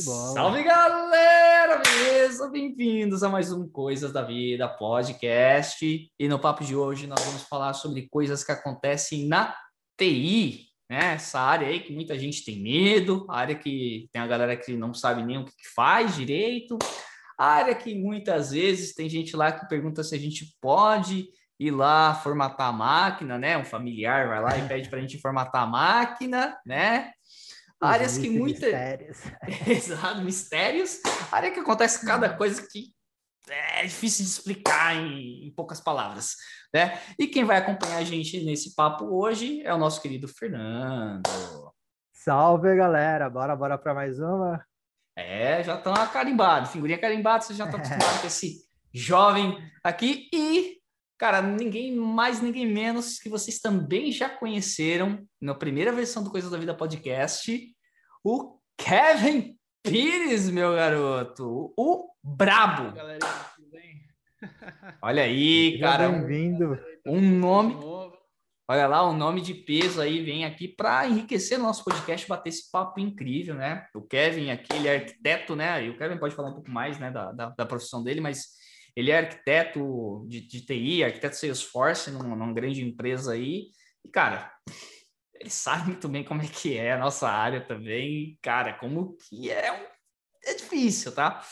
de bola. Salve galera, beleza? Bem-vindos a mais um Coisas da Vida podcast. E no papo de hoje nós vamos falar sobre coisas que acontecem na TI, né? Essa área aí que muita gente tem medo, área que tem a galera que não sabe nem o que faz direito, área que muitas vezes tem gente lá que pergunta se a gente pode ir lá formatar a máquina, né? Um familiar vai lá e pede para a gente formatar a máquina, né? Áreas que muitas. Mistérios. Exato, mistérios. Área que acontece cada coisa que é difícil de explicar em, em, poucas palavras, né? E quem vai acompanhar a gente nesse papo hoje é o nosso querido Fernando. Salve, galera! Bora, bora para mais uma? É, já estão carimbados, figurinha carimbada, vocês já estão acostumados com esse jovem aqui e Cara, ninguém mais, ninguém menos que vocês também já conheceram na primeira versão do Coisas da Vida podcast, o Kevin Pires, meu garoto, o Brabo. Olha aí, cara. Bem-vindo. Um nome. Olha lá, um nome de peso aí vem aqui para enriquecer o nosso podcast, bater esse papo incrível, né? O Kevin aqui, ele é arquiteto, né? E o Kevin pode falar um pouco mais, né, da, da, da profissão dele, mas ele é arquiteto de, de TI, arquiteto Salesforce, numa, numa grande empresa aí. E, cara, ele sabe muito bem como é que é a nossa área também. Cara, como que é, é difícil, tá?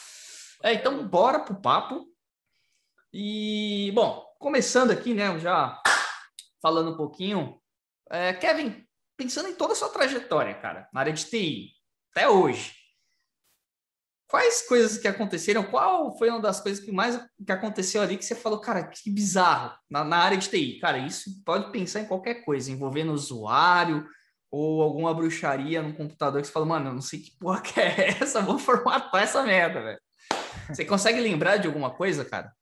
É, então, bora pro papo. E, bom, começando aqui, né, já falando um pouquinho. É, Kevin, pensando em toda a sua trajetória, cara, na área de TI, até hoje, Quais coisas que aconteceram? Qual foi uma das coisas que mais que aconteceu ali que você falou, cara, que bizarro na, na área de TI? Cara, isso pode pensar em qualquer coisa, envolvendo usuário ou alguma bruxaria no computador que você fala, mano, eu não sei que porra que é essa, vou formatar essa merda, velho. Você consegue lembrar de alguma coisa, cara?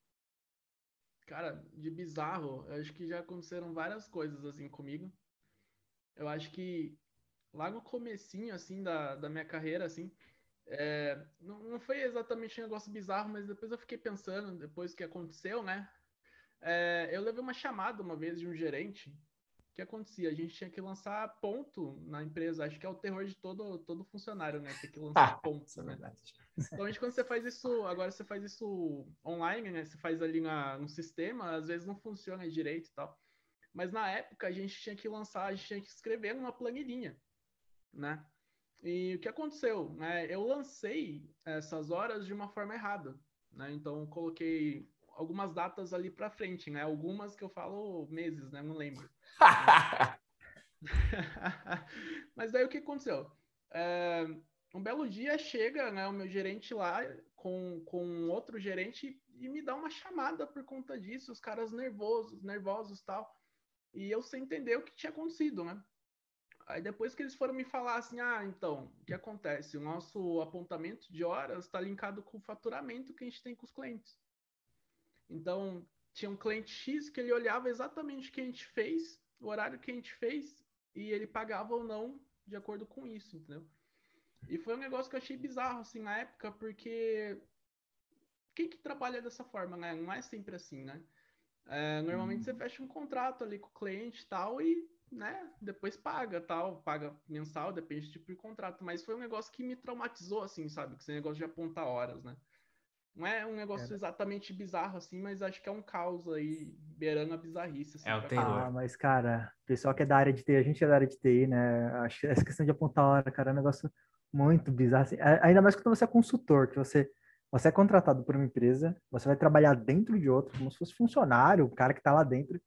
Cara, de bizarro, eu acho que já aconteceram várias coisas assim comigo. Eu acho que lá no comecinho, assim, da, da minha carreira, assim, é, não, não, foi exatamente um negócio bizarro, mas depois eu fiquei pensando, depois que aconteceu, né? É, eu levei uma chamada uma vez de um gerente. O que acontecia? A gente tinha que lançar ponto na empresa. Acho que é o terror de todo, todo funcionário, né? Tem que lançar ah, pontos. É né? verdade. Então, quando você faz isso, agora você faz isso online, né? Você faz ali na, no sistema, às vezes não funciona direito e tal. Mas na época a gente tinha que lançar, a gente tinha que escrever numa planilhinha, né? E o que aconteceu? Né? Eu lancei essas horas de uma forma errada. Né? Então, coloquei algumas datas ali para frente, né? Algumas que eu falo meses, né? Não lembro. Mas daí o que aconteceu? É, um belo dia chega né, o meu gerente lá com, com outro gerente e me dá uma chamada por conta disso, os caras nervosos, nervosos tal. E eu sem entender o que tinha acontecido, né? Aí depois que eles foram me falar assim, ah, então, o que acontece? O nosso apontamento de horas está linkado com o faturamento que a gente tem com os clientes. Então, tinha um cliente X que ele olhava exatamente o que a gente fez, o horário que a gente fez, e ele pagava ou não de acordo com isso, entendeu? E foi um negócio que eu achei bizarro, assim, na época, porque quem que trabalha dessa forma, né? Não é sempre assim, né? É, normalmente hum. você fecha um contrato ali com o cliente e tal, e né, depois paga, tal, paga mensal, depende do tipo de contrato, mas foi um negócio que me traumatizou, assim, sabe, que esse negócio de apontar horas, né. Não é um negócio é. exatamente bizarro, assim, mas acho que é um caos aí, beirando a bizarrice. Assim, é o terror. Ah, mas, cara, pessoal que é da área de TI, a gente é da área de TI, né, acho que essa questão de apontar hora, cara, é um negócio muito bizarro, assim, ainda mais quando você é consultor, que você você é contratado por uma empresa, você vai trabalhar dentro de outra, como se fosse funcionário, o cara que está lá dentro,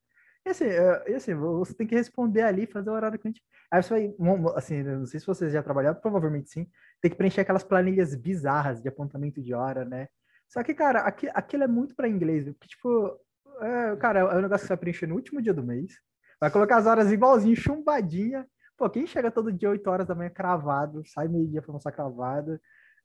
e assim, e assim, você tem que responder ali, fazer o horário que a gente. Aí você vai, assim, não sei se vocês já trabalharam, provavelmente sim, tem que preencher aquelas planilhas bizarras de apontamento de hora, né? Só que, cara, aqui, aquilo é muito para inglês, porque, tipo, é, cara, é um negócio que você vai preencher no último dia do mês, vai colocar as horas igualzinho, chumbadinha. Pô, quem chega todo dia 8 horas da manhã cravado, sai meio-dia pra mostrar cravado,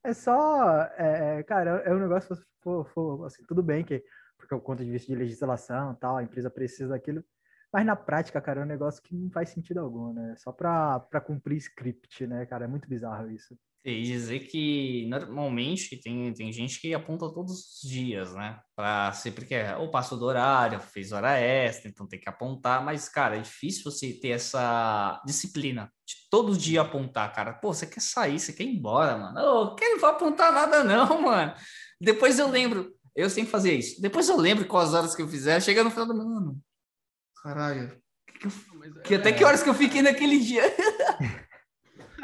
é só, é, é cara, é um negócio, for, for, assim, tudo bem que porque o ponto de vista de legislação tal, a empresa precisa daquilo. Mas na prática, cara, é um negócio que não faz sentido algum, né? Só para cumprir script, né, cara? É muito bizarro isso. E dizer que normalmente tem, tem gente que aponta todos os dias, né? Para sempre que é, ou passou do horário, fez hora extra, então tem que apontar, mas, cara, é difícil você ter essa disciplina de todo dia apontar, cara. Pô, você quer sair, você quer ir embora, mano. Eu quero não vou apontar nada, não, mano. Depois eu lembro, eu sempre fazia isso. Depois eu lembro quais horas que eu fizer, chega no final do ano. Caralho, que, que, eu, que até que horas que eu fiquei naquele dia?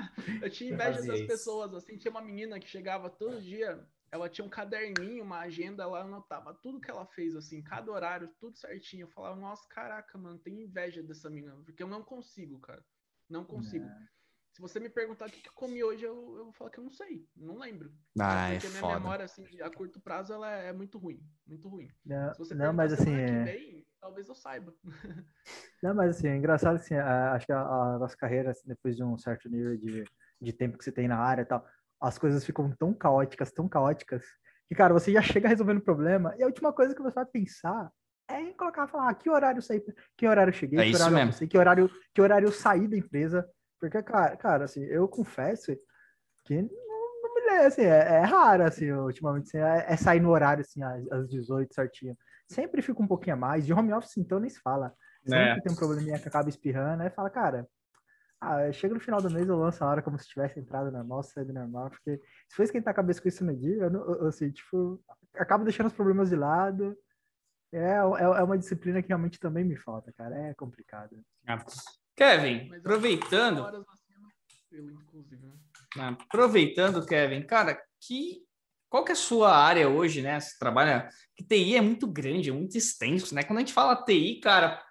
Eu tinha inveja das pessoas, assim, tinha uma menina que chegava todo dia, ela tinha um caderninho, uma agenda, ela anotava tudo que ela fez, assim, cada horário, tudo certinho. Eu falava, nossa, caraca, mano, tenho inveja dessa menina, porque eu não consigo, cara. Não consigo. É. Se você me perguntar o que, eu comi hoje, eu, eu vou falar que eu não sei, não lembro. Ah, porque é minha foda. memória, assim, a curto prazo, ela é muito ruim, muito ruim. Não, Se você não mas assim, é... vem, talvez eu saiba. Não, mas assim, é engraçado assim, acho que a, a nossa carreira, assim, depois de um certo nível de de tempo que você tem na área e tal, as coisas ficam tão caóticas, tão caóticas, que, cara, você já chega resolvendo o problema, e a última coisa que você vai pensar é em colocar, falar, ah, que horário eu saí, que horário eu cheguei, é que horário eu saí, que horário, que horário eu saí da empresa, porque, cara, cara assim, eu confesso que não, não me lembro, assim, é, é, raro, assim, ultimamente, assim, é, é, sair no horário, assim, às, às 18, certinho. Sempre fica um pouquinho a mais, de home office, então, nem se fala. Sempre é. tem um probleminha que acaba espirrando, aí fala, cara, ah, chega no final do mês, eu lanço a hora como se tivesse entrado normal, saído normal, porque se for esquentar a cabeça com isso no dia, eu, eu, assim, tipo, acabo deixando os problemas de lado. É, é, é uma disciplina que realmente também me falta, cara. É complicado. Kevin, aproveitando. Né? Ah, aproveitando, Kevin, cara, que qual que é a sua área hoje, né? Você trabalha. Que TI é muito grande, é muito extenso, né? Quando a gente fala TI, cara,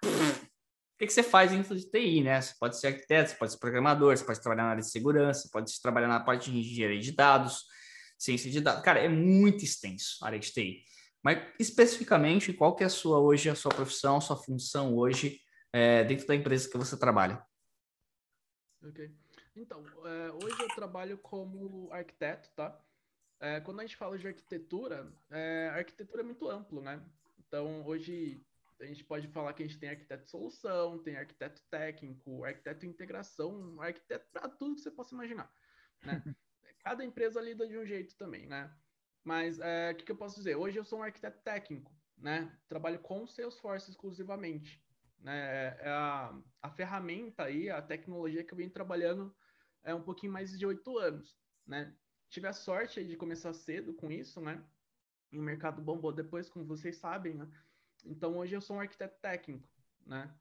que, que você faz dentro de TI, né? Você pode ser arquiteto, você pode ser programador, você pode trabalhar na área de segurança, pode trabalhar na parte de engenharia de dados, ciência de dados. Cara, é muito extenso a área de TI. Mas especificamente, qual que é a sua hoje, a sua profissão, a sua função hoje é, dentro da empresa que você trabalha? Ok. Então, é, hoje eu trabalho como arquiteto, tá? É, quando a gente fala de arquitetura, é, a arquitetura é muito amplo, né? Então, hoje a gente pode falar que a gente tem arquiteto de solução, tem arquiteto técnico, arquiteto de integração, arquiteto para tudo que você possa imaginar. Né? Cada empresa lida de um jeito também, né? Mas é, o que, que, eu posso dizer? Hoje eu sou um arquiteto técnico, né? Trabalho com Salesforce exclusivamente. Né? É a, a ferramenta aí, a tecnologia que eu venho trabalhando é um pouquinho mais de oito anos, né? Tive a sorte de começar cedo com isso, né? E o mercado bombou depois, como vocês sabem, né? Então hoje eu sou um arquiteto técnico, né?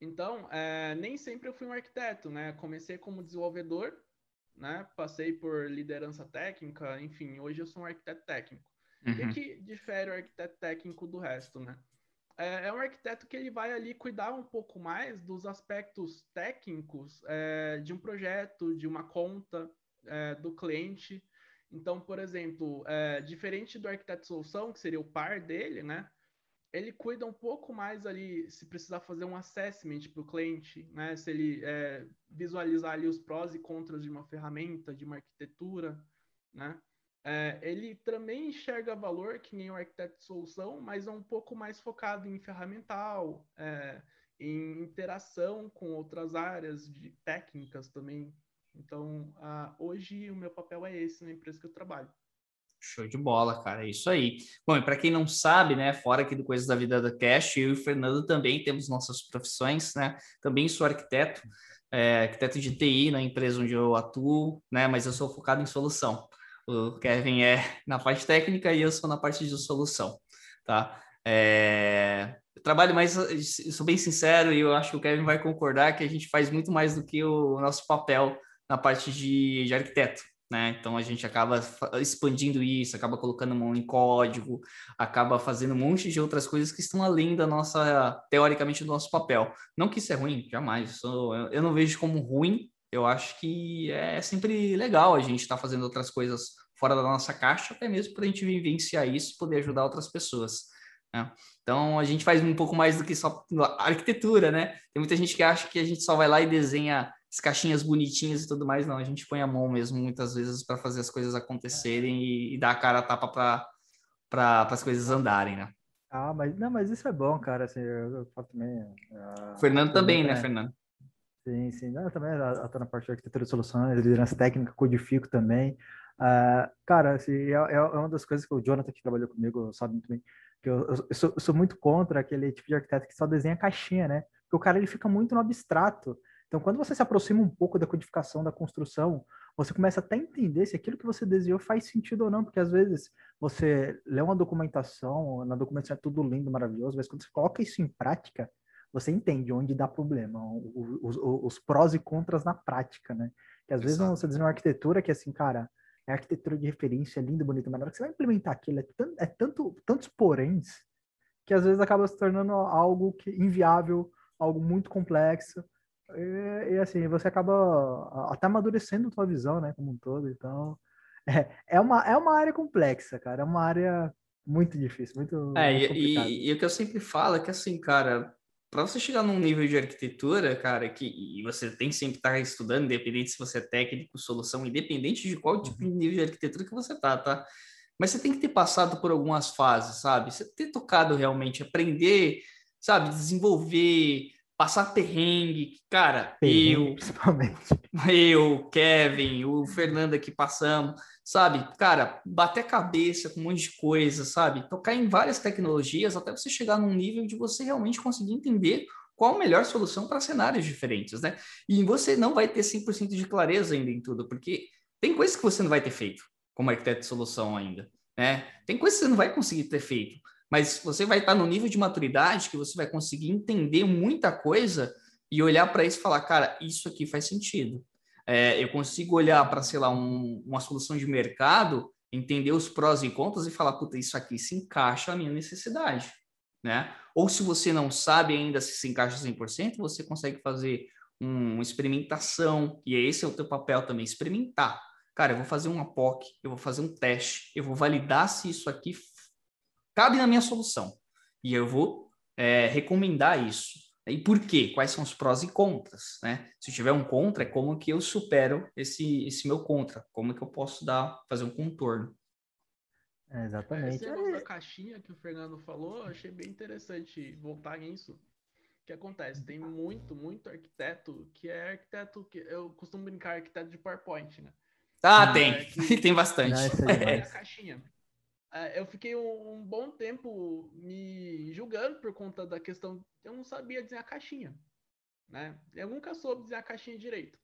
Então, é, nem sempre eu fui um arquiteto, né? Comecei como desenvolvedor, né? Passei por liderança técnica, enfim, hoje eu sou um arquiteto técnico. Uhum. O que, que difere o arquiteto técnico do resto, né? É, é, um arquiteto que ele vai ali cuidar um pouco mais dos aspectos técnicos é, de um projeto, de uma conta, é, do cliente. Então, por exemplo, é, diferente do arquiteto solução, que seria o par dele, né? ele cuida um pouco mais ali, se precisar fazer um assessment para o cliente, né? Se ele é, visualizar ali os prós e contras de uma ferramenta, de uma arquitetura, né? É, ele também enxerga valor que nem o arquiteto de solução, mas é um pouco mais focado em ferramental, é, em interação com outras áreas de técnicas também. Então, hoje o meu papel é esse na empresa que eu trabalho. Show de bola, cara, é isso aí. Bom, e para quem não sabe, né, fora aqui do Coisas da Vida da Cash, eu e o Fernando também temos nossas profissões, né? Também sou arquiteto, é, arquiteto de TI na empresa onde eu atuo, né? Mas eu sou focado em solução. O Kevin é na parte técnica e eu sou na parte de solução, tá? É, eu trabalho mais, eu sou bem sincero e eu acho que o Kevin vai concordar que a gente faz muito mais do que o nosso papel na parte de, de arquiteto, né? Então a gente acaba expandindo isso, acaba colocando mão em código, acaba fazendo um monte de outras coisas que estão além da nossa, teoricamente, do nosso papel. Não que isso é ruim, jamais. Isso, eu não vejo como ruim. Eu acho que é sempre legal a gente estar tá fazendo outras coisas fora da nossa caixa, até mesmo para a gente vivenciar isso, poder ajudar outras pessoas. Né? Então a gente faz um pouco mais do que só arquitetura, né? Tem muita gente que acha que a gente só vai lá e desenha as caixinhas bonitinhas e tudo mais, não. A gente põe a mão mesmo muitas vezes para fazer as coisas acontecerem e, e dar a cara a tapa para as coisas andarem, né? Ah, mas não, mas isso é bom, cara. Assim, eu, eu também. Uh, Fernando também, né, Fernando? Sim, sim. Eu também estou na parte de arquitetura de soluções, liderança técnica, codifico também. Uh, cara, assim, é, é, é, uma das coisas que o Jonathan que trabalhou comigo sabe muito bem, que eu, eu, sou, eu, sou, muito contra aquele tipo de arquiteto que só desenha caixinha, né? Porque o cara ele fica muito no abstrato. Então, quando você se aproxima um pouco da codificação, da construção, você começa até a entender se aquilo que você desenhou faz sentido ou não, porque às vezes você lê uma documentação, na documentação é tudo lindo, maravilhoso, mas quando você coloca isso em prática, você entende onde dá problema, os, os, os prós e contras na prática, né? Que às Exato. vezes você desenha uma arquitetura que é assim, cara, é arquitetura de referência, é lindo, bonito, mas na hora que você vai implementar aquilo, é, tanto, é tanto, tantos poréns, que às vezes acaba se tornando algo que, inviável, algo muito complexo, e, e, assim, você acaba até amadurecendo a tua visão, né, como um todo, então... É, é, uma, é uma área complexa, cara, é uma área muito difícil, muito. É, muito e, e, e, o que eu sempre falo é que, assim, cara, para você chegar num nível de arquitetura, cara, que e você tem que sempre estar tá estudando, independente se você é técnico, solução, independente de qual tipo de uhum. nível de arquitetura que você tá, tá? Mas você tem que ter passado por algumas fases, sabe? Você ter tocado realmente, aprender, sabe, desenvolver, passar perrengue, cara, perrengue, eu, principalmente. eu, Kevin, o Fernando aqui passamos, sabe? Cara, bater cabeça com um monte de coisa, sabe? Tocar em várias tecnologias até você chegar num nível de você realmente conseguir entender qual a melhor solução para cenários diferentes, né? E você não vai ter 100% de clareza ainda em tudo, porque tem coisas que você não vai ter feito como arquiteto de solução ainda, né? Tem coisas que você não vai conseguir ter feito mas você vai estar no nível de maturidade que você vai conseguir entender muita coisa e olhar para isso e falar, cara, isso aqui faz sentido. É, eu consigo olhar para, sei lá, um, uma solução de mercado, entender os prós e contras e falar, puta, isso aqui se encaixa na minha necessidade, né? Ou se você não sabe ainda se se encaixa 100%, você consegue fazer um, uma experimentação, e esse é o teu papel também, experimentar. Cara, eu vou fazer um APOC, eu vou fazer um teste, eu vou validar se isso aqui cabe na minha solução. E eu vou é, recomendar isso. E por quê? Quais são os prós e contras, né? Se tiver um contra, é como que eu supero esse, esse meu contra? Como que eu posso dar, fazer um contorno? É, exatamente. Esse negócio da caixinha que o Fernando falou, achei bem interessante voltar nisso. O que acontece? Tem muito, muito arquiteto que é arquiteto que eu costumo brincar arquiteto de PowerPoint, né? Ah, tem. É que... tem bastante. É, a caixinha. É, eu fiquei um, um, bom tempo me julgando por conta da questão. Eu não sabia desenhar caixinha, né? Eu nunca soube desenhar caixinha direito.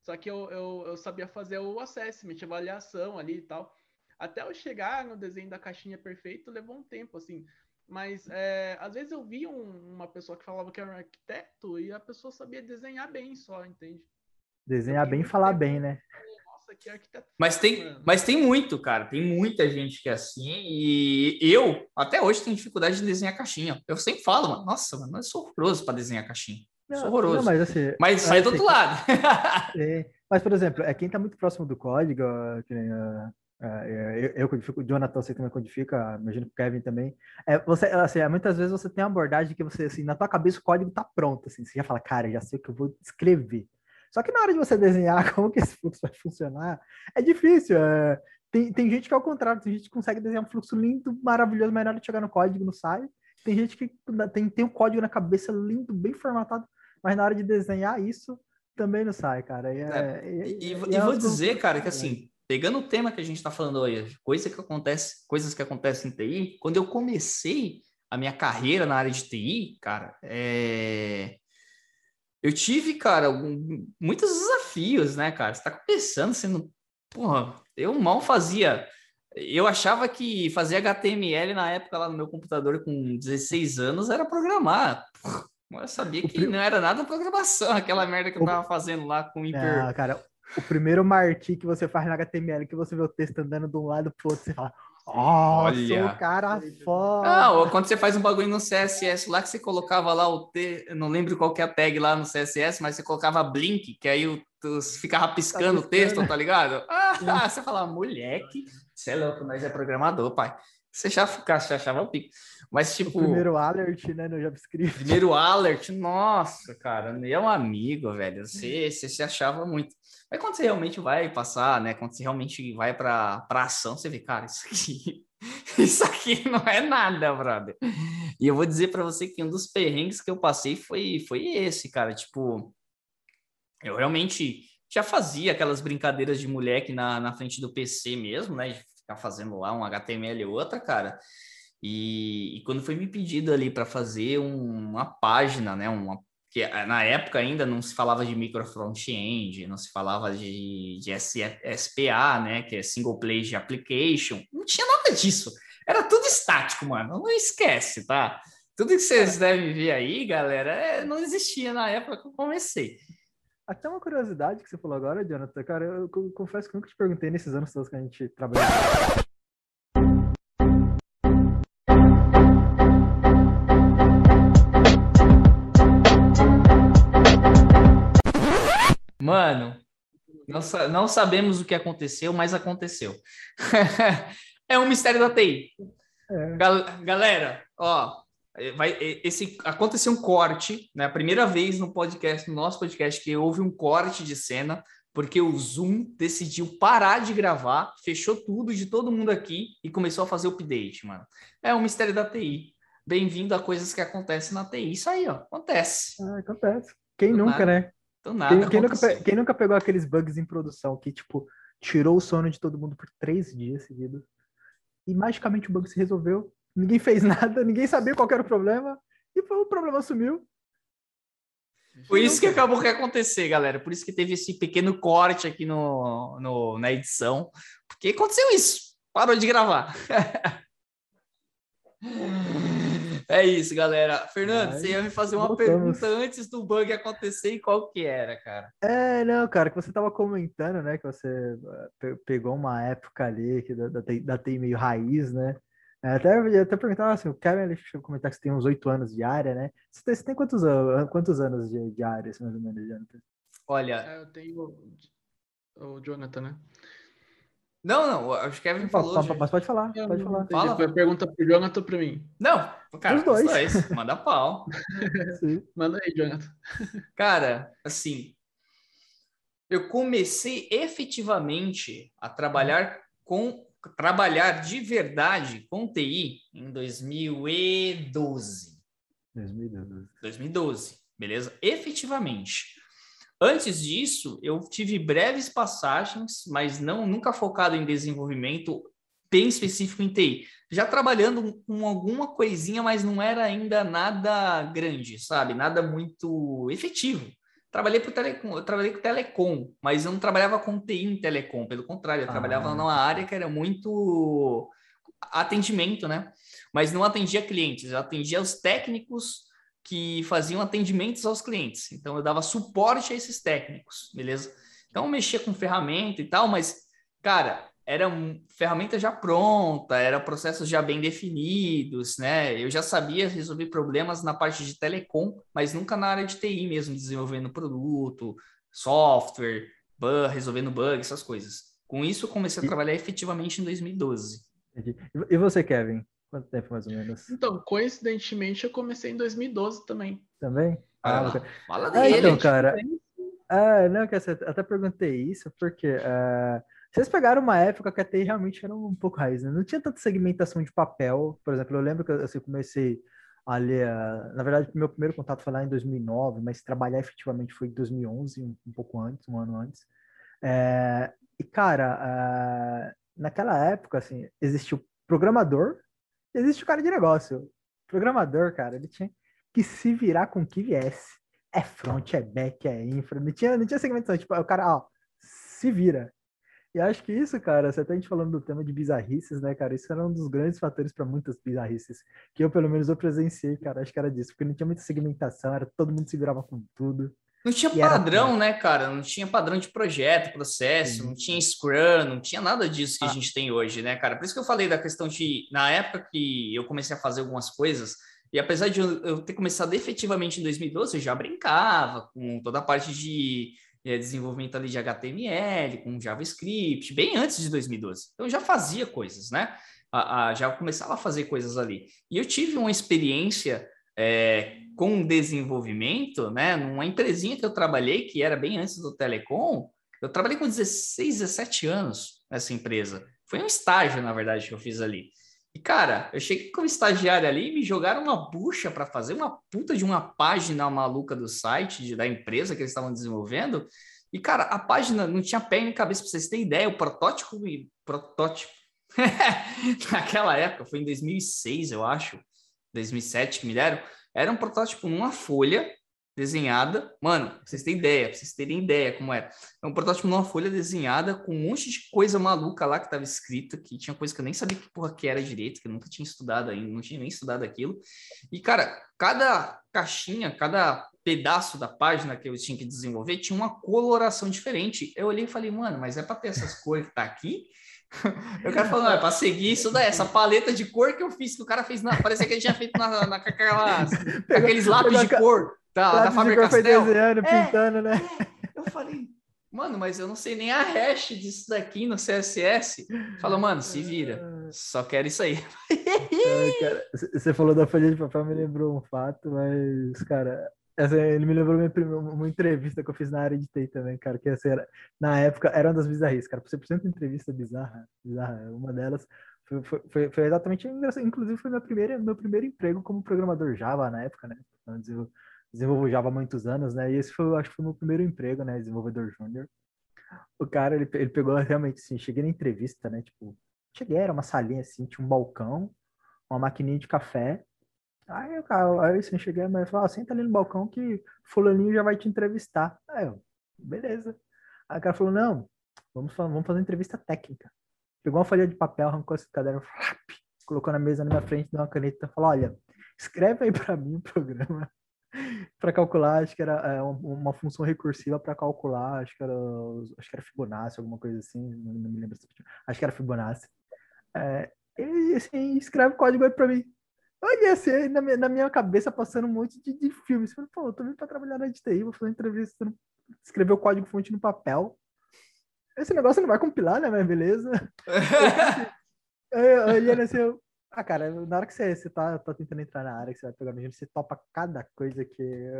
Só que eu, eu, eu sabia fazer o assessment, avaliação ali e tal. Até eu chegar no desenho da caixinha perfeito, levou um tempo, assim. Mas é, às vezes eu via um, uma pessoa que falava que era um arquiteto e a pessoa sabia desenhar bem só, entende? Desenhar bem e falar bem, né? Aqui é arquiteto. Mas tem, mas tem muito, cara. Tem muita gente que é assim. E eu, até hoje, tenho dificuldade de desenhar caixinha. Eu sempre falo, mano, nossa, mano, eu sou horroroso para desenhar caixinha. Não, sou horroroso. Não, mas assim, mas sai do outro assim, lado. é, mas, por exemplo, é quem está muito próximo do código, que nem, uh, uh, eu, codifico, o Jonathan você também codifica, imagino que o Kevin também. É, você, assim, é, muitas vezes você tem a abordagem que você, assim, na tua cabeça o código está pronto, assim, você já fala, cara, já sei o que eu vou escrever. Só que na hora de você desenhar como que esse fluxo vai funcionar, é difícil. É... Tem, tem gente que é ao contrário, tem gente que consegue desenhar um fluxo lindo, maravilhoso, mas na hora de chegar no código não sai. Tem gente que tem, tem um código na cabeça lindo, bem formatado, mas na hora de desenhar isso também não sai, cara. E, é, é, e, e, e, e vou dizer, cara, que assim, pegando o tema que a gente está falando hoje, coisa que acontece, coisas que acontecem em TI, quando eu comecei a minha carreira na área de TI, cara, é eu tive, cara, muitos desafios, né, cara? Você tá começando sendo. Porra, eu mal fazia. Eu achava que fazer HTML na época lá no meu computador com 16 anos era programar. Mas eu sabia que não era nada programação, aquela merda que eu tava fazendo lá com o Imper. Ah, cara, o primeiro marquee que você faz na HTML, que você vê o texto andando de um lado pro outro, você fala, Olha. o cara foda. Ah, quando você faz um bagulho no CSS lá que você colocava lá o T, não lembro qual que é a tag lá no CSS, mas você colocava blink, que aí o, tu ficava piscando, tá o texto, tá ligado? Ah, você falava, moleque, você é louco, nós é programador, pai. Você já, ficava, já achava o pico. Mas, tipo. O primeiro alert, né, no JavaScript. Primeiro alert, nossa, cara, é um amigo, velho. Você, você se achava muito. Mas quando você realmente vai passar, né? Quando você realmente vai para ação, você vê, cara, isso aqui, isso aqui não é nada, brother. E eu vou dizer para você que um dos perrengues que eu passei foi, foi esse, cara. Tipo, eu realmente já fazia aquelas brincadeiras de moleque na, na frente do PC mesmo, né? De ficar fazendo lá um HTML e outra, cara. E, e quando foi me pedido ali para fazer um, uma página, né? Uma, que na época ainda não se falava de micro front-end, não se falava de, de SPA, né? Que é Single Page Application. Não tinha nada disso. Era tudo estático, mano. Não esquece, tá? Tudo que vocês devem ver aí, galera, é, não existia na época que eu comecei. Até uma curiosidade que você falou agora, Jonathan, cara, eu, eu confesso que nunca te perguntei nesses anos todos que a gente trabalhou. Mano, não, não sabemos o que aconteceu, mas aconteceu. é um mistério da TI. É. Gal galera, ó, é, vai, é, esse aconteceu um corte, né? A primeira vez no podcast, no nosso podcast, que houve um corte de cena, porque o Zoom decidiu parar de gravar, fechou tudo de todo mundo aqui e começou a fazer o update, mano. É um mistério da TI. Bem-vindo a coisas que acontecem na TI. Isso aí, ó, acontece. Ah, acontece. Quem Do nunca, nada. né? Do nada. Quem, quem, nunca, quem nunca pegou aqueles bugs em produção que, tipo, tirou o sono de todo mundo por três dias seguidos e magicamente o bug se resolveu ninguém fez nada, ninguém sabia qual era o problema, e o problema sumiu. Foi isso que acabou que acontecer, galera. Por isso que teve esse pequeno corte aqui no, no, na edição. Porque aconteceu isso. Parou de gravar. é isso, galera. Fernando, Ai, você ia me fazer uma voltamos. pergunta antes do bug acontecer e qual que era, cara? É, não, cara, que você tava comentando, né? Que você eh, pegou uma época ali que da, da, da TI meio raiz, né? É, até, até perguntar assim, o Kevin ele chegou a comentar que você tem uns oito anos de área, né? Você tem, você tem quantos, quantos anos de, de área, assim, mais ou menos, Jonathan? Olha. É, eu tenho o Jonathan, né? Não, não, acho que o Kevin falou. Mas pode falar, pode falar. Fala. Foi pergunta pro Jonathan para mim. Não, cara, os dois. dois. Manda pau. Manda aí, Jonathan. Cara, assim, eu comecei efetivamente a trabalhar com trabalhar de verdade com TI em 2012. 2012. 2012, beleza? Efetivamente. Antes disso, eu tive breves passagens, mas não nunca focado em desenvolvimento bem específico em TI. Já trabalhando com alguma coisinha, mas não era ainda nada grande, sabe? Nada muito efetivo. Trabalhei para telecom, eu trabalhei com telecom, mas eu não trabalhava com TI em telecom, pelo contrário, eu ah. trabalhava numa área que era muito atendimento, né? Mas não atendia clientes, eu atendia os técnicos que faziam atendimentos aos clientes. Então eu dava suporte a esses técnicos, beleza? Então eu mexia com ferramenta e tal, mas cara, era ferramenta já pronta, era processos já bem definidos, né? Eu já sabia resolver problemas na parte de telecom, mas nunca na área de TI mesmo, desenvolvendo produto, software, bug, resolvendo bugs, essas coisas. Com isso, eu comecei a trabalhar efetivamente em 2012. E você, Kevin? Quanto tempo mais ou menos? Então, coincidentemente, eu comecei em 2012 também. Também? Ah, ah fala dele. Ah, então, cara. Ah, não, até perguntei isso porque uh, vocês pegaram uma época que a TI realmente era um pouco raiz, né? Não tinha tanta segmentação de papel. Por exemplo, eu lembro que eu assim, comecei a ler... Na verdade, meu primeiro contato foi lá em 2009, mas trabalhar efetivamente foi em 2011, um, um pouco antes, um ano antes. É, e, cara, uh, naquela época, assim, existia o programador existe o cara de negócio. Programador, cara, ele tinha que se virar com o que viesse. É front, é back, é infra. Não tinha, não tinha segmentação. Tipo, o cara, ó, se vira. E acho que isso, cara, você até a gente falando do tema de bizarrices, né, cara? Isso era um dos grandes fatores para muitas bizarrices. Que eu, pelo menos, eu presenciei, cara. Acho que era disso, porque não tinha muita segmentação, era todo mundo se virava com tudo. Não tinha padrão, era... né, cara? Não tinha padrão de projeto, processo, Sim. não tinha Scrum, não tinha nada disso que ah. a gente tem hoje, né, cara? Por isso que eu falei da questão de, na época que eu comecei a fazer algumas coisas, e apesar de eu ter começado efetivamente em 2012, eu já brincava com toda a parte de é, desenvolvimento ali de HTML, com JavaScript, bem antes de 2012. Então eu já fazia coisas, né? A, a, já começava a fazer coisas ali. E eu tive uma experiência é, com desenvolvimento, né? Numa empresinha que eu trabalhei, que era bem antes do Telecom, eu trabalhei com 16, 17 anos nessa empresa. Foi um estágio, na verdade, que eu fiz ali. E, cara, eu cheguei como estagiário ali e me jogaram uma bucha para fazer uma puta de uma página maluca do site, de, da empresa que eles estavam desenvolvendo. E, cara, a página não tinha pé nem cabeça, para vocês terem ideia. O protótipo, protótipo naquela época, foi em 2006, eu acho, 2007 que me deram, era um protótipo numa folha desenhada. Mano, vocês terem ideia, vocês terem ideia como era. É um protótipo numa folha desenhada com um monte de coisa maluca lá que tava escrita, que tinha coisa que eu nem sabia que porra que era direito, que eu nunca tinha estudado ainda, não tinha nem estudado aquilo. E, cara, cada caixinha, cada pedaço da página que eu tinha que desenvolver tinha uma coloração diferente. Eu olhei e falei, mano, mas é para ter essas cores que tá aqui? Eu quero falar, é para seguir isso daí, essa paleta de cor que eu fiz, que o cara fez, na, parecia que ele tinha feito na, na, aquelas, aqueles lápis de cor da, da Faber Castell. Desenhando, é, pintando, né? É. Eu falei, mano, mas eu não sei nem a hash disso daqui no CSS. Falou, mano, se vira, só quero isso aí. Você falou da folha de papel, me lembrou um fato, mas, cara, essa, ele me lembrou minha, uma entrevista que eu fiz na área de TI também, cara, que essa era, na época era uma das bizarrices, cara. Por 100% entrevista bizarra, bizarra. Uma delas foi, foi, foi exatamente. Inclusive, foi meu primeiro, meu primeiro emprego como programador Java na época, né? Antes eu desenvolvo Java há muitos anos, né? E esse foi, acho que foi meu primeiro emprego, né? Desenvolvedor júnior. O cara, ele, ele pegou realmente assim, cheguei na entrevista, né? Tipo, cheguei, era uma salinha assim, tinha um balcão, uma maquininha de café Aí o cara, aí assim, cheguei, mas falou, ah, senta ali no balcão que fulaninho já vai te entrevistar. Aí eu, beleza. Aí o cara falou, não, vamos, vamos fazer uma entrevista técnica. Pegou uma folha de papel, arrancou esse caderno, flap, colocou na mesa na minha frente, deu uma caneta, falou, olha, escreve aí para mim o programa para calcular, acho que era é, uma função recursiva para calcular, acho que era, acho que era Fibonacci, alguma coisa assim, não, me lembro, acho que era Fibonacci. É, e assim, escreve o código aí para mim. Olha, assim, na minha, na minha cabeça passando um monte de, de filmes. Falei, pô, eu tô vindo pra trabalhar na DTI, vou fazer entrevista, escrever o código fonte no papel. Esse negócio não vai compilar, né? Mas beleza. eu, olhando assim, eu, ah, cara, na hora que você, você tá, tá tentando entrar na área, que você vai pegar no você topa cada coisa que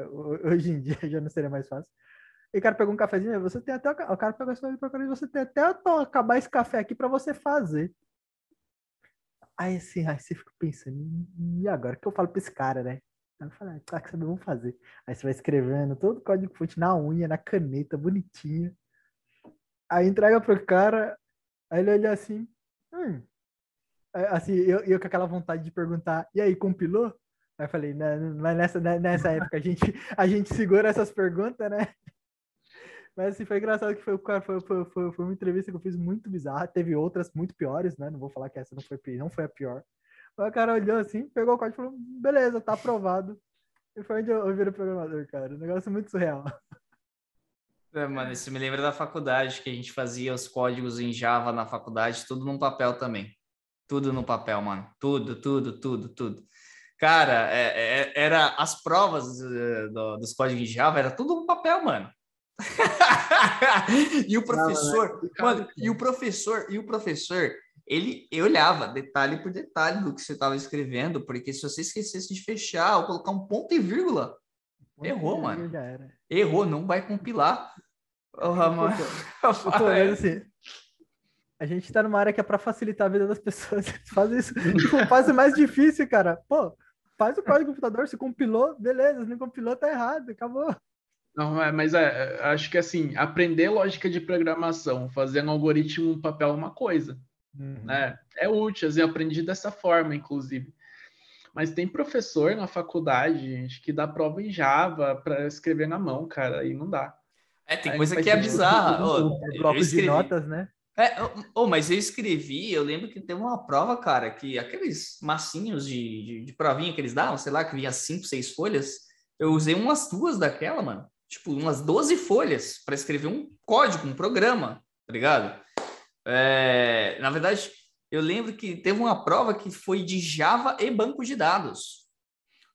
hoje em dia já não seria mais fácil. E o cara pegou um cafezinho, você tem até. O cara pegou esse para você tem até acabar esse café aqui para você fazer. Aí assim, aí você fica pensando, e agora o que eu falo pra esse cara, né? Aí eu ah, claro que sabe, vamos fazer. Aí você vai escrevendo todo o código fonte na unha, na caneta, bonitinho. Aí entrega pro cara, aí ele olha assim, hum. Assim, eu, eu com aquela vontade de perguntar, e aí, compilou? Aí eu falei, mas nessa, né, nessa época a gente, a gente segura essas perguntas, né? Mas assim, foi engraçado que foi, foi, foi, foi, uma entrevista que eu fiz muito bizarra. Teve outras muito piores, né? Não vou falar que essa não foi, não foi a pior. O cara olhou assim, pegou o código e falou: beleza, tá aprovado. E foi onde eu, eu virei programador, cara. Um negócio muito surreal. É, mano, isso me lembra da faculdade, que a gente fazia os códigos em Java na faculdade, tudo no papel também. Tudo no papel, mano. Tudo, tudo, tudo, tudo. Cara, é, é, era as provas uh, do, dos códigos de Java, era tudo no papel, mano. e o professor, não, não é mano, e o professor, e o professor, ele eu olhava detalhe por detalhe do que você estava escrevendo, porque se você esquecesse de fechar ou colocar um ponto e vírgula, errou, mano. Errou, não vai compilar. Oh, mano. assim, a gente tá numa área que é para facilitar a vida das pessoas. Faz isso, faz mais difícil, cara. Pô, faz o código do computador, se compilou, beleza, se não compilou, tá errado, acabou. Não, é, mas é, é, acho que assim, aprender lógica de programação, fazendo algoritmo um papel é uma coisa. Uhum. Né? É útil, eu aprendi dessa forma, inclusive. Mas tem professor na faculdade, gente, que dá prova em Java para escrever na mão, cara, aí não dá. É, tem coisa que é bizarra. Oh, blocos de notas, né? É, oh, mas eu escrevi, eu lembro que teve uma prova, cara, que aqueles massinhos de, de, de provinha que eles davam, sei lá, que vinha cinco, seis folhas, eu usei umas duas daquela, mano tipo, umas 12 folhas para escrever um código, um programa, tá ligado? É, na verdade, eu lembro que teve uma prova que foi de Java e banco de dados.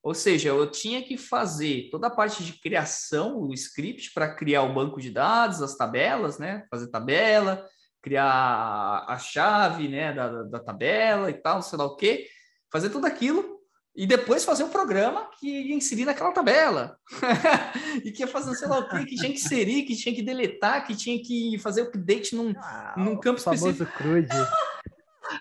Ou seja, eu tinha que fazer toda a parte de criação, o script para criar o banco de dados, as tabelas, né? Fazer tabela, criar a chave, né, da, da tabela e tal, sei lá o quê. Fazer tudo aquilo e depois fazer um programa que ia inserir naquela tabela. e que ia fazer sei lá o quê, que tinha que inserir, que tinha que deletar, que tinha que fazer update num, ah, num campo específico. Crude.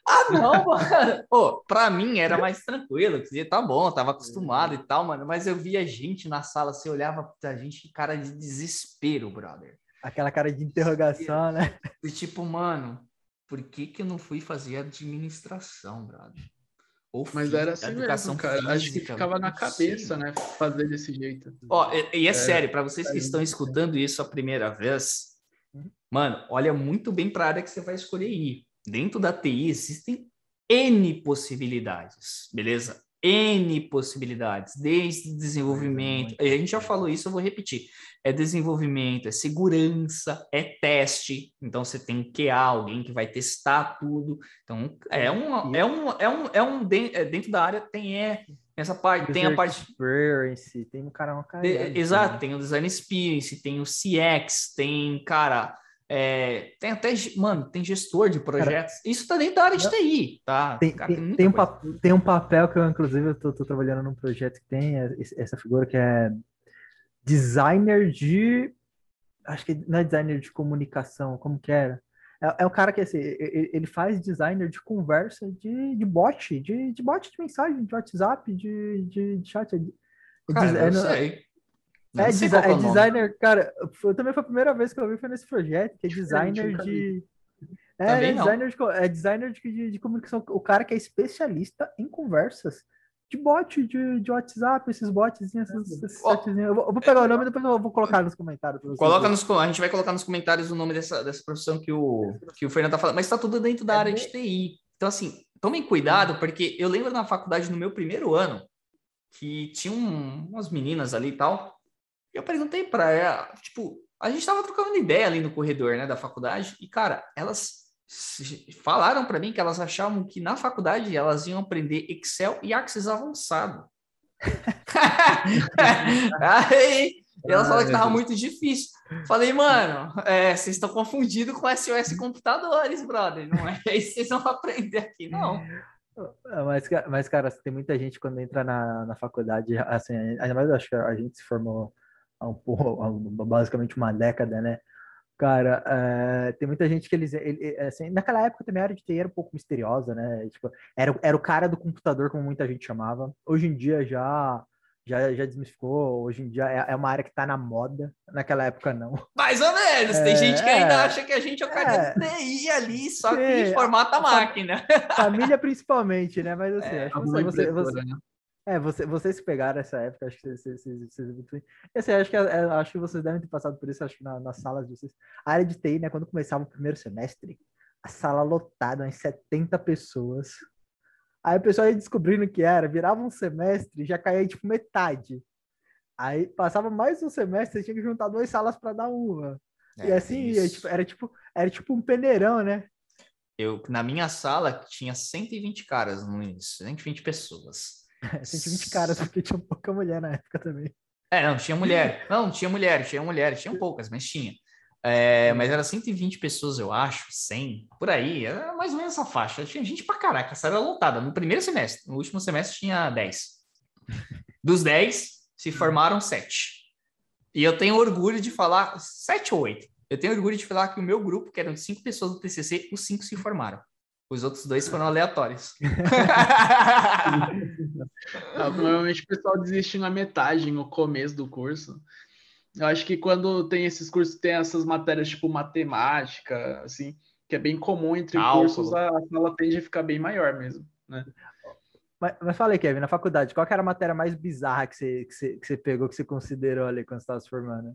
Ah, não, mano. Pô, pra mim era mais tranquilo. Dizia, tá bom, tava acostumado e tal, mano. Mas eu via gente na sala, você olhava pra gente, cara de desespero, brother. Aquela cara de interrogação, né? E tipo, mano, por que que eu não fui fazer administração, brother? Ou Mas era assim educação mesmo, cara. Física, Acho que ficava na cabeça, né? Fazer desse jeito. Ó, e, e é, é, sério, para vocês que é estão escutando isso a primeira vez, mano, olha muito bem para a área que você vai escolher ir. Dentro da TI existem N possibilidades, beleza? N possibilidades, desde desenvolvimento, a gente já falou isso, eu vou repetir. É desenvolvimento, é segurança, é teste. Então você tem QA, alguém que vai testar tudo. Então é um é um é um, é um é, dentro da área tem é, essa parte, tem a parte experience, tem um cara uma cara. Exato, tem o design experience, tem o CX, tem cara é, tem até, mano, tem gestor de projetos. Cara, Isso tá dentro da área de TI, tá? Tem, Cara, tem, tem, um, tem, um, papel que eu, inclusive, eu tô, tô, trabalhando num projeto que tem essa figura que é designer de. Acho que não é designer de comunicação, como que era? É, é um cara que assim, ele faz designer de conversa de, de bot, de, de bot de mensagem, de WhatsApp, de, de, de chat. Cara, é, eu sei. É, desi é, designer, cara, foi, também foi a primeira vez que eu vi foi nesse projeto, que é designer de. É, é, designer de, é designer de, de, de, comunicação, o cara que é especialista em conversas de bot, de, de WhatsApp, esses bots, esses, esses oh, eu, vou, eu, vou, pegar o nome e depois eu vou colocar nos comentários. Coloca nos, a gente vai colocar nos comentários o nome dessa, dessa profissão que o, que o Fernando tá falando, mas tá tudo dentro da é área de TI. Então, assim, tomem cuidado, porque eu lembro na faculdade, no meu primeiro ano, que tinha um, umas meninas ali e tal, eu perguntei para ela, tipo, a gente tava trocando ideia ali no corredor, né, da faculdade, e cara, elas falaram para mim que elas achavam que na faculdade elas iam aprender Excel e Access avançado. Aí elas falaram que tava muito difícil. Falei, mano, é, vocês estão confundindo com SOS computadores, brother. Não é isso que vocês vão aprender aqui, não. Mas, mas, cara, tem muita gente quando entra na, na faculdade, assim, ainda mais acho que a gente se formou um, basicamente uma década, né? Cara, é, tem muita gente que eles. Ele, assim, naquela época também a área de TI era um pouco misteriosa, né? Tipo, era, era o cara do computador, como muita gente chamava. Hoje em dia já já, já desmistificou. Hoje em dia é, é uma área que está na moda. Naquela época, não. Mais ou menos. Tem é, gente que ainda acha que a gente é o cara é, de TI ali, só que formata a máquina. Família principalmente, né? Mas assim, é, acho que você, você, você, né? É, você, vocês pegaram essa época, acho que vocês, vocês, vocês assim, acho que é, acho que vocês devem ter passado por isso, acho que na, nas salas de vocês. A área de TI, né, quando começava o primeiro semestre, a sala lotada, umas 70 pessoas. Aí o pessoal ia descobrindo que era, virava um semestre, já caía tipo metade. Aí passava mais um semestre, tinha que juntar duas salas para dar uma. É, e assim, ia, tipo, era tipo, era tipo um peneirão, né? Eu, na minha sala tinha 120 caras no início, 120 pessoas. 120 caras, porque tinha pouca mulher na época também. É, não, tinha mulher. Não, tinha mulher, tinha mulher, tinha poucas, mas tinha. É, mas era 120 pessoas, eu acho, 100, por aí, era mais ou menos essa faixa. Tinha gente pra caraca, essa era lotada. No primeiro semestre, no último semestre tinha 10. Dos 10, se formaram 7. E eu tenho orgulho de falar, 7 ou 8. Eu tenho orgulho de falar que o meu grupo, que eram 5 pessoas do TCC, os 5 se formaram. Os outros dois foram aleatórios. Não, provavelmente o pessoal desiste na metade, no começo do curso. Eu acho que quando tem esses cursos, tem essas matérias tipo matemática, assim, que é bem comum entre Cálculo. cursos, a sala tende a ficar bem maior mesmo, né? Mas, mas falei, Kevin, na faculdade, qual era a matéria mais bizarra que você, que você, que você pegou, que você considerou ali quando você estava se formando?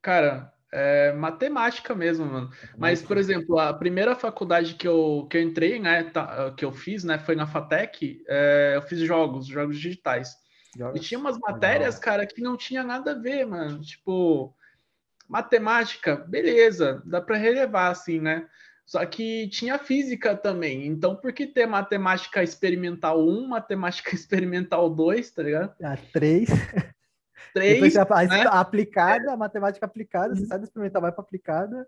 Cara, é, matemática mesmo, mano. Mas, por exemplo, a primeira faculdade que eu, que eu entrei, né, tá, que eu fiz, né, foi na FATEC, é, eu fiz jogos, jogos digitais. Jogos? E tinha umas matérias, cara, que não tinha nada a ver, mano. Tipo, matemática, beleza, dá para relevar, assim, né? Só que tinha física também. Então, por que ter matemática experimental 1, matemática experimental 2, tá ligado? Ah, 3. Três. Depois você né? aplicada, a matemática aplicada, você sai do experimental, vai para aplicada.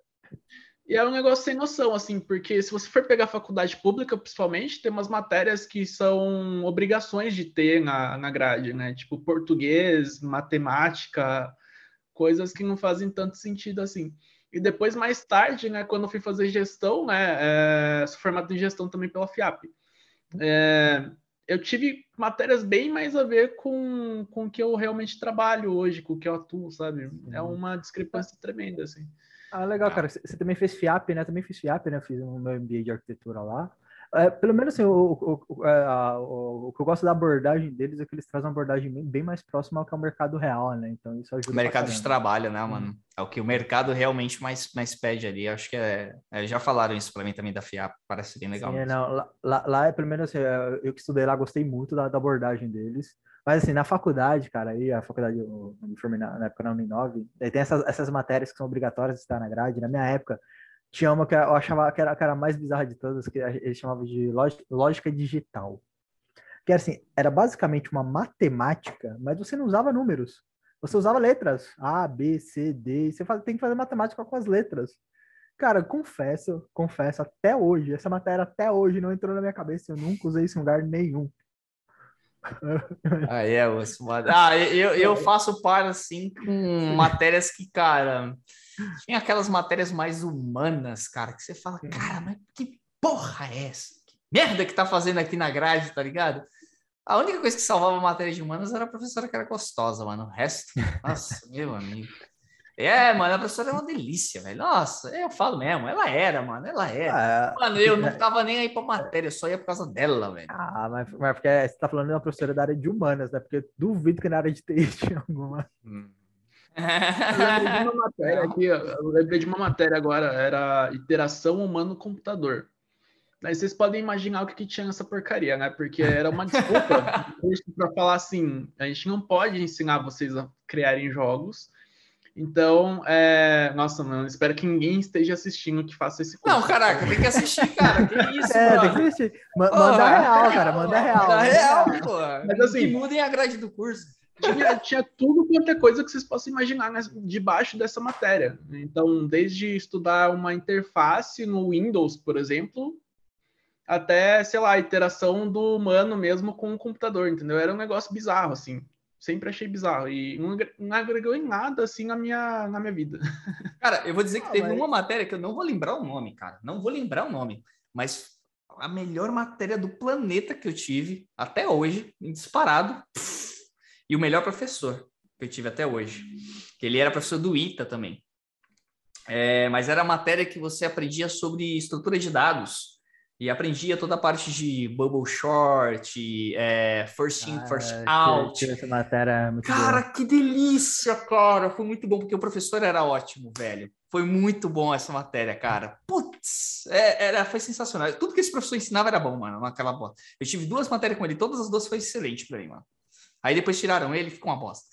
E é um negócio sem noção, assim, porque se você for pegar faculdade pública, principalmente, tem umas matérias que são obrigações de ter na, na grade, né? Tipo português, matemática, coisas que não fazem tanto sentido assim. E depois, mais tarde, né, quando eu fui fazer gestão, né, é, sou formado em gestão também pela FIAP. É, eu tive matérias bem mais a ver com, com o que eu realmente trabalho hoje, com o que eu atuo, sabe? É uma discrepância tremenda, assim. Ah, legal, cara. Você também fez FIAP, né? Também fiz FIAP, né? Fiz um meu MBA de arquitetura lá. É, pelo menos assim, o, o, é, a, o, o, que eu gosto da abordagem deles é que eles trazem uma abordagem bem, bem mais próxima ao que é o mercado real, né? Então isso ajuda. O mercado de trabalho, né, mano? É o que o mercado realmente mais, mais pede ali. Acho que é, é já falaram isso para mim também da FIAP, parece bem legal. Sim, é, não, lá, lá, lá, é pelo menos assim, é, eu que estudei lá, gostei muito da, da abordagem deles. Mas assim, na faculdade, cara, aí a faculdade, eu me formei na, na época na Uninove, tem essas, essas matérias que são obrigatórias de estar na grade. Na minha época, tinha uma que eu achava que era, a mais bizarra de todas, que eles chamavam de lógica digital. Que era assim, era basicamente uma matemática, mas você não usava números. Você usava letras. A, B, C, D. Você faz, tem que fazer matemática com as letras. Cara, confesso, confesso, até hoje, essa matéria até hoje não entrou na minha cabeça. Eu nunca usei isso em lugar nenhum. Ah, é, Osmar. Ah, eu, eu faço par, assim, com matérias que, cara, tinha aquelas matérias mais humanas, cara, que você fala, cara, mas que porra é essa? Que merda que tá fazendo aqui na grade, tá ligado? A única coisa que salvava matéria de humanas era a professora que era gostosa, mano. O resto, nossa, meu amigo. É, mano, a professora é uma delícia, velho. Nossa, eu falo mesmo, ela era, mano, ela era. Ah, mano, eu não é. tava nem aí pra matéria, eu só ia por causa dela, velho. Ah, mas, mas porque você tá falando de uma professora da área de humanas, né? Porque duvido que na área de TI tinha alguma. Hum. Eu lembrei de uma matéria aqui, eu lembrei de uma matéria agora, era interação humano-computador. Aí vocês podem imaginar o que, que tinha nessa porcaria, né? Porque era uma desculpa para falar assim: a gente não pode ensinar vocês a criarem jogos. Então, é... nossa, mano, espero que ninguém esteja assistindo que faça esse curso. Não, caraca, tem que assistir, cara. Que isso, é, mano? tem que assistir. manda real, cara, manda real. Manda real, pô. Mas assim, que mudem a grade do curso tinha, tinha tudo quanto é coisa que vocês possam imaginar nessa, debaixo dessa matéria. Então, desde estudar uma interface no Windows, por exemplo, até, sei lá, a interação do humano mesmo com o computador, entendeu? Era um negócio bizarro, assim. Sempre achei bizarro. E não, não agregou em nada, assim, na minha, na minha vida. Cara, eu vou dizer que ah, teve mas... uma matéria que eu não vou lembrar o nome, cara. Não vou lembrar o nome. Mas a melhor matéria do planeta que eu tive até hoje, disparado. Pff, e o melhor professor que eu tive até hoje. Ele era professor do ITA também. É, mas era a matéria que você aprendia sobre estrutura de dados e aprendia toda a parte de bubble short, é, first in, ah, first out. Essa matéria muito cara, boa. que delícia, cara! Foi muito bom porque o professor era ótimo, velho. Foi muito bom essa matéria, cara. Putz, é, era, foi sensacional. Tudo que esse professor ensinava era bom, mano, naquela bola. Eu tive duas matérias com ele, todas as duas foi excelente para mim, mano. Aí depois tiraram ele e ficou uma bosta.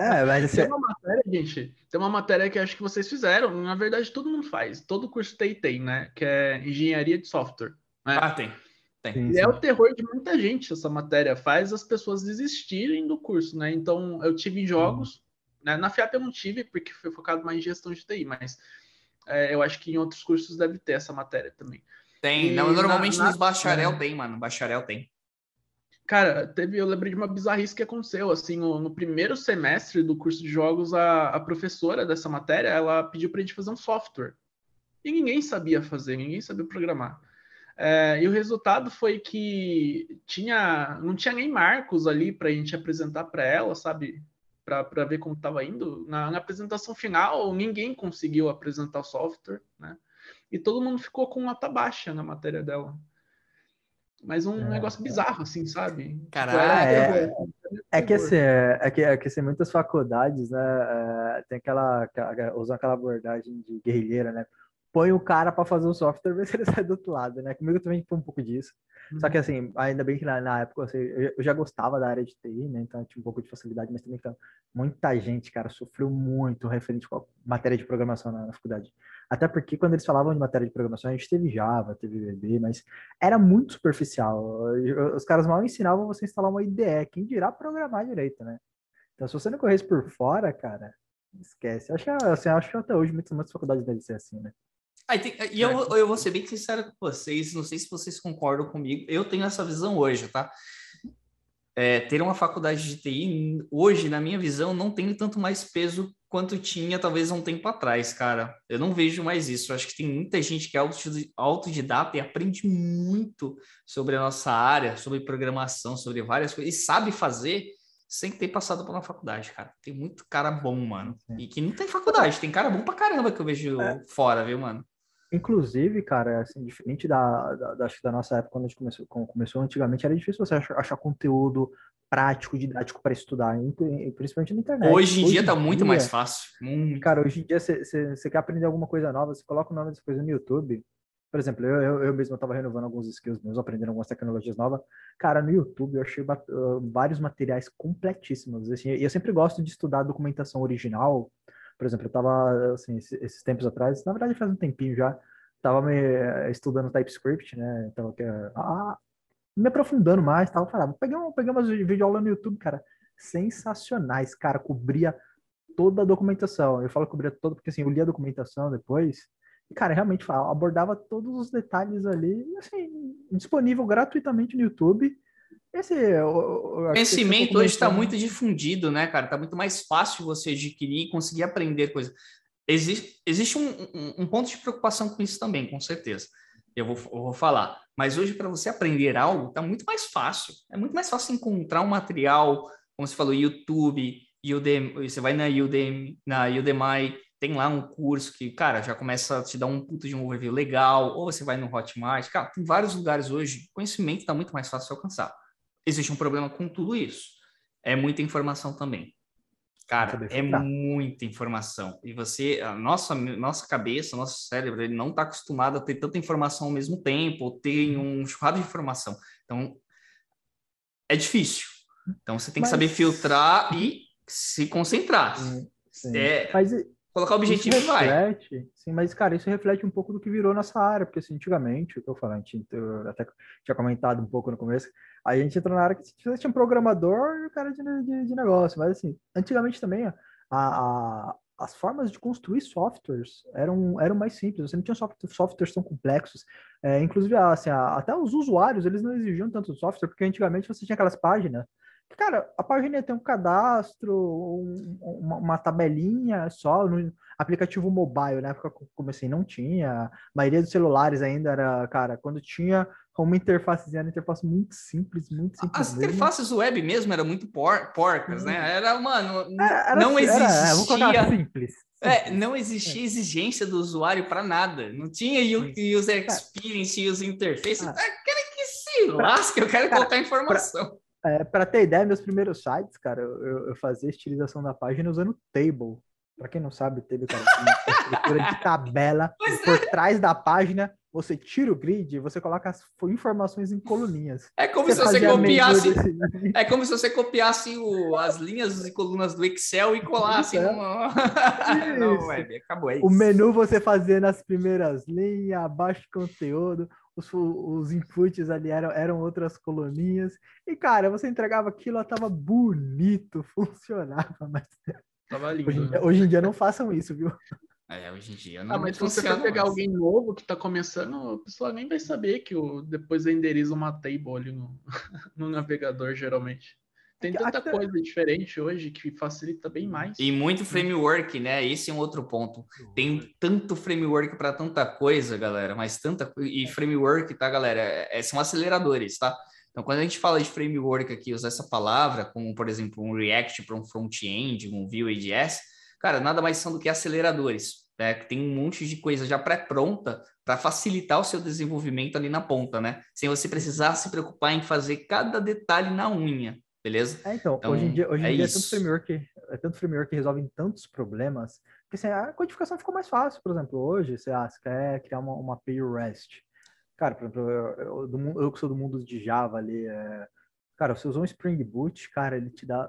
é, mas assim... Tem uma matéria, gente, tem uma matéria que acho que vocês fizeram, na verdade todo mundo faz, todo curso TI tem, né? Que é engenharia de software. Né? Ah, tem. tem. E é o terror de muita gente essa matéria, faz as pessoas desistirem do curso, né? Então, eu tive jogos, hum. né? na FIAP eu não tive, porque foi focado mais em gestão de TI, mas é, eu acho que em outros cursos deve ter essa matéria também. Tem, não, normalmente na, nos bacharel é. tem, mano, bacharel tem. Cara, teve, eu lembrei de uma bizarrice que aconteceu, assim, no, no primeiro semestre do curso de jogos, a, a professora dessa matéria, ela pediu para a gente fazer um software. E ninguém sabia fazer, ninguém sabia programar. É, e o resultado foi que tinha, não tinha nem marcos ali para a gente apresentar para ela, sabe? Para ver como estava indo. Na, na, apresentação final, ninguém conseguiu apresentar o software, né? E todo mundo ficou com nota baixa na matéria dela. Mas um é, negócio bizarro, assim, sabe? Tipo, Caralho. É, é, que assim, é, é, que, é que assim, muitas faculdades, né, é, tem aquela, aquela, usam aquela abordagem de guerrilheira, né? Põe o cara para fazer o software, vê se ele sai do outro lado, né? Comigo também foi um pouco disso. Uhum. Só que assim, ainda bem que na, na época assim, eu, eu, já gostava da área de TI, né? Então eu tinha um pouco de facilidade, mas também então, muita gente, cara, sofreu muito referente a matéria de programação na, na faculdade. Até porque quando eles falavam de matéria de programação, a gente teve Java, teve VB, mas era muito superficial. Os caras mal ensinavam você a instalar uma IDE, quem dirá programar direito, né? Então, se você não corresse por fora, cara, esquece. Acho que, assim, acho que até hoje muitas, muitas faculdades devem ser assim, né? E eu, eu vou ser bem sincero com vocês, não sei se vocês concordam comigo, eu tenho essa visão hoje, tá? É, ter uma faculdade de TI, hoje, na minha visão, não tem tanto mais peso quanto tinha talvez um tempo atrás, cara. Eu não vejo mais isso. Eu acho que tem muita gente que é autodidata e aprende muito sobre a nossa área, sobre programação, sobre várias coisas, e sabe fazer sem ter passado por uma faculdade, cara. Tem muito cara bom, mano. E que não tem faculdade, tem cara bom pra caramba que eu vejo é. fora, viu, mano? Inclusive, cara, assim, diferente da, da, da, da nossa época, quando a gente começou, começou antigamente, era difícil você achar, achar conteúdo prático, didático para estudar, principalmente na internet. Hoje em hoje dia tá muito mais fácil. Muito. Cara, hoje em dia você quer aprender alguma coisa nova, você coloca o nome dessa coisa no YouTube. Por exemplo, eu, eu, eu mesmo estava renovando alguns skills meus, aprendendo algumas tecnologias novas. Cara, no YouTube eu achei vários materiais completíssimos. Assim, e eu sempre gosto de estudar documentação original, por exemplo, eu estava, assim, esses tempos atrás, na verdade faz um tempinho já, estava me eh, estudando TypeScript, né? Então, que, ah, me aprofundando mais, tava falando, peguei, um, peguei umas videoaulas no YouTube, cara, sensacionais, cara, cobria toda a documentação. Eu falo cobria toda porque assim, eu li a documentação depois, e cara, realmente abordava todos os detalhes ali, assim, disponível gratuitamente no YouTube. Esse, o conhecimento hoje está muito difundido, né, cara? Está muito mais fácil você adquirir e conseguir aprender coisas. Existe, existe um, um, um, ponto de preocupação com isso também, com certeza. Eu vou, eu vou falar. Mas hoje, para você aprender algo, está muito mais fácil. É muito mais fácil encontrar um material, como você falou, YouTube, Udemy, você vai na Udemy, na Udemy, tem lá um curso que, cara, já começa a te dar um puto de um overview legal, ou você vai no Hotmart. Cara, tem vários lugares hoje, conhecimento está muito mais fácil de alcançar existe um problema com tudo isso. É muita informação também. Cara, é muita informação. E você, a nossa, nossa cabeça, nosso cérebro, ele não está acostumado a ter tanta informação ao mesmo tempo, ou ter uhum. um churrado de informação. Então, é difícil. Então, você tem que Mas... saber filtrar e se concentrar. Sim, sim. É... Mas Colocar o objetivo isso reflete, vai. Sim, mas, cara, isso reflete um pouco do que virou nossa área, porque, assim, antigamente, o que eu falei, eu até tinha comentado um pouco no começo, a gente entrou na área que você tinha um programador e o cara de, de, de, negócio, mas, assim, antigamente também, a, a, as formas de construir softwares eram, eram mais simples, você não tinha software, softwares tão complexos, é, inclusive, assim, a, até os usuários, eles não exigiam tanto software, porque antigamente você tinha aquelas páginas Cara, a página tem um cadastro, um, uma, uma, tabelinha só no aplicativo mobile, na época como assim, não tinha. A maioria dos celulares ainda era, cara, quando tinha uma interface, era uma interface muito simples, muito simples. As mesmo. interfaces web mesmo eram muito por, porcas, né? Uhum. Era, mano, era, era, não existia. Era, vou colocar simples. É, não existia exigência do usuário para nada. Não tinha user é. experience, user interface. Ah. Quero que se lasque, eu quero colocar informação. Pra é, para ter ideia, meus primeiros sites, cara, eu, eu fazia estilização da página usando Table. Para quem não sabe, Table, cara, uma estrutura de tabela por é. trás da página. Você tira o grid, você coloca as informações em coluninhas. É como você se você copiasse. Desse... É como se você copiasse o, as linhas e colunas do Excel e colasse é. uma... não, web, acabou. É o menu você fazia nas primeiras linhas, abaixo de conteúdo os, os inputs ali eram, eram outras coluninhas. E, cara, você entregava aquilo, ela tava bonito, funcionava, mas. Tava lindo. Hoje, né? hoje em dia não façam isso, viu? É, hoje em dia não. Ah, mas se você for pegar mais. alguém novo que está começando, a pessoa nem vai saber que o, depois renderiza uma table ali no, no navegador, geralmente. Tem tanta coisa diferente hoje que facilita bem mais. E muito framework, né? Esse é um outro ponto. Tem tanto framework para tanta coisa, galera, mas tanta e framework, tá, galera? É, são aceleradores, tá? Então, quando a gente fala de framework aqui, usar essa palavra, como por exemplo um React para um front-end, um Vue.js, cara, nada mais são do que aceleradores. Né? Tem um monte de coisa já pré-pronta para facilitar o seu desenvolvimento ali na ponta, né? Sem você precisar se preocupar em fazer cada detalhe na unha beleza? É, então, então, hoje em dia, hoje em é dia é, tanto framework, é tanto framework que resolve tantos problemas, que assim, a codificação ficou mais fácil, por exemplo, hoje, você, ah, você quer criar uma, uma API REST. Cara, por exemplo, eu, eu, eu, que sou do mundo de Java ali, é, cara, você usou um Spring Boot, cara, ele te dá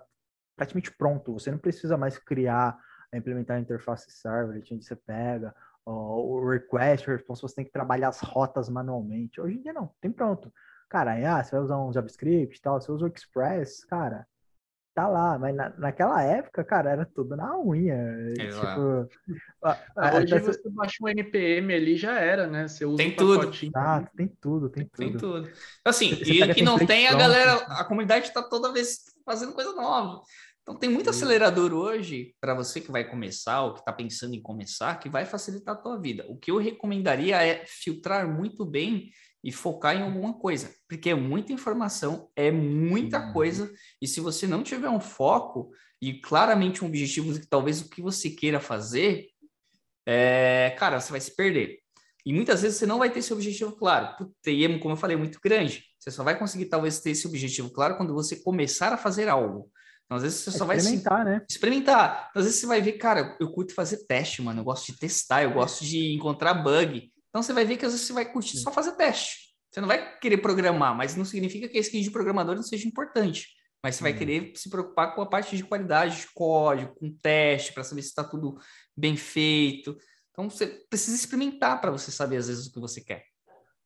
praticamente pronto, você não precisa mais criar, implementar a interface server, onde você pega, o request, o response, você tem que trabalhar as rotas manualmente. Hoje em dia não, tem pronto. Cara, ah, você vai usar um JavaScript e tal, você usa o Express, cara, tá lá. Mas na, naquela época, cara, era tudo na unha. Exato. Tipo, Hoje essa... você baixa um NPM ali já era, né? Você usa tem tudo. Ah, tem tudo, tem tudo. Tem tudo. Assim, você e que não tem, a galera, a comunidade tá toda vez fazendo coisa nova. Então tem muito acelerador hoje para você que vai começar ou que está pensando em começar, que vai facilitar a tua vida. O que eu recomendaria é filtrar muito bem e focar em alguma coisa, porque é muita informação, é muita uhum. coisa, e se você não tiver um foco e claramente um objetivo que talvez o que você queira fazer, é, cara, você vai se perder. E muitas vezes você não vai ter esse objetivo claro. O TM, como eu falei, é muito grande. Você só vai conseguir talvez ter esse objetivo claro quando você começar a fazer algo. Então, às vezes você é só vai experimentar, né? Experimentar. Então, às vezes você vai ver, cara, eu curto fazer teste, mano. Eu gosto de testar, eu gosto de encontrar bug. Então você vai ver que às vezes você vai curtir só fazer teste. Você não vai querer programar, mas não significa que a skill de programador não seja importante. Mas você vai uhum. querer se preocupar com a parte de qualidade de código, com teste, para saber se está tudo bem feito. Então você precisa experimentar para você saber às vezes o que você quer.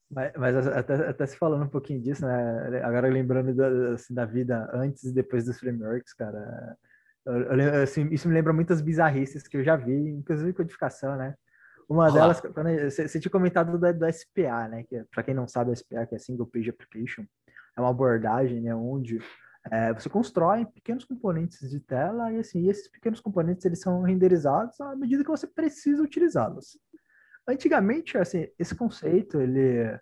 Mas, mas até, até, se falando um pouquinho disso, né? Agora lembrando da, assim, da vida antes e depois dos frameworks, cara. Eu, eu, assim, isso me lembra muitas bizarrices que eu já vi, inclusive codificação, né? Uma Olá. delas, você, você tinha comentado do, do SPA, né? Que, para quem não sabe, o SPA, que é Single Page Application, é uma abordagem né, onde é, você constrói pequenos componentes de tela e assim, esses pequenos componentes eles são renderizados à medida que você precisa utilizá-los. Antigamente, assim, esse conceito ele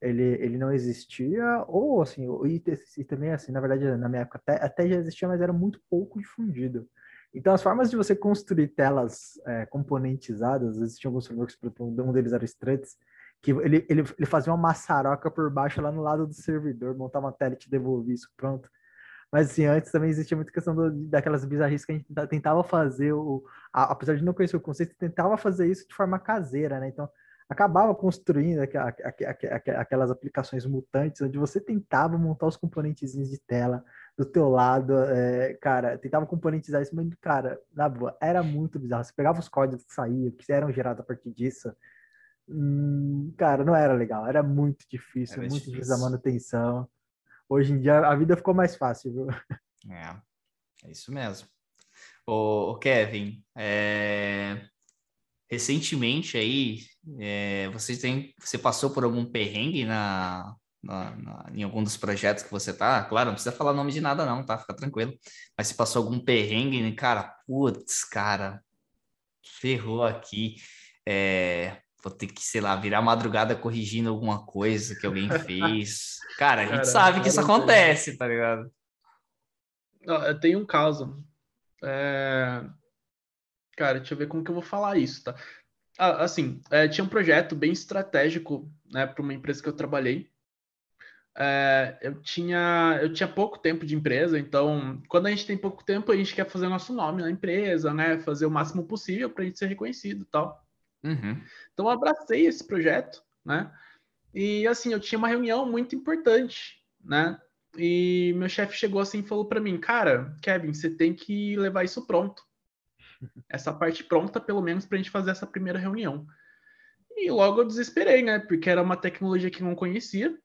ele, ele não existia ou assim, e, e também assim, na verdade, na minha época até, até já existia, mas era muito pouco difundido. Então, as formas de você construir telas é, componentizadas, existiam alguns frameworks, um deles era Struts, que ele, ele, ele fazia uma maçaroca por baixo lá no lado do servidor, montava uma tela e te devolvia isso pronto. Mas assim, antes também existia muita questão do, daquelas bizarrices que a gente tentava fazer, o, a, apesar de não conhecer o conceito, tentava fazer isso de forma caseira, né? Então, acabava construindo aquelas aplicações mutantes, onde você tentava montar os componentes de tela, do teu lado, é, cara, tentava componentizar isso, mas, cara, na boa, era muito bizarro. Você pegava os códigos que saíam, que eram gerados a partir disso, hum, cara, não era legal, era muito difícil, era muito difícil a manutenção. Hoje em dia a vida ficou mais fácil, viu? É, é isso mesmo. Ô, Kevin, é... recentemente aí, é... você, tem... você passou por algum perrengue na, na, na, em algum dos projetos que você tá, claro, não precisa falar nome de nada não, tá? Fica tranquilo. Mas se passou algum perrengue, cara, putz, cara, ferrou aqui. É, vou ter que, sei lá, virar madrugada corrigindo alguma coisa que alguém fez. Cara, a gente cara, sabe que isso acontece, tá ligado? Eu tenho um caso. É... Cara, deixa eu ver como que eu vou falar isso, tá? Ah, assim, é, tinha um projeto bem estratégico, né, para uma empresa que eu trabalhei é, eu, tinha, eu tinha pouco tempo de empresa, então, quando a gente tem pouco tempo, a gente quer fazer nosso nome na empresa, né? Fazer o máximo possível para a gente ser reconhecido e tal. Uhum. Então, eu abracei esse projeto, né? E, assim, eu tinha uma reunião muito importante, né? E meu chefe chegou assim e falou para mim, cara, Kevin, você tem que levar isso pronto. Essa parte pronta, pelo menos, para a gente fazer essa primeira reunião. E logo eu desesperei, né? Porque era uma tecnologia que eu não conhecia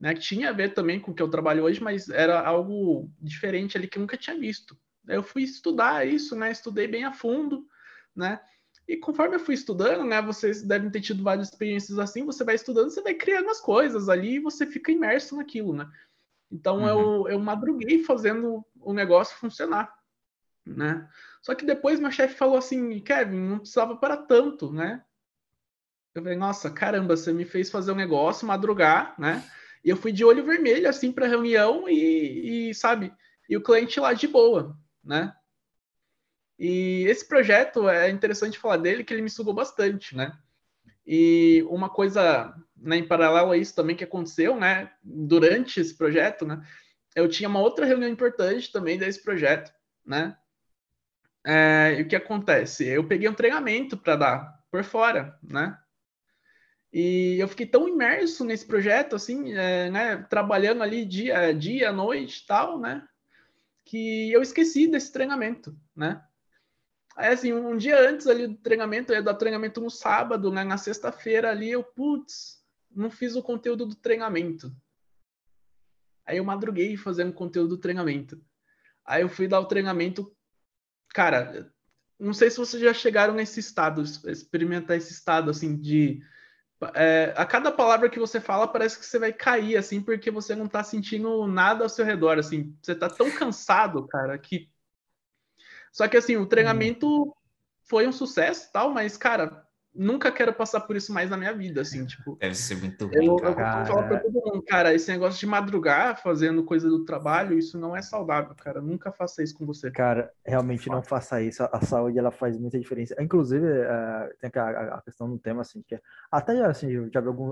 né? Que tinha a ver também com o que eu trabalho hoje, mas era algo diferente ali que eu nunca tinha visto. Eu fui estudar isso, né? Estudei bem a fundo, né? E conforme eu fui estudando, né? Vocês devem ter tido várias experiências assim. Você vai estudando, você vai criando as coisas ali e você fica imerso naquilo, né? Então uhum. eu, eu madruguei fazendo o negócio funcionar, né? Só que depois meu chefe falou assim, Kevin, não precisava para tanto, né? Eu falei, nossa, caramba, você me fez fazer o um negócio, madrugar, né? E eu fui de olho vermelho, assim, para a reunião e, e, sabe, e o cliente lá de boa, né? E esse projeto é interessante falar dele, que ele me sugou bastante, né? E uma coisa, né, em paralelo a isso também que aconteceu, né, durante esse projeto, né, eu tinha uma outra reunião importante também desse projeto, né? É, e o que acontece? Eu peguei um treinamento para dar por fora, né? E eu fiquei tão imerso nesse projeto, assim, é, né, trabalhando ali dia, dia, noite tal, né, que eu esqueci desse treinamento, né. Aí, assim, um dia antes ali do treinamento, eu ia dar treinamento no sábado, né, na sexta-feira ali, eu, putz, não fiz o conteúdo do treinamento. Aí eu madruguei fazendo conteúdo do treinamento. Aí eu fui dar o treinamento. Cara, não sei se vocês já chegaram nesse estado, experimentar esse estado assim de. É, a cada palavra que você fala parece que você vai cair, assim, porque você não tá sentindo nada ao seu redor, assim. Você tá tão cansado, cara, que. Só que assim, o treinamento foi um sucesso tal, mas, cara, nunca quero passar por isso mais na minha vida, assim, tipo. Deve ser muito ruim, eu, cara. Eu vou falar pra todo mundo, cara, esse negócio de madrugar fazendo coisa do trabalho, isso não é saudável, cara. Nunca faça isso com você. Cara, realmente não faça isso. A saúde, ela faz muita diferença. Inclusive, uh, tem a, a, questão do tema, assim, que é, até assim, eu já vi algum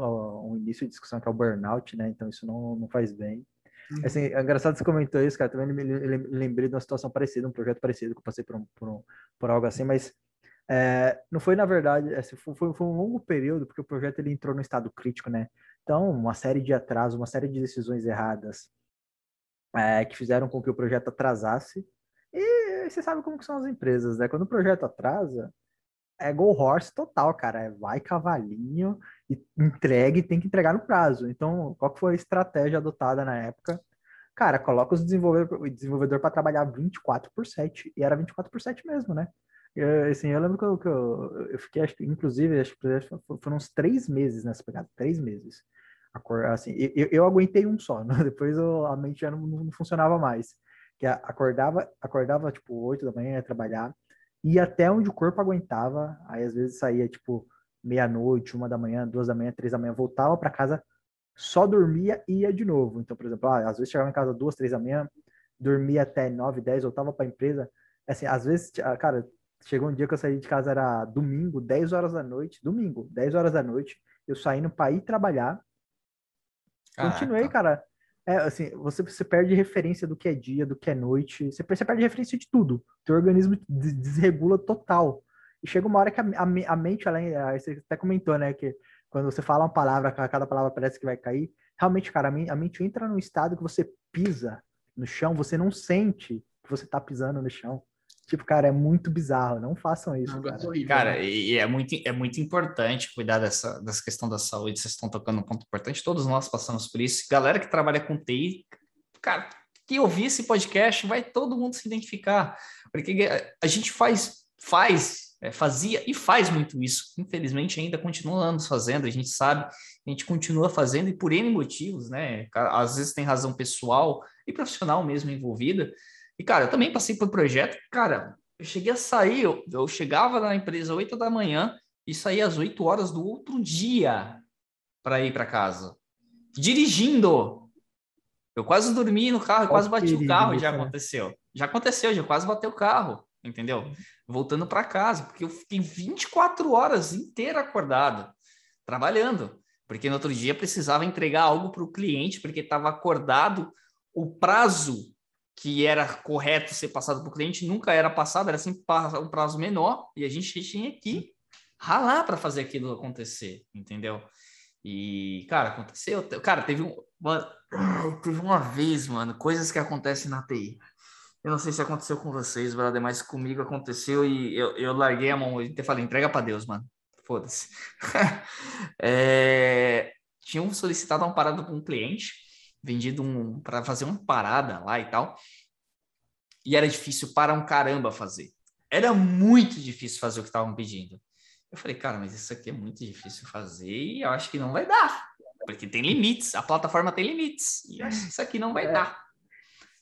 um início de discussão que é o burnout, né? Então isso não, não faz bem. Uhum. Assim, é engraçado que você comentou isso, cara. Também me lembrei de uma situação parecida, um projeto parecido que eu passei por, um, por, um, por algo assim, mas é, não foi, na verdade, é, foi, foi, um longo período, porque o projeto ele entrou no estado crítico, né? Então, uma série de atrasos, uma série de decisões erradas é, que fizeram com que o projeto atrasasse. E você sabe como que são as empresas, né? Quando o projeto atrasa, é go horse total, cara. É vai cavalinho e entregue, tem que entregar no prazo. Então, qual que foi a estratégia adotada na época? Cara, coloca os desenvolvedor, desenvolvedor para trabalhar 24 por 7. E era 24 por 7 mesmo, né? Eu, assim, eu lembro que eu, que eu, eu fiquei, acho inclusive, acho que foram uns três meses nessa pegada, três meses. Assim, eu, eu aguentei um só, né? depois eu, a mente já não, não, funcionava mais. Que acordava, acordava tipo 8 da manhã, ia trabalhar, ia até onde o corpo aguentava, aí às vezes saía tipo meia-noite, uma da manhã, duas da manhã, três da manhã, voltava para casa, só dormia e ia de novo. Então, por exemplo, ah, às vezes chegava em casa duas, três da manhã, dormia até nove, dez, voltava para a empresa. Assim, às vezes, cara, Chegou um dia que eu saí de casa, era domingo, 10 horas da noite. Domingo, 10 horas da noite. Eu saindo para ir trabalhar. Caraca. Continuei, cara. É, assim, você, você perde referência do que é dia, do que é noite. Você, você perde referência de tudo. Teu organismo desregula total. E chega uma hora que a, a, a mente, além, você até comentou, né, que quando você fala uma palavra, cada palavra parece que vai cair. Realmente, cara, a mente entra num estado que você pisa no chão, você não sente que você tá pisando no chão. Tipo, cara, é muito bizarro. Não façam isso. Não, cara, horrível, cara né? e é muito, é muito importante cuidar dessa, dessa questão da saúde. Vocês estão tocando um ponto importante. Todos nós passamos por isso. Galera que trabalha com TI, cara, que ouvir esse podcast, vai todo mundo se identificar. Porque a gente faz, faz, é, fazia e faz muito isso. Infelizmente, ainda continuamos fazendo. A gente sabe, a gente continua fazendo e por N motivos, né? Às vezes tem razão pessoal e profissional mesmo envolvida e, cara, eu também passei por projeto. Cara, eu cheguei a sair, eu, eu chegava na empresa às 8 da manhã e saía às 8 horas do outro dia para ir para casa. Dirigindo. Eu quase dormi no carro, quase bati o carro, já aconteceu. Já aconteceu, já quase bateu o carro, entendeu? Voltando para casa, porque eu fiquei 24 horas inteira acordado, trabalhando, porque no outro dia precisava entregar algo para o cliente, porque estava acordado o prazo que era correto ser passado para o cliente nunca era passado, era sempre um prazo menor e a gente tinha que ralar para fazer aquilo acontecer, entendeu? E, cara, aconteceu. Cara, teve, um, teve uma vez, mano, coisas que acontecem na TI. Eu não sei se aconteceu com vocês, brother, mas comigo aconteceu e eu, eu larguei a mão e até falei, entrega para Deus, mano. Foda-se. é, tinham solicitado uma parada para um cliente vendido um, para fazer uma parada lá e tal. E era difícil para um caramba fazer. Era muito difícil fazer o que estavam pedindo. Eu falei, cara, mas isso aqui é muito difícil fazer e eu acho que não vai dar. Porque tem limites, a plataforma tem limites. E eu acho que isso aqui não vai é. dar.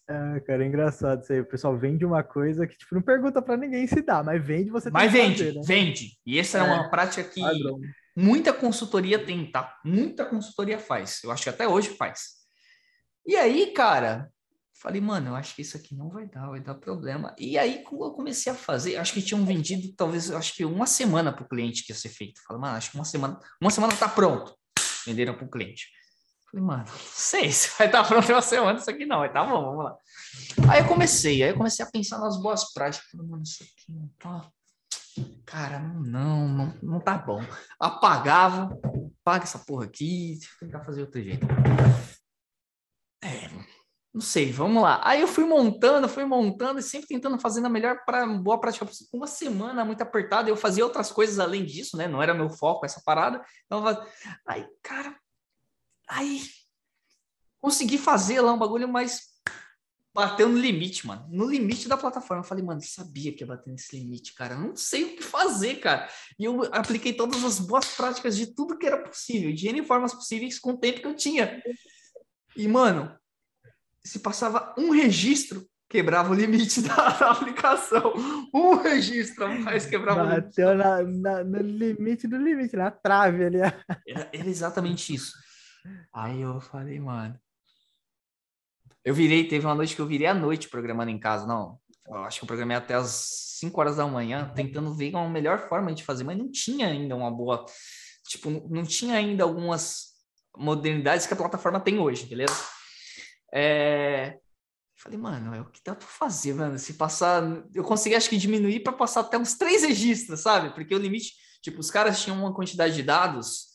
É, cara, é engraçado isso aí. O pessoal vende uma coisa que, tipo, não pergunta para ninguém se dá, mas vende, você Mas vende, fazer, né? vende. E essa é, é uma prática que padrão. muita consultoria tem, tá? Muita consultoria faz. Eu acho que até hoje faz. E aí, cara, falei, mano, eu acho que isso aqui não vai dar, vai dar problema. E aí, eu comecei a fazer, acho que tinham vendido talvez, acho que uma semana para o cliente que ia ser feito. Falei, mano, acho que uma semana, uma semana tá pronto. Venderam para o cliente. Falei, mano, não sei se vai estar pronto uma semana isso aqui não. Aí tá bom, vamos lá. Aí eu comecei, aí eu comecei a pensar nas boas práticas. Falei, mano, isso aqui não tá. Cara, não, não, não tá bom. Apagava, paga essa porra aqui, tentar fazer outro jeito. É, não sei, vamos lá. Aí eu fui montando, fui montando e sempre tentando fazer a melhor para boa prática possível. Uma semana muito apertada, eu fazia outras coisas além disso, né? Não era meu foco essa parada. Então, aí, cara, aí consegui fazer lá um bagulho, mas bateu no limite, mano. No limite da plataforma. Eu falei, mano, sabia que ia bater nesse limite, cara. Eu não sei o que fazer, cara. E eu apliquei todas as boas práticas de tudo que era possível, de N formas possíveis com o tempo que eu tinha. E, mano, se passava um registro, quebrava o limite da, da aplicação. Um registro a mais quebrava o limite. Bateu na, na, no limite do limite, na trave ali. Era, era exatamente isso. Aí eu falei, mano, eu virei, teve uma noite que eu virei à noite programando em casa. Não, eu acho que eu programei até as 5 horas da manhã, tentando ver uma melhor forma de fazer, mas não tinha ainda uma boa. Tipo, não tinha ainda algumas modernidades que a plataforma tem hoje, beleza? É... Falei, mano, é o que dá para fazer, mano. Se passar. Eu consegui, acho que, diminuir para passar até uns três registros, sabe? Porque o limite. Tipo, os caras tinham uma quantidade de dados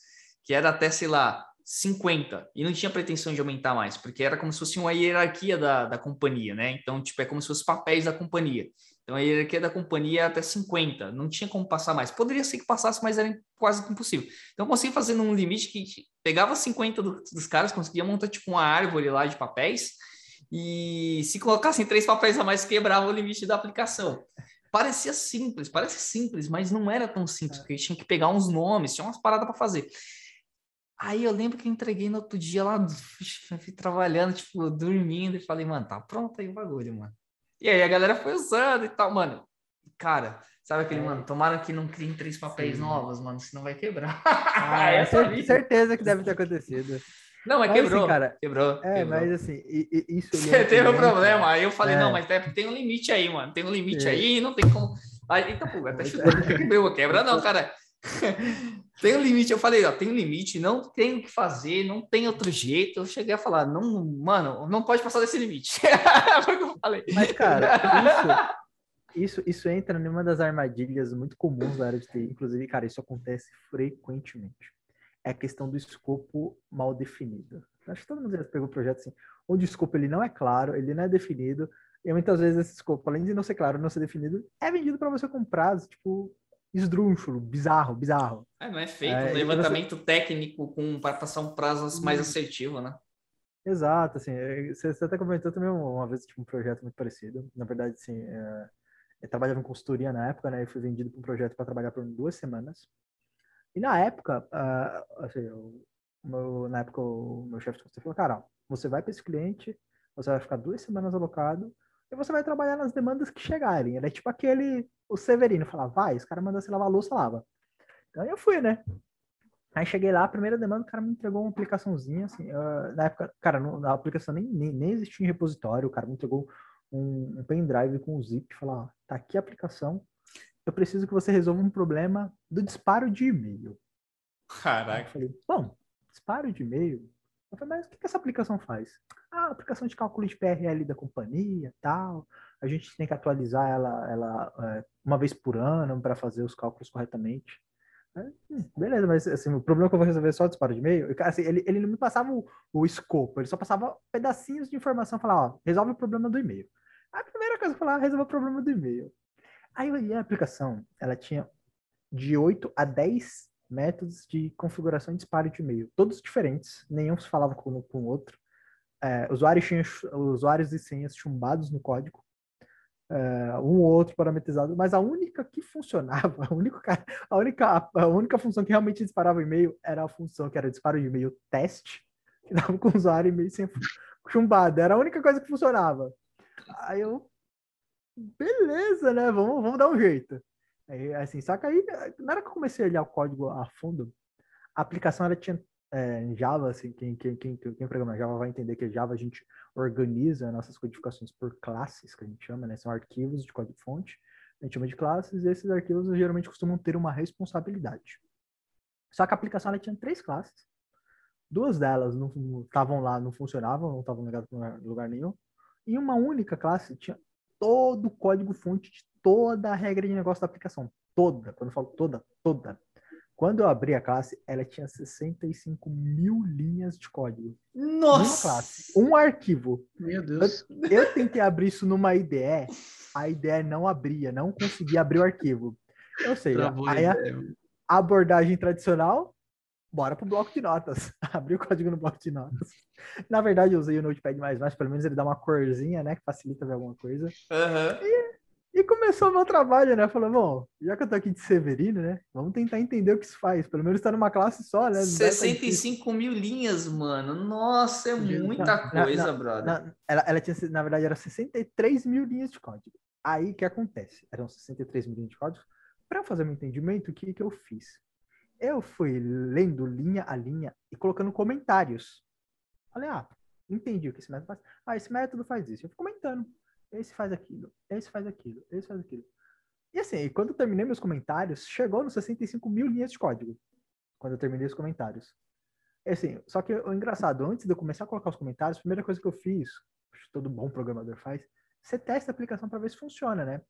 que era até, sei lá, 50 e não tinha pretensão de aumentar mais, porque era como se fosse uma hierarquia da, da companhia, né? Então, tipo, é como se fosse papéis da companhia. Então, a hierarquia da companhia é até 50, não tinha como passar mais. Poderia ser que passasse, mas era quase impossível. Então, eu consegui fazer num limite que pegava 50 do, dos caras, conseguia montar, tipo, uma árvore lá de papéis, e se colocassem três papéis a mais, quebrava o limite da aplicação. Parecia simples, parece simples, mas não era tão simples, porque tinha que pegar uns nomes, tinha umas paradas para fazer. Aí eu lembro que eu entreguei no outro dia lá, fui trabalhando, tipo, dormindo, e falei, mano, tá pronto aí o bagulho, mano. E aí a galera foi usando e tal, mano. Cara, sabe aquele, é. mano, tomara que não criem três papéis Sim. novos, mano, senão vai quebrar. Ah, é certeza que deve ter acontecido. Não, mas, mas quebrou, assim, cara, quebrou. É, quebreu. mas assim, isso... Você teve um problema, aí eu falei, é. não, mas tem um limite aí, mano, tem um limite é. aí, não tem como... Aí, eita, pô, até chutando, quebrou, quebra não, cara. tem um limite, eu falei, ó, tem um limite, não tem o que fazer, não tem outro jeito. Eu cheguei a falar, não, mano, não pode passar desse limite. Foi o que eu falei. Mas, cara, isso, isso, isso entra numa das armadilhas muito comuns da área de TI. Inclusive, cara, isso acontece frequentemente. É a questão do escopo mal definido. Acho que todo mundo já pegou o projeto assim, onde o escopo ele não é claro, ele não é definido, e muitas vezes esse escopo, além de não ser claro, não ser definido, é vendido para você com prazo, tipo, esdrúxulo, bizarro, bizarro. É, não é feito é, um levantamento você... técnico com para passar um prazo mais assertivo, né? Exato, assim, é, você, você até comentou também uma vez tipo, um projeto muito parecido. Na verdade, assim, é, eu trabalhava em consultoria na época, né? E fui vendido para um projeto para trabalhar por duas semanas. E na época, uh, assim, eu, meu, na época o meu chefe de consultoria falou, cara, você vai para esse cliente, você vai ficar duas semanas alocado e você vai trabalhar nas demandas que chegarem. Ele é tipo aquele o Severino falava, vai, os caras mandam você lavar a louça, lava. Então eu fui, né? Aí cheguei lá, a primeira demanda, o cara me entregou uma aplicaçãozinha, assim, uh, na época, cara, não, a aplicação nem, nem, nem, existia em repositório, o cara me entregou um, um pendrive com um zip, falou, ó, tá aqui a aplicação, eu preciso que você resolva um problema do disparo de e-mail. Caraca. Eu falei, bom, disparo de e-mail? Eu falei, mas o que, essa aplicação faz? Ah, aplicação de cálculo de PRL da companhia, tal, a gente tem que atualizar ela, ela é, uma vez por ano para fazer os cálculos corretamente. É, hum, beleza, mas assim, o problema é que eu vou resolver só o disparo de e-mail, assim, ele, ele não me passava o, o escopo, ele só passava pedacinhos de informação, falava, ó, resolve o problema do e-mail. A primeira coisa que eu falava, resolve o problema do e-mail. Aí eu a aplicação, ela tinha de 8 a 10 métodos de configuração de disparo de e-mail, todos diferentes, nenhum se falava com, com o outro. É, usuários, tinham, usuários e senhas chumbados no código é, um ou outro parametrizado, mas a única que funcionava, a única, a única, a única função que realmente disparava e-mail era a função que era disparo de e-mail teste, que dava com o usuário e-mail sem chumbado, era a única coisa que funcionava. Aí eu, beleza, né, vamos, vamos dar um jeito. Aí, assim, só que aí, na hora que eu comecei a olhar o código a fundo, a aplicação ela tinha é, em Java, assim, quem, quem, quem, quem programa Java vai entender que Java a gente organiza nossas codificações por classes, que a gente chama, né? São arquivos de código-fonte, a gente chama de classes, e esses arquivos geralmente costumam ter uma responsabilidade. Só que a aplicação ela tinha três classes, duas delas não estavam lá, não funcionavam, não estavam ligadas para lugar nenhum, e uma única classe tinha todo o código-fonte de toda a regra de negócio da aplicação. Toda, quando eu falo toda, toda. Quando eu abri a classe, ela tinha 65 mil linhas de código. Nossa! Uma classe, um arquivo. Meu Deus. Eu, eu, tentei abrir isso numa IDE, a IDE não abria, não conseguia abrir o arquivo. Ou seja, aí a, a abordagem tradicional, bora pro bloco de notas. Abri o código no bloco de notas. Na verdade, eu usei o Notepad++, pelo menos ele dá uma corzinha, né, que facilita ver alguma coisa. Uhum. E, e, começou o meu trabalho, né? Falei, bom, já que eu tô aqui de Severino, né, vamos tentar entender o que isso faz. Pelo menos tá numa classe só, né? 65 mil linhas, mano. Nossa, é muita na, coisa, na, brother. Na, ela, ela tinha, na verdade, era 63 mil linhas de código. Aí, o que acontece? Eram 63 mil linhas de código. Para fazer meu entendimento, o que, que eu fiz? Eu fui lendo linha a linha e colocando comentários. Falei, ah, entendi o que esse método faz. Ah, esse método faz isso. Eu fui comentando. Esse faz aquilo, esse faz aquilo, esse faz aquilo. E assim, quando eu terminei meus comentários, chegou nos 65 mil linhas de código. Quando eu terminei os comentários. E assim, só que o engraçado, antes de eu começar a colocar os comentários, a primeira coisa que eu fiz, todo bom programador faz, você testa a aplicação para ver se funciona, né?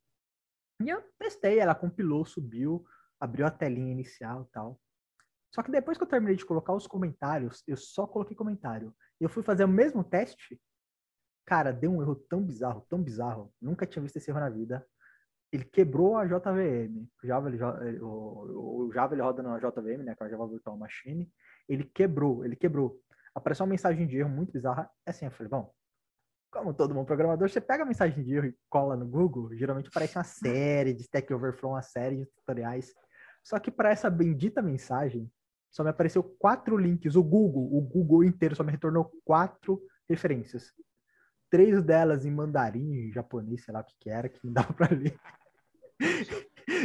E eu testei, ela compilou, subiu, abriu a telinha inicial e tal. Só que depois que eu terminei de colocar os comentários, eu só coloquei comentário. Eu fui fazer o mesmo teste. Cara, deu um erro tão bizarro, tão bizarro. Nunca tinha visto esse erro na vida. Ele quebrou a JVM. O Java, ele, o, o Java ele roda na JVM, né? Que é a Java Virtual Machine. Ele quebrou, ele quebrou. Apareceu uma mensagem de erro muito bizarra. É assim, eu falei, bom, como todo bom programador, você pega a mensagem de erro e cola no Google, geralmente aparece uma série de Stack Overflow, uma série de tutoriais. Só que para essa bendita mensagem, só me apareceu quatro links. O Google, o Google inteiro só me retornou quatro referências. Três delas em mandarim, em japonês, sei lá o que, que era, que não dava para ler.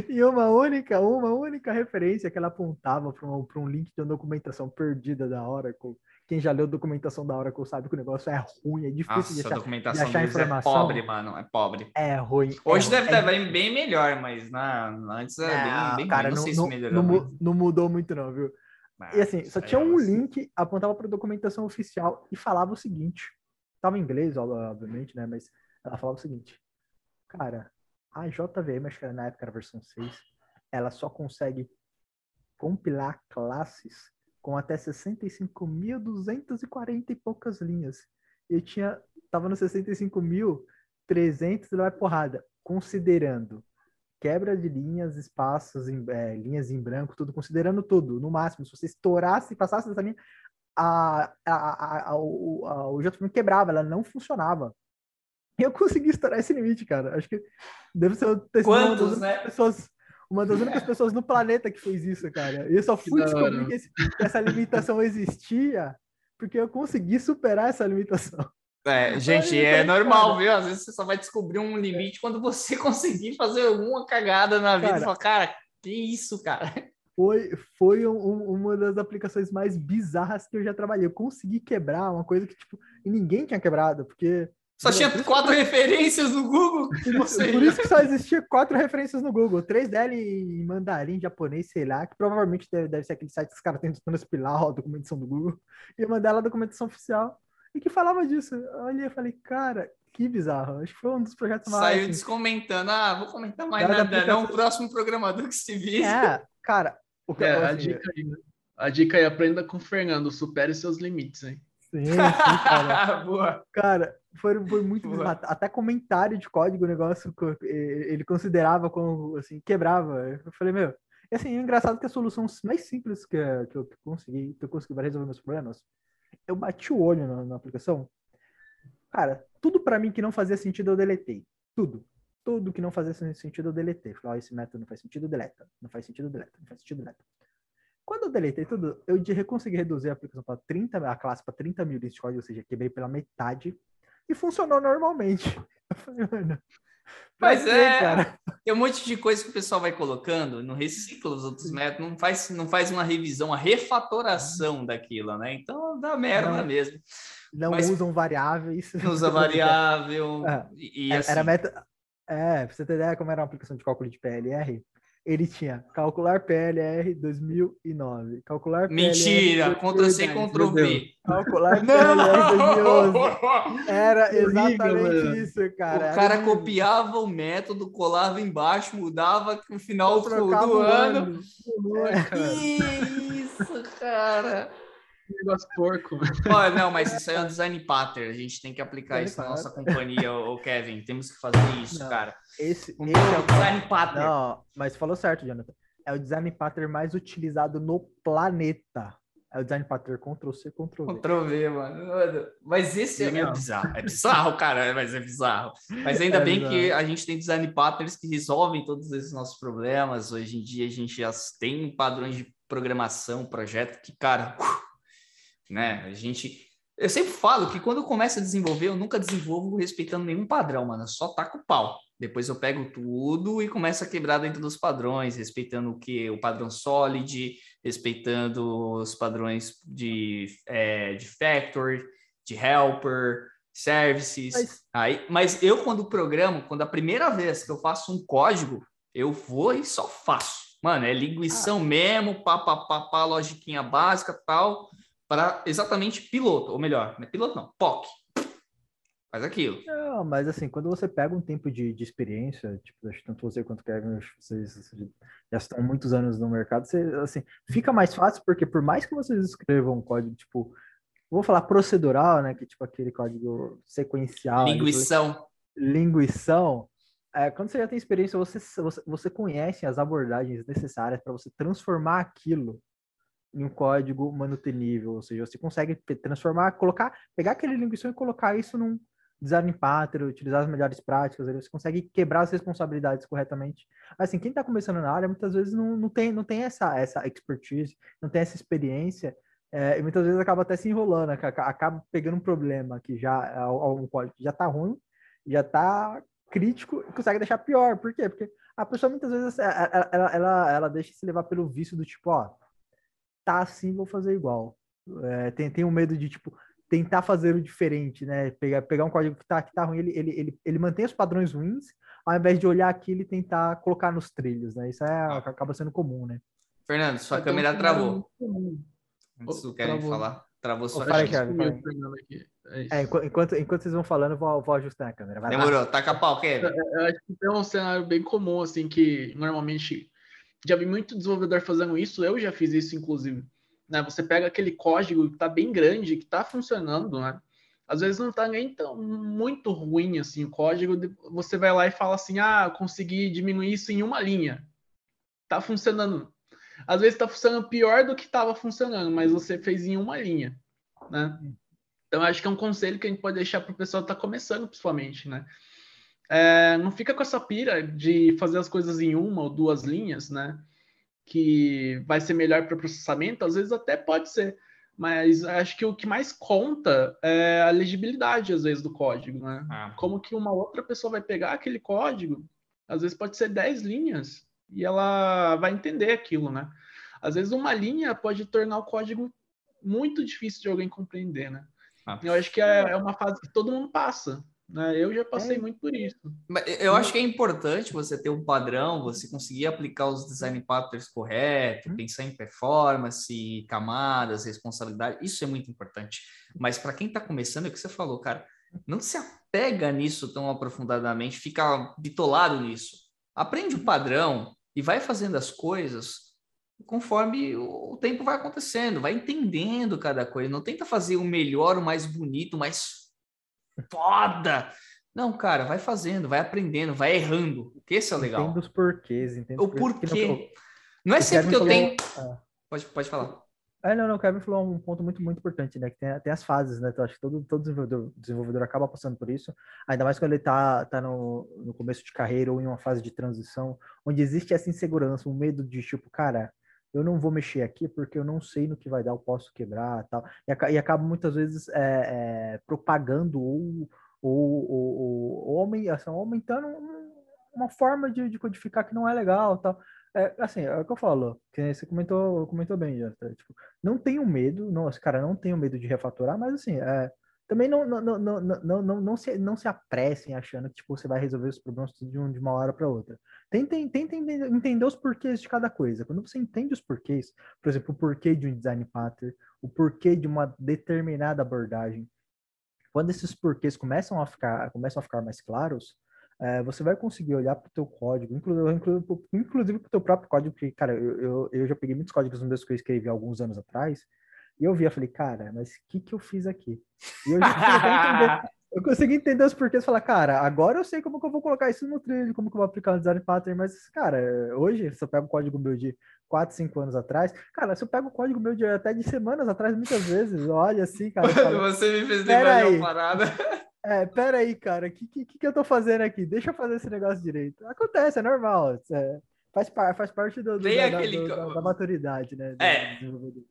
e uma única, uma única referência que ela apontava para um, um link de uma documentação perdida da Oracle quem já leu documentação da Oracle sabe que o negócio é ruim, é difícil Nossa, de achar, a documentação de achar é informação. É pobre, mano, é pobre. É ruim. Hoje é, deve é, estar bem, bem melhor, mas na, antes era é, bem, bem cara, ruim. Não, não, sei se melhorou. Não, não, mudou muito não, viu? e assim, só tinha um link, apontava para documentação oficial e falava o seguinte. Tava em inglês, obviamente, né? Mas ela falava o seguinte. Cara, a JVM, acho que na época era a versão 6, ela só consegue compilar classes com até 65.240 e poucas linhas. Eu tinha, tava no 65.300 e vai porrada, considerando quebra de linhas, espaços, em, é, linhas em branco, tudo, considerando tudo, no máximo, se você estourasse e passasse dessa linha, a, a, a, a, o, a, o JVM quebrava, ela não funcionava. Eu consegui estourar esse limite, cara. Acho que deve ser Quantos, né? pessoas uma das únicas pessoas no planeta que fez isso, cara. E eu só fui descobrir que, esse, que essa limitação existia porque eu consegui superar essa limitação. É, gente, é normal, viu? Às vezes você só vai descobrir um limite quando você conseguir fazer alguma cagada na vida cara, e falar, cara, que isso, cara? Foi, foi um, uma das aplicações mais bizarras que eu já trabalhei. Eu consegui quebrar uma coisa que, tipo, ninguém tinha quebrado, porque só tinha quatro referências no Google. Por isso que só existia quatro referências no Google. Três dela em mandarim, japonês, sei lá, que provavelmente deve, deve ser aquele site que os caras tentam transpilar a documentação do Google. E uma dela a documentação oficial. E que falava disso. Eu olhei e falei, cara, que bizarro. Acho que foi um dos projetos mais. Saiu assim, descomentando. Ah, vou comentar mais nada, aplicação... não. O próximo programador que se vir. É, cara. O que é, a, dica aí, né? a dica aí, aprenda com o Fernando, supere seus limites, hein? Sim, sim, cara. Boa. Cara, foi, foi muito Boa. Até comentário de código, o negócio ele considerava como assim, quebrava. Eu falei, meu. E assim, é engraçado que a solução mais simples que, que eu consegui, que eu consegui resolver meus problemas, eu bati o olho na, na aplicação. Cara, tudo para mim que não fazia sentido eu deletei. Tudo. Tudo que não fazia sentido eu deletei. Falei, oh, esse método não faz sentido, deleta. Não faz sentido, deleta. Não faz sentido, deleta. Quando eu deletei tudo, eu consegui reduzir a aplicação para 30, a classe para 30 mil de código, ou seja, quebrei pela metade e funcionou normalmente. Eu falei, mano. Mas é, cara. tem um monte de coisa que o pessoal vai colocando, não recicla os outros métodos, não faz, não faz uma revisão, uma refatoração daquilo, né? Então dá merda não, mesmo. Não Mas, usam variáveis. Não usa variável. É, e, e assim, era meta. É, pra você ter ideia como era uma aplicação de cálculo de PLR, ele tinha calcular PLR 2009, calcular Mentira, Ctrl C, Ctrl V. Calcular PLR 2011. Era exatamente isso, cara. O cara copiava o método, colava embaixo, mudava no final do, ano. ano. É, isso, cara negócio porco. Oh, não, mas isso aí é um design pattern. A gente tem que aplicar design isso na nossa companhia, o Kevin. Temos que fazer isso, não, cara. Esse, um esse é o design pattern. Não, mas falou certo, Jonathan. É o design pattern mais utilizado no planeta. É o design pattern Ctrl-C, Ctrl-V. Ctrl-V, mano. Mas esse é, é, bizarro. É bizarro, cara, mas é bizarro. Mas ainda é bem bizarro. que a gente tem design patterns que resolvem todos esses nossos problemas. Hoje em dia a gente já tem padrões de programação, projeto que, cara, né? A gente eu sempre falo que quando eu começo a desenvolver, eu nunca desenvolvo respeitando nenhum padrão, mano. Eu só taco o pau. Depois eu pego tudo e começo a quebrar dentro dos padrões, respeitando o que? O padrão solid, respeitando os padrões de, é, de factor, de helper, services. Mas... Aí, mas eu, quando programo, quando a primeira vez que eu faço um código, eu vou e só faço. Mano, é linguição ah. mesmo, pá, pá, pá, pá, logiquinha básica tal para exatamente piloto, ou melhor, não é piloto não, POC. Faz aquilo. Não, mas assim, quando você pega um tempo de, de experiência, tipo, acho que tanto você quanto o Kevin, vocês, vocês já estão muitos anos no mercado, você, assim, fica mais fácil, porque por mais que vocês escrevam um código, tipo, vou falar procedural, né, que tipo aquele código sequencial. Linguição. Linguição. É, quando você já tem experiência, você, você, você conhece as abordagens necessárias para você transformar aquilo em um código manutenível, ou seja, você consegue transformar, colocar, pegar aquele linguição e colocar isso num design pattern, utilizar as melhores práticas, você consegue quebrar as responsabilidades corretamente. Assim, quem está começando na área muitas vezes não, não tem, não tem essa, essa expertise, não tem essa experiência, é, e muitas vezes acaba até se enrolando, acaba pegando um problema que já um código já está ruim, já está crítico e consegue deixar pior. Por quê? Porque a pessoa muitas vezes ela, ela, ela, ela deixa se levar pelo vício do tipo, ó, tá assim, vou fazer igual. É, tem, tem um medo de, tipo, tentar fazer o diferente, né? Pegar, pegar um código que tá, que tá ruim, ele, ele, ele, ele mantém os padrões ruins, ao invés de olhar aquilo e tentar colocar nos trilhos, né? Isso é, ah. acaba sendo comum, né? Fernando, sua Vai câmera travou. Antes do Kevin falar. Travou sua câmera. Kevin, é, enquanto, enquanto vocês vão falando, eu vou, vou ajustar a câmera. Vai Demorou, lá. taca pau, Kevin. Eu acho que tem um cenário bem comum, assim, que normalmente já vi muito desenvolvedor fazendo isso, eu já fiz isso, inclusive. Né? Você pega aquele código que está bem grande, que está funcionando, né? Às vezes não está nem tão muito ruim assim o código. Você vai lá e fala assim: ah, consegui diminuir isso em uma linha. Está funcionando. Às vezes está funcionando pior do que estava funcionando, mas você fez em uma linha, né? Então acho que é um conselho que a gente pode deixar para o pessoal que está começando, principalmente, né? É, não fica com essa pira de fazer as coisas em uma ou duas linhas, né? Que vai ser melhor para processamento, às vezes até pode ser, mas acho que o que mais conta é a legibilidade, às vezes, do código, né? Ah. Como que uma outra pessoa vai pegar aquele código, às vezes pode ser 10 linhas, e ela vai entender aquilo, né? Às vezes uma linha pode tornar o código muito difícil de alguém compreender, né? Ah. Eu acho que é, é uma fase que todo mundo passa, né? Eu já passei é. muito por isso. Eu acho que é importante você ter um padrão, você conseguir aplicar os design patterns corretos, hum. pensar em performance, camadas, responsabilidade. Isso é muito importante. Mas para quem está começando, é o que você falou, cara. Não se apega nisso tão aprofundadamente, fica bitolado nisso. Aprende o padrão e vai fazendo as coisas conforme o tempo vai acontecendo, vai entendendo cada coisa. Não tenta fazer o melhor, o mais bonito, o mais foda. Não, cara, vai fazendo, vai aprendendo, vai errando. É o legal. Entendo os porquês, entendo o porquê. Não, não, é sempre que eu falou... tenho. Ah. Pode, pode falar. É, não, não, o Kevin falou um ponto muito, muito importante, né? Que tem, tem as fases, né? Então, acho que todo, todo desenvolvedor, desenvolvedor acaba passando por isso, ainda mais quando ele tá, tá no, no começo de carreira ou em uma fase de transição, onde existe essa insegurança, um medo de tipo, cara, eu não vou mexer aqui porque eu não sei no que vai dar, eu posso quebrar tal. E, e acaba muitas vezes é, é, propagando ou, ou, ou, ou, assim, aumentando uma forma de, de, codificar que não é legal tal. É, assim, é o que eu falo, que você comentou, comentou bem, já, tá? tipo, não tenho medo, não, cara, não tenho medo de refatorar, mas assim, é, também não, não, não, não, não, não, não, se, não se apressem achando que tipo, você vai resolver os problemas de, um, uma hora para outra. Tentem, tentem entender os porquês de cada coisa. Quando você entende os porquês, por exemplo, o porquê de um design pattern, o porquê de uma determinada abordagem, quando esses porquês começam a ficar, começam a ficar mais claros, é, você vai conseguir olhar para o teu código, inclusive, para o teu próprio código, porque, cara, eu, eu, eu já peguei muitos códigos meus que eu escrevi alguns anos atrás, e eu via, falei, cara, mas o que, que eu fiz aqui? E eu entender, eu consegui entender os porquês e falar, cara, agora eu sei como que eu vou colocar isso no trilho, como que eu vou aplicar o design pattern, mas, cara, hoje, se eu pego o código meu de 4, 5 anos atrás, cara, se eu pego o código meu de até de semanas atrás, muitas vezes, olha assim, cara. Falo, Você me fez lembrar de uma parada. É, pera aí, cara, o que, que, que eu tô fazendo aqui? Deixa eu fazer esse negócio direito. Acontece, é normal. É, faz, faz parte do, do, da, aquele... da, da, maturidade, né? É.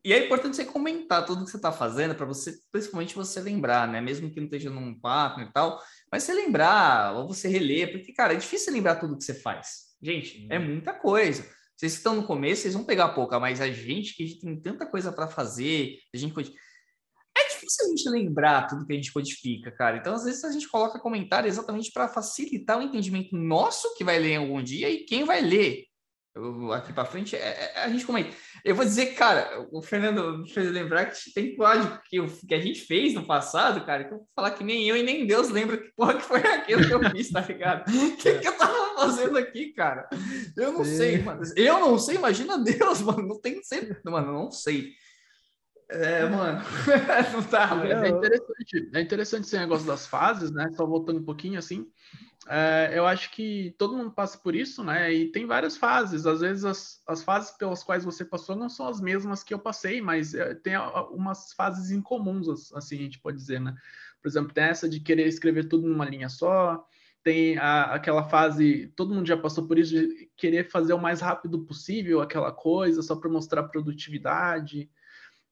E é importante você comentar tudo que você tá fazendo para você, principalmente você lembrar, né? Mesmo que não esteja num partner e tal, mas você lembrar, ou você reler, porque, cara, é difícil lembrar tudo que você faz. Gente, é muita coisa. Vocês estão no começo, vocês vão pegar pouca, mas a gente que tem tanta coisa para fazer, a gente pode difícil a gente lembrar tudo que a gente codifica, cara. Então, às vezes, a gente coloca comentário exatamente para facilitar o entendimento nosso que vai ler em algum dia e quem vai ler. Eu, aqui para frente, é, é, a gente comenta. Eu vou dizer, cara, o Fernando me fez lembrar que tem código que, eu, que a gente fez no passado, cara, que eu vou falar que nem eu e nem Deus lembra que porra que foi aquilo que eu fiz, tá ligado? O que, que eu tava fazendo aqui, cara? Eu não Sim. sei, mano. Eu não sei, imagina Deus, mano. Não tem sempre. Mano, não sei. É, mano, não tá, é, é, interessante, é interessante esse negócio das fases, né? Só voltando um pouquinho assim. É, eu acho que todo mundo passa por isso, né? E tem várias fases. Às vezes as, as fases pelas quais você passou não são as mesmas que eu passei, mas é, tem umas fases incomuns, assim a gente pode dizer, né? Por exemplo, tem essa de querer escrever tudo numa linha só, tem a, aquela fase, todo mundo já passou por isso, de querer fazer o mais rápido possível aquela coisa, só para mostrar produtividade.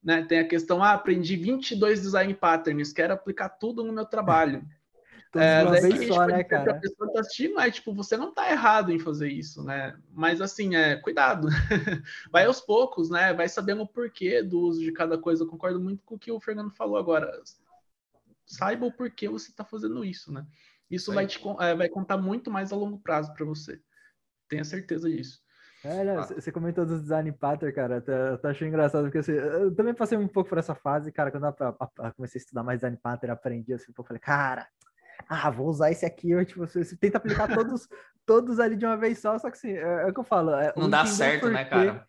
Né? Tem a questão, ah, aprendi 22 design patterns, quero aplicar tudo no meu trabalho. É, daí, só, né, cara? A pessoa tá assistindo, é, tipo, você não tá errado em fazer isso, né? Mas assim, é, cuidado. vai aos poucos, né? Vai sabendo o porquê do uso de cada coisa. Eu concordo muito com o que o Fernando falou agora. Saiba o porquê você está fazendo isso, né? Isso vai, te, é, vai contar muito mais a longo prazo para você. Tenha certeza disso. É, né, ah. você comentou dos design pattern, cara, eu tô achando engraçado, porque assim, eu também passei um pouco por essa fase, cara, quando eu, eu comecei a estudar mais design pattern, aprendi assim, eu falei, cara, ah, vou usar esse aqui, eu, tipo, você, você tenta aplicar todos, todos ali de uma vez só, só que assim, é, é o que eu falo. É, Não dá certo, né, cara?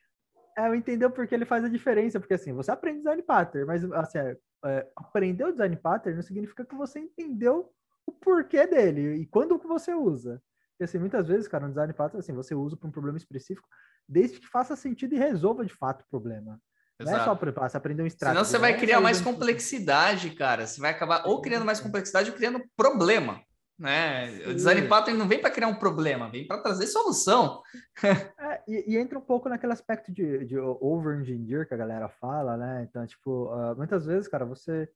É, eu entender porque ele faz a diferença, porque assim, você aprende design pattern, mas assim, é, é, aprender o design pattern não significa que você entendeu o porquê dele e quando que você usa. Porque, assim, muitas vezes, cara, no design pattern, assim, você usa para um problema específico, desde que faça sentido e resolva de fato o problema. Exato. Não é só aprender um extrato. Senão você vai criar mais complexidade, cara. Você vai acabar ou criando mais complexidade ou criando problema. Né? O design pattern não vem para criar um problema, vem para trazer solução. é, e, e, entra um pouco naquele aspecto de, de over-engineer que a galera fala, né? Então, tipo, uh, muitas vezes, cara, você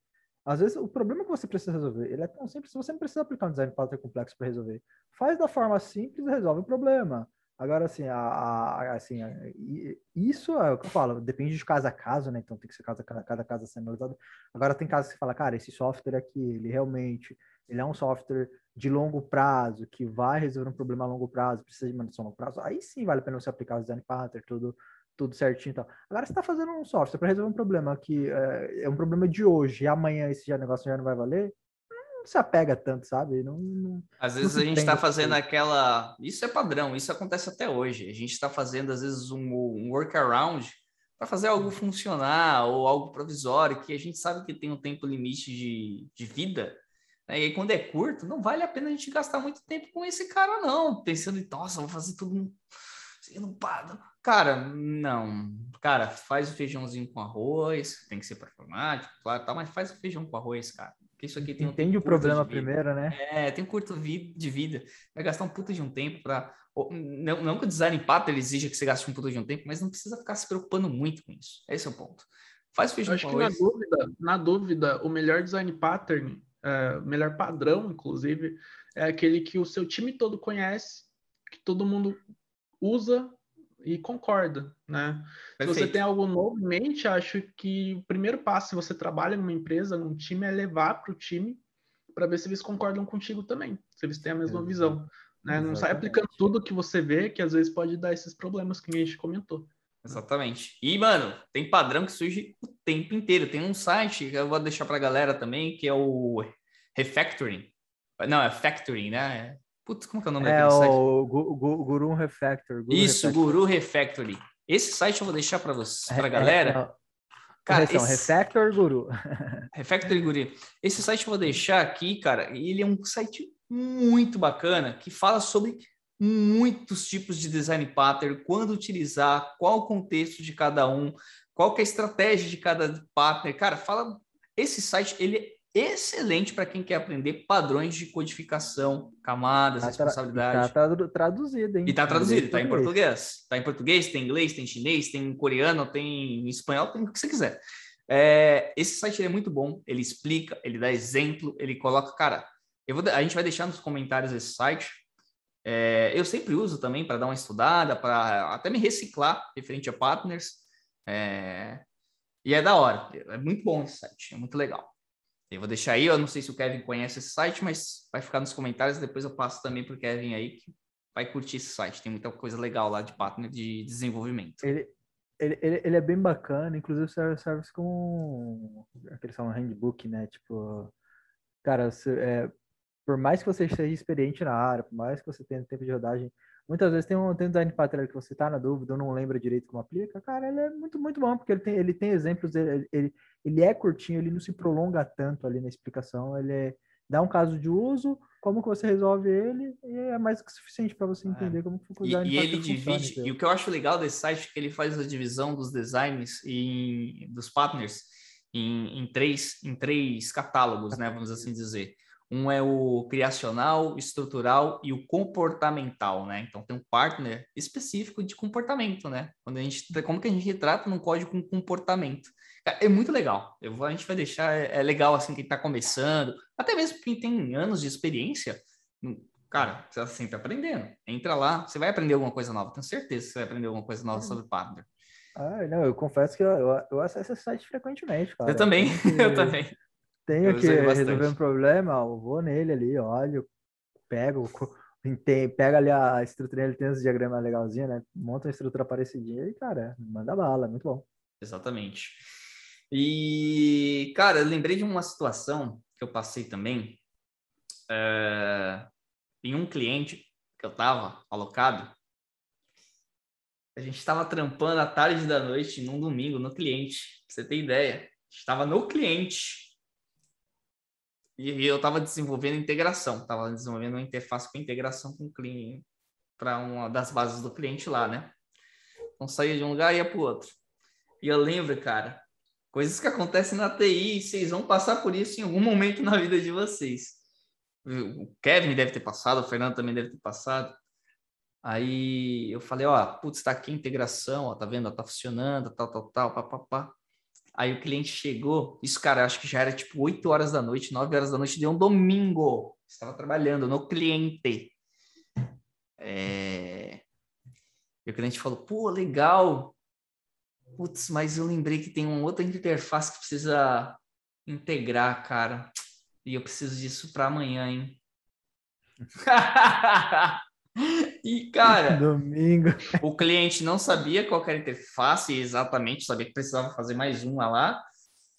às vezes, o problema que você precisa resolver, ele é tão simples, você não precisa aplicar um design pattern complexo para resolver. Faz da forma simples e resolve o problema. Agora, assim, a, a, assim a, isso é o que eu falo, depende de caso a caso, né? Então tem que ser cada, cada caso a ser analisado. Agora tem casos que você fala, cara, esse software aqui, ele realmente ele é um software de longo prazo, que vai resolver um problema a longo prazo, precisa de manutenção a longo prazo, aí sim vale a pena você aplicar o design pattern, tudo, tudo certinho e tal. Agora você está fazendo um software para resolver um problema que é, é, um problema de hoje e amanhã esse já, negócio já não vai valer, se apega tanto, sabe? Não, não às vezes a gente está fazendo aquela. Isso é padrão, isso acontece até hoje. A gente está fazendo, às vezes, um, um workaround para fazer algo funcionar ou algo provisório que a gente sabe que tem um tempo limite de, de vida. Né? E aí, quando é curto, não vale a pena a gente gastar muito tempo com esse cara, não. Pensando em, nossa, vou fazer tudo. Não, Cara, não. Cara, faz o feijãozinho com arroz, tem que ser performático, claro, tá, mas faz o feijão com arroz, cara. Porque isso aqui tem Entende um o problema primeiro, né? É, tem um curto de vida. Vai gastar um puta de um tempo para não, não que o design pattern exija que você gaste um puta de um tempo, mas não precisa ficar se preocupando muito com isso. Esse é o ponto. Faz feijão acho que na dúvida, na dúvida, o melhor design pattern, é, o melhor padrão, inclusive, é aquele que o seu time todo conhece, que todo mundo usa e concorda, né? Perfeito. Se você tem algo novo em mente, acho que o primeiro passo, se você trabalha numa empresa, num time, é levar para o time para ver se eles concordam contigo também, se eles têm a mesma visão. Né? Não sai aplicando tudo que você vê, que às vezes pode dar esses problemas que a gente comentou. Exatamente. E, mano, tem padrão que surge o tempo inteiro. Tem um site que eu vou deixar para a galera também, que é o Refactoring. Não, é Factoring, né? Putz, como que é o nome é daquele site? É o Guru Refactor. Guru Isso, Refactor. Guru Refactory. Esse site eu vou deixar para você, para a é, galera. Cara, esse... Refactor Guru. Refactor Guru. Esse site eu vou deixar aqui, cara. Ele é um site muito bacana que fala sobre muitos tipos de design pattern, quando utilizar, qual o contexto de cada um, qual que é a estratégia de cada partner. Cara, fala esse site ele é excelente para quem quer aprender padrões de codificação, camadas, tá responsabilidade. Está traduzido, hein? E está traduzido, está em português. Está em português, tem inglês, tem chinês, tem coreano, tem espanhol, tem o que você quiser. É, esse site é muito bom, ele explica, ele dá exemplo, ele coloca, cara, eu vou, a gente vai deixar nos comentários esse site. É, eu sempre uso também para dar uma estudada, para até me reciclar referente a partners. É, e é da hora, é muito bom esse site, é muito legal. Eu vou deixar aí, eu não sei se o Kevin conhece esse site, mas vai ficar nos comentários, depois eu passo também para o Kevin aí, que vai curtir esse site. Tem muita coisa legal lá de partner de desenvolvimento. Ele, ele, ele, ele é bem bacana, inclusive serve, serve como aquele são handbook, né? Tipo, cara, é, por mais que você esteja experiente na área, por mais que você tenha tempo de rodagem, Muitas vezes tem um, tem um design pattern que você está na dúvida ou não lembra direito como aplica. Cara, ele é muito, muito bom, porque ele tem, ele tem exemplos, ele, ele, ele é curtinho, ele não se prolonga tanto ali na explicação. Ele é, dá um caso de uso, como que você resolve ele, e é mais que suficiente para você é. entender é. como que o design e, e ele divide, funciona, e o que eu acho legal desse site é que ele faz a divisão dos designs e dos partners em, em, três, em três catálogos, né? Vamos assim dizer. Um é o criacional, estrutural e o comportamental, né? Então tem um partner específico de comportamento, né? Quando a gente, como que a gente retrata num código com comportamento? É muito legal. Eu, a gente vai deixar, é, é legal assim quem está começando, até mesmo quem tem anos de experiência. Hum, cara, você está sempre aprendendo. Entra lá, você vai aprender alguma coisa nova. Tenho certeza que você vai aprender alguma coisa nova sobre partner. Ah, não, eu confesso que eu, eu, eu acesso esse site frequentemente, cara. Eu também, eu também tenho que resolver um problema, eu vou nele ali, olho, pego, tem, pega ali a estrutura, ele tem esse diagrama legalzinho, né? Monta uma estrutura parecidinha e, cara, manda bala, é muito bom. Exatamente. E, cara, eu lembrei de uma situação que eu passei também. É, em um cliente que eu estava alocado, a gente estava trampando à tarde da noite num domingo no cliente, pra você ter ideia. Estava no cliente e eu estava desenvolvendo integração, estava desenvolvendo uma interface com integração com o cliente, para uma das bases do cliente lá, né? Então saía de um lugar e ia para o outro. E eu lembro, cara, coisas que acontecem na TI, vocês vão passar por isso em algum momento na vida de vocês. O Kevin deve ter passado, o Fernando também deve ter passado. Aí eu falei, ó, putz, tá aqui a integração, ó, tá vendo? Ó, tá funcionando, tal, tal, tal, papapá. Aí o cliente chegou, isso, cara, acho que já era tipo 8 horas da noite, 9 horas da noite de um domingo. Estava trabalhando no cliente. É... E o cliente falou, pô, legal. Putz, mas eu lembrei que tem uma outra interface que precisa integrar, cara. E eu preciso disso para amanhã, hein? E, cara, domingo. O cliente não sabia qual era a interface exatamente, sabia que precisava fazer mais uma lá.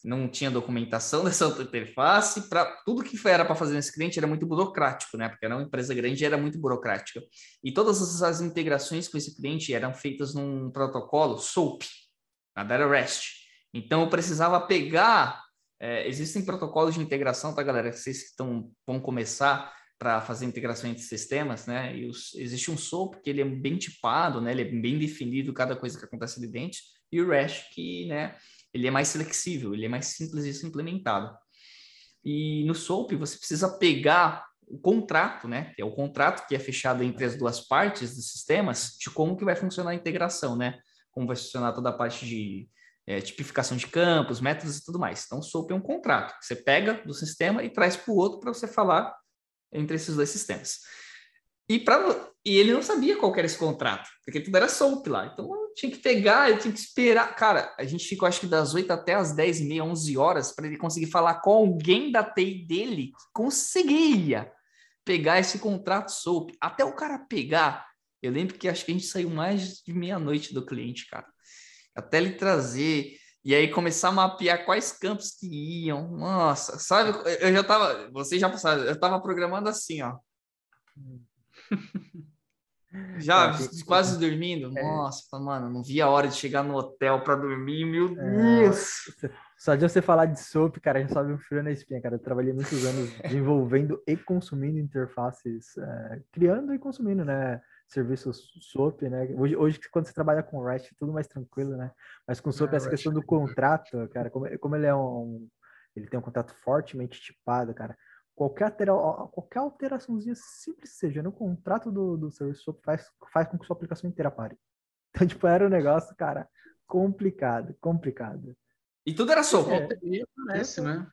Não tinha documentação dessa outra interface. Para tudo que era para fazer nesse cliente era muito burocrático, né? Porque era uma empresa grande e era muito burocrática. E todas as integrações com esse cliente eram feitas num protocolo SOAP, nada era REST. Então eu precisava pegar. É, existem protocolos de integração, tá, galera? Vocês que estão, vão começar para fazer integração entre sistemas, né? E os, existe um SOAP que ele é bem tipado, né? Ele é bem definido cada coisa que acontece ali dentro, e o REST que, né? Ele é mais flexível, ele é mais simples de ser implementado. E no SOAP você precisa pegar o contrato, né? Que é o contrato que é fechado entre as duas partes dos sistemas, de como que vai funcionar a integração, né? Como vai funcionar toda a parte de é, tipificação de campos, métodos e tudo mais. Então, o SOAP é um contrato você pega do sistema e traz para o outro para você falar entre esses dois sistemas. E, pra, e ele não sabia qual era esse contrato, porque tudo era SOAP lá. Então eu tinha que pegar, eu tinha que esperar. Cara, a gente ficou acho que das 8 até as 10 e meia, 11 horas, para ele conseguir falar com alguém da TI dele que conseguia pegar esse contrato SOAP. Até o cara pegar, eu lembro que acho que a gente saiu mais de meia-noite do cliente, cara. Até ele trazer e aí começar a mapear quais campos que iam. Nossa, sabe? Eu já tava, vocês já passaram, eu tava programando assim, ó. Já quase dormindo? É. Nossa, mano, não vi a hora de chegar no hotel para dormir, meu é. Deus! Só de você falar de SOAP, cara, já sobe um frio na espinha, cara. Eu trabalhei muitos anos desenvolvendo e consumindo interfaces, é, criando e consumindo, né? Serviços SOAP, né? Hoje, hoje, quando você trabalha com REST, é tudo mais tranquilo, né? Mas com SOAP, é, essa questão do contrato, cara, como, como ele é um. Ele tem um contrato fortemente tipado, cara. Qualquer, altera, qualquer alteraçãozinha simples seja no contrato do, do serviço SOAP faz, faz com que sua aplicação inteira pare. Então, tipo, era um negócio, cara, complicado, complicado. E tudo era soap. Volta e meia aparece, né?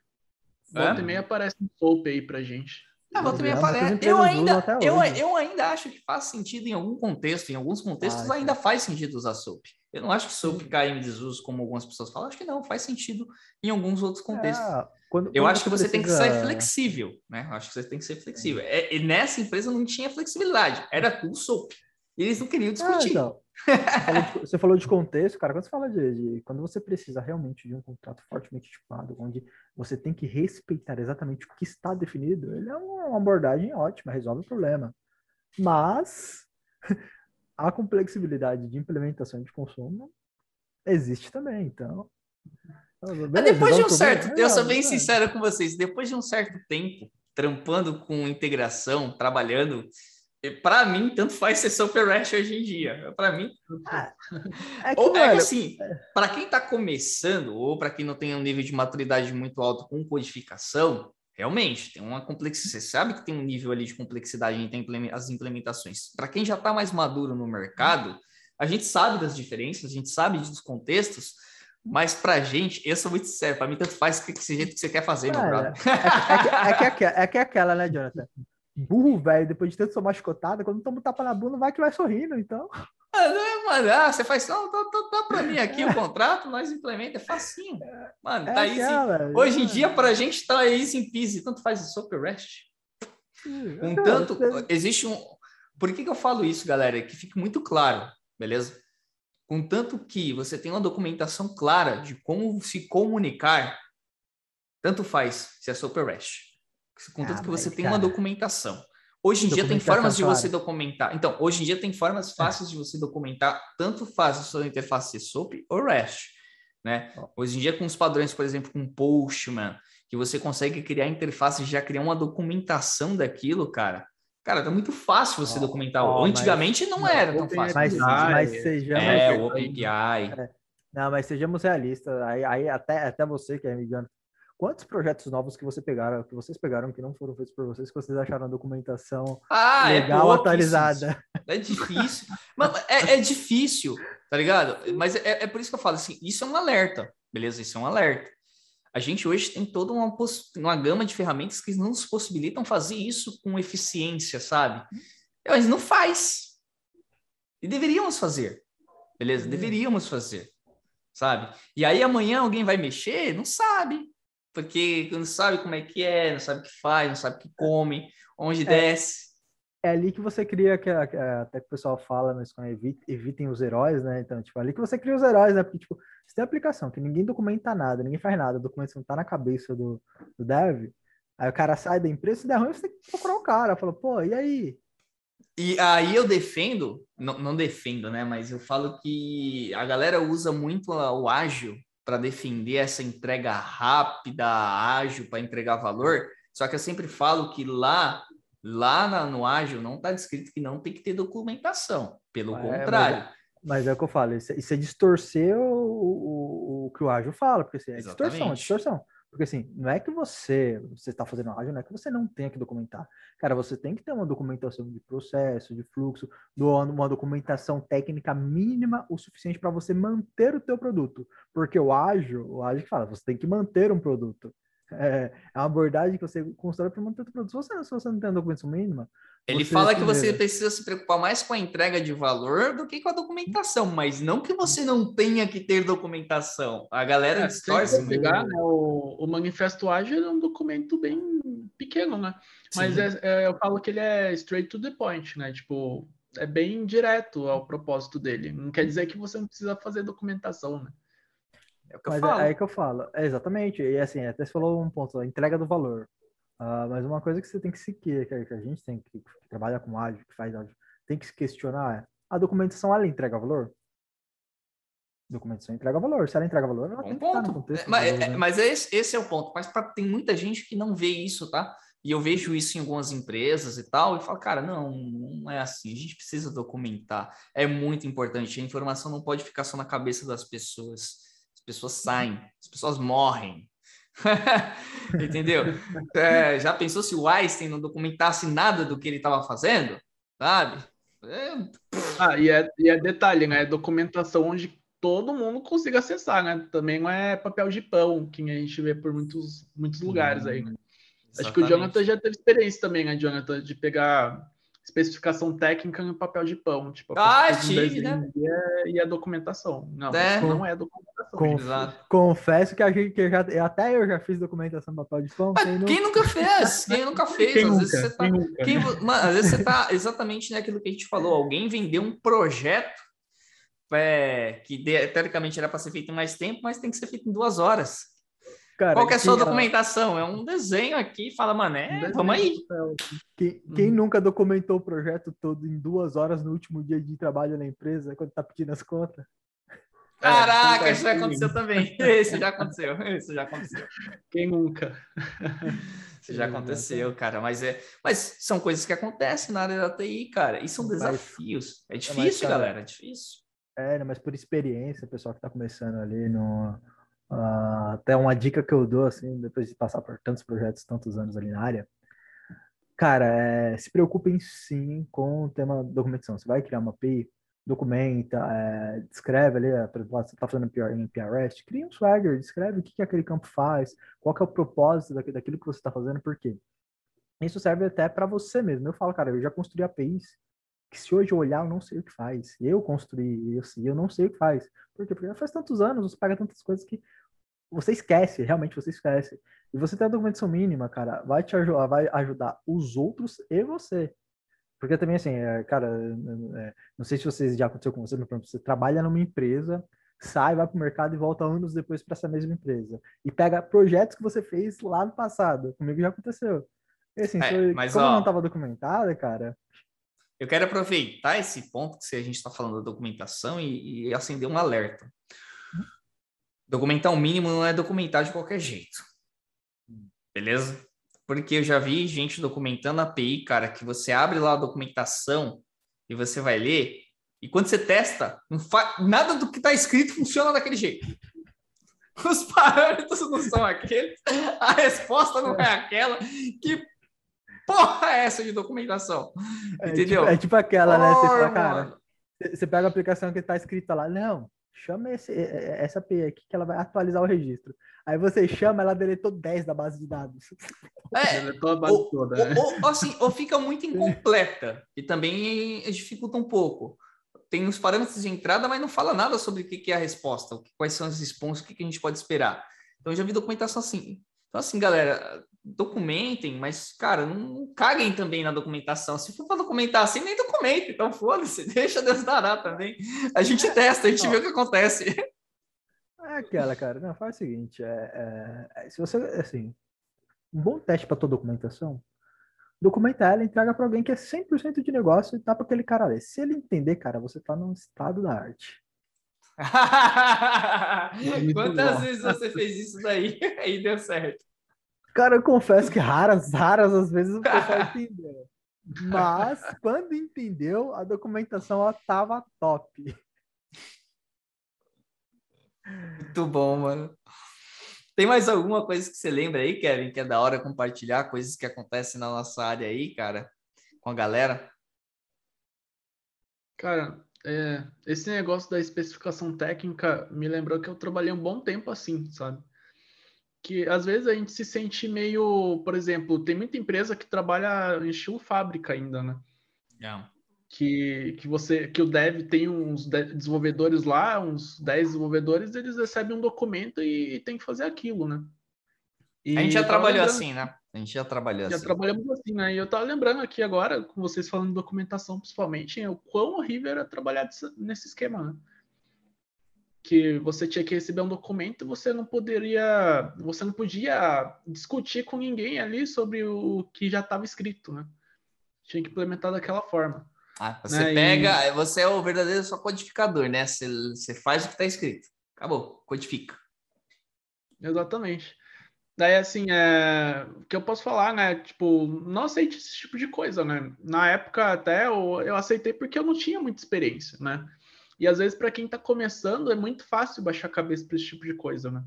Volta é? e meia aparece um soap aí pra gente. Ah, volta meia aparece. Eu ainda, eu, eu ainda acho que faz sentido em algum contexto, em alguns contextos ah, ainda é. faz sentido usar soap. Eu não acho que soap cai em desuso, como algumas pessoas falam. Acho que não, faz sentido em alguns outros contextos. É, quando, eu quando acho que você precisa... tem que ser flexível, né? Eu acho que você tem que ser flexível. É. E nessa empresa não tinha flexibilidade, era tudo soap. E eles não queriam discutir. Ah, então. Você falou de contexto, cara. Quando você fala de, de, Quando você precisa realmente de um contrato fortemente tipado, onde você tem que respeitar exatamente o que está definido, ele é uma abordagem ótima, resolve o problema. Mas a complexibilidade de implementação de consumo existe também, então. Beleza, depois de um certo, eu sou bem sincero com vocês, depois de um certo tempo trampando com integração, trabalhando para mim, tanto faz ser Super Rash hoje em dia. Para mim. Ah, é que, ou, é que assim, para quem está começando, ou para quem não tem um nível de maturidade muito alto com codificação, realmente tem uma complexidade. Você sabe que tem um nível ali de complexidade entre as implementações. Para quem já está mais maduro no mercado, a gente sabe das diferenças, a gente sabe dos contextos. Mas pra gente, eu sou muito sério, pra mim tanto faz que esse jeito que você quer fazer, Cara, meu brother. É, é, que, é, que, é que é aquela, né, Jonathan? Burro, velho, depois de tanto ser machucotado, quando toma um tapa na bunda, vai que vai sorrindo, então. Mano, ah, você faz, tá, tá, tá pra mim aqui o contrato, nós implementa, é facinho. Mano, é tá easy. Hoje em dia, pra gente, tá easy peasy, tanto faz super rest. Um tanto, existe um... Por que que eu falo isso, galera? Que fique muito claro, beleza? Contanto que você tem uma documentação clara de como se comunicar, tanto faz se é super rest Contanto ah, que você tem uma documentação. Hoje em dia tem formas de você documentar. Então, hoje em dia tem formas é. fáceis de você documentar, tanto faz a sua interface SOAP ou REST. Né? Hoje em dia, com os padrões, por exemplo, com Postman, que você consegue criar interface e já criar uma documentação daquilo, cara. Cara, tá muito fácil você oh, documentar. Oh, Antigamente mas, não era tão fácil. Mas, mas sejamos, é, o API. É. Não, mas sejamos realistas. Aí, aí até, até você que é mediano Quantos projetos novos que você pegaram, que vocês pegaram que não foram feitos por vocês, que vocês acharam a documentação ah, é legal, é atualizada? É difícil. Mas é, é, difícil, tá ligado? Mas é, é, por isso que eu falo assim, isso é um alerta, beleza? Isso é um alerta. A gente hoje tem toda uma, uma gama de ferramentas que nos possibilitam fazer isso com eficiência, sabe? Mas não faz. E deveríamos fazer, beleza? Hum. Deveríamos fazer, sabe? E aí amanhã alguém vai mexer? Não sabe porque não sabe como é que é, não sabe o que faz, não sabe o que come, onde é, desce. É ali que você cria, que, até que o pessoal fala, mas evitem os heróis, né? Então, tipo, ali que você cria os heróis, né? Porque, tipo, você tem aplicação que ninguém documenta nada, ninguém faz nada, a documentação tá na cabeça do, do dev, aí o cara sai da empresa, se der ruim, você tem que procurar o cara, fala, pô, e aí? E aí eu defendo, não, não defendo, né? Mas eu falo que a galera usa muito o ágil para defender essa entrega rápida, ágil, para entregar valor. Só que eu sempre falo que lá, lá na, no ágil não está descrito que não tem que ter documentação. Pelo é, contrário. Mas, mas, é o que eu falo, isso, é, isso é distorcer o, o, o, que o ágil fala, porque assim, é Exatamente. distorção, é distorção. Porque assim, não é que você, você está fazendo ágil, não é que você não tenha que documentar. Cara, você tem que ter uma documentação de processo, de fluxo, uma documentação técnica mínima o suficiente para você manter o teu produto. Porque o ágil, o ágil que fala, você tem que manter um produto. É, uma abordagem que você constrói para manter o produto. Se você, se você não tem a documentação mínima, ele fala que você precisa se preocupar mais com a entrega de valor do que com a documentação, mas não que você não tenha que ter documentação. A galera é, distorce. Se pegar, né, o, o manifesto ágil é um documento bem pequeno, né? Mas é, é, eu falo que ele é straight to the point, né? Tipo, é bem direto ao propósito dele. Não quer dizer que você não precisa fazer documentação, né? É o que eu mas é, falo. É, é que eu falo. É, exatamente. E assim, até você falou um ponto, a entrega do valor. Uh, mas uma coisa que você tem que seguir, que a gente tem que, que trabalha com ágil, que faz ágil, tem que se questionar, a documentação ela entrega valor? Documentação entrega valor. Se ela entrega valor, ela Um tem que estar no ponto. contexto. Mas, do- é- mas esse, esse é o ponto. Mas pra, tem muita gente que não vê isso, tá? E eu vejo isso em algumas empresas e tal, e falo, cara, não, não é assim. A gente precisa documentar. É muito importante. A informação não pode ficar só na cabeça das pessoas. As pessoas saem, as pessoas morrem. Entendeu? É, já pensou se o Einstein não documentasse nada do que ele estava fazendo? Sabe? É, Ah, e é, e é detalhe, né? É documentação onde todo mundo consiga acessar, né? Também não é papel de pão, que a gente vê por muitos, muitos lugares aí. né? Acho que o. Jonathan já teve experiência também, né, Jonathan, de pegar especificação técnica no papel de pão. Tipo, a Ah, um tive, desenho E, é, e é documentação. Não, É. não é documentação. Com- Exato. Confesso que a gente que eu já, até eu já fiz documentação no papel de pão. Mas quem não- quem nunca fez? Quem nunca fez? Quem às nunca? vezes você tá. Nunca? quem vo- mano, às vezes você tá exatamente naquilo que a gente falou. Alguém vendeu um projeto é, que de- teoricamente era para ser feito em mais tempo, mas tem que ser feito em duas horas. Cara, Qual que é a sua documentação? É um desenho aqui, fala, mano, é, Um desenho vamos aí. Quem, quem Uhum. nunca documentou o projeto todo em duas horas no último dia de trabalho na empresa, quando tá pedindo as contas? Caraca, É, isso já aconteceu também. Isso já aconteceu. Isso já aconteceu. Quem nunca? Isso já aconteceu, cara. Mas é, mas são coisas que acontecem na área da TI, cara. E são desafios. É difícil, cara, galera. É difícil. É, né, mas por experiência, o pessoal que tá começando ali no. Ah, até uma dica que eu dou, assim, depois de passar por tantos projetos, tantos anos ali na área. Cara, é, se preocupem sim com o tema documentação. Você vai criar uma API, documenta, é, descreve ali, por exemplo, você está fazendo em PRest, cria um Swagger, descreve o que, que aquele campo faz, qual que é o propósito daqui- daquilo que você está fazendo, por quê. Isso serve até para você mesmo. Eu falo, cara, eu já construí APIs que se hoje eu olhar, eu não sei o que faz. Eu construí isso e eu não sei o que faz. Por quê? Porque já faz tantos anos, você pega tantas coisas que você esquece, realmente você esquece. E você tem a documentação mínima, cara, vai te ajudar, vai ajudar os outros e você. Porque também, assim, é, cara, é, não sei se vocês já aconteceu com você, mas, por exemplo, você trabalha numa empresa, sai, vai para o mercado e volta anos depois para essa mesma empresa. E pega projetos que você fez lá no passado. Comigo já aconteceu. E assim, É, se eu- mas, como ó, não estava documentada, cara, Eu quero aproveitar esse ponto que a gente está falando da documentação e, e acender um alerta. Documentar o mínimo não é documentar de qualquer jeito. Beleza? Porque eu já vi gente documentando API, cara, que você abre lá a documentação e você vai ler, e quando você testa, nada do que está escrito funciona daquele jeito. Os parâmetros não são aqueles, a resposta não é aquela. Que porra é essa de documentação? É Entendeu? tipo, é tipo aquela, né? Você fala, cara, você pega a aplicação que tá escrita lá, não, chama esse, é- é- essa API aqui que ela vai atualizar o registro. Aí você chama, ela deletou 10 da base de dados. É, Deletou a base ou, toda, né? ou- ou, assim, ou fica muito incompleta, e também dificulta um pouco. Tem os parâmetros de entrada, mas não fala nada sobre o que que é a resposta, quais são os responsos, o que que a gente pode esperar. Então, eu já vi documentação assim. Então, assim, galera, documentem, mas, cara, não, caguem também na documentação. Se for para documentar assim, nem documenta. Então, foda-se, deixa Deus dará também. A gente testa, a gente vê o que acontece. É aquela, cara. Não, faz o seguinte, é, é- se você, assim, um bom teste para tua documentação, documenta ela, entrega para alguém que é 100% de negócio e dá para aquele cara ler. Se ele entender, cara, você tá no estado da arte. Quantas bom. vezes você fez isso daí e deu certo? Cara, eu confesso que raras, raras às vezes o pessoal entendeu. Mas, quando entendeu, a documentação ela tava top. Muito bom, mano. Tem mais alguma coisa que você lembra aí, Kevin, que é da hora compartilhar, coisas que acontecem na nossa área aí, cara, com a galera? Cara, é, esse negócio da especificação técnica me lembrou que eu trabalhei um bom tempo assim, sabe? Que às vezes a gente se sente meio, por exemplo, tem muita empresa que trabalha em estilo fábrica ainda, né? Que, que você que o dev tem uns de- desenvolvedores lá, uns 10 desenvolvedores, eles recebem um documento e, tem que fazer aquilo, né? E A gente já trabalhou lembrando- assim, né? A gente já trabalhou já assim. trabalhamos assim, né? E eu tava lembrando aqui agora, com vocês falando de documentação principalmente, o quão horrível era trabalhar nesse esquema, né? Que você tinha que receber um documento e você não poderia, você não podia discutir com ninguém ali sobre o que já estava escrito, né? Tinha que implementar daquela forma. Ah, você né? pega, e... você é o verdadeiro só codificador, né? Você, você faz o que está escrito. Acabou, codifica. Exatamente. Daí, assim, é... o que eu posso falar, né? Tipo, não aceite esse tipo de coisa, né? Na época, até, eu, eu aceitei porque eu não tinha muita experiência, né? E às vezes, para quem está começando, é muito fácil baixar a cabeça para esse tipo de coisa, né?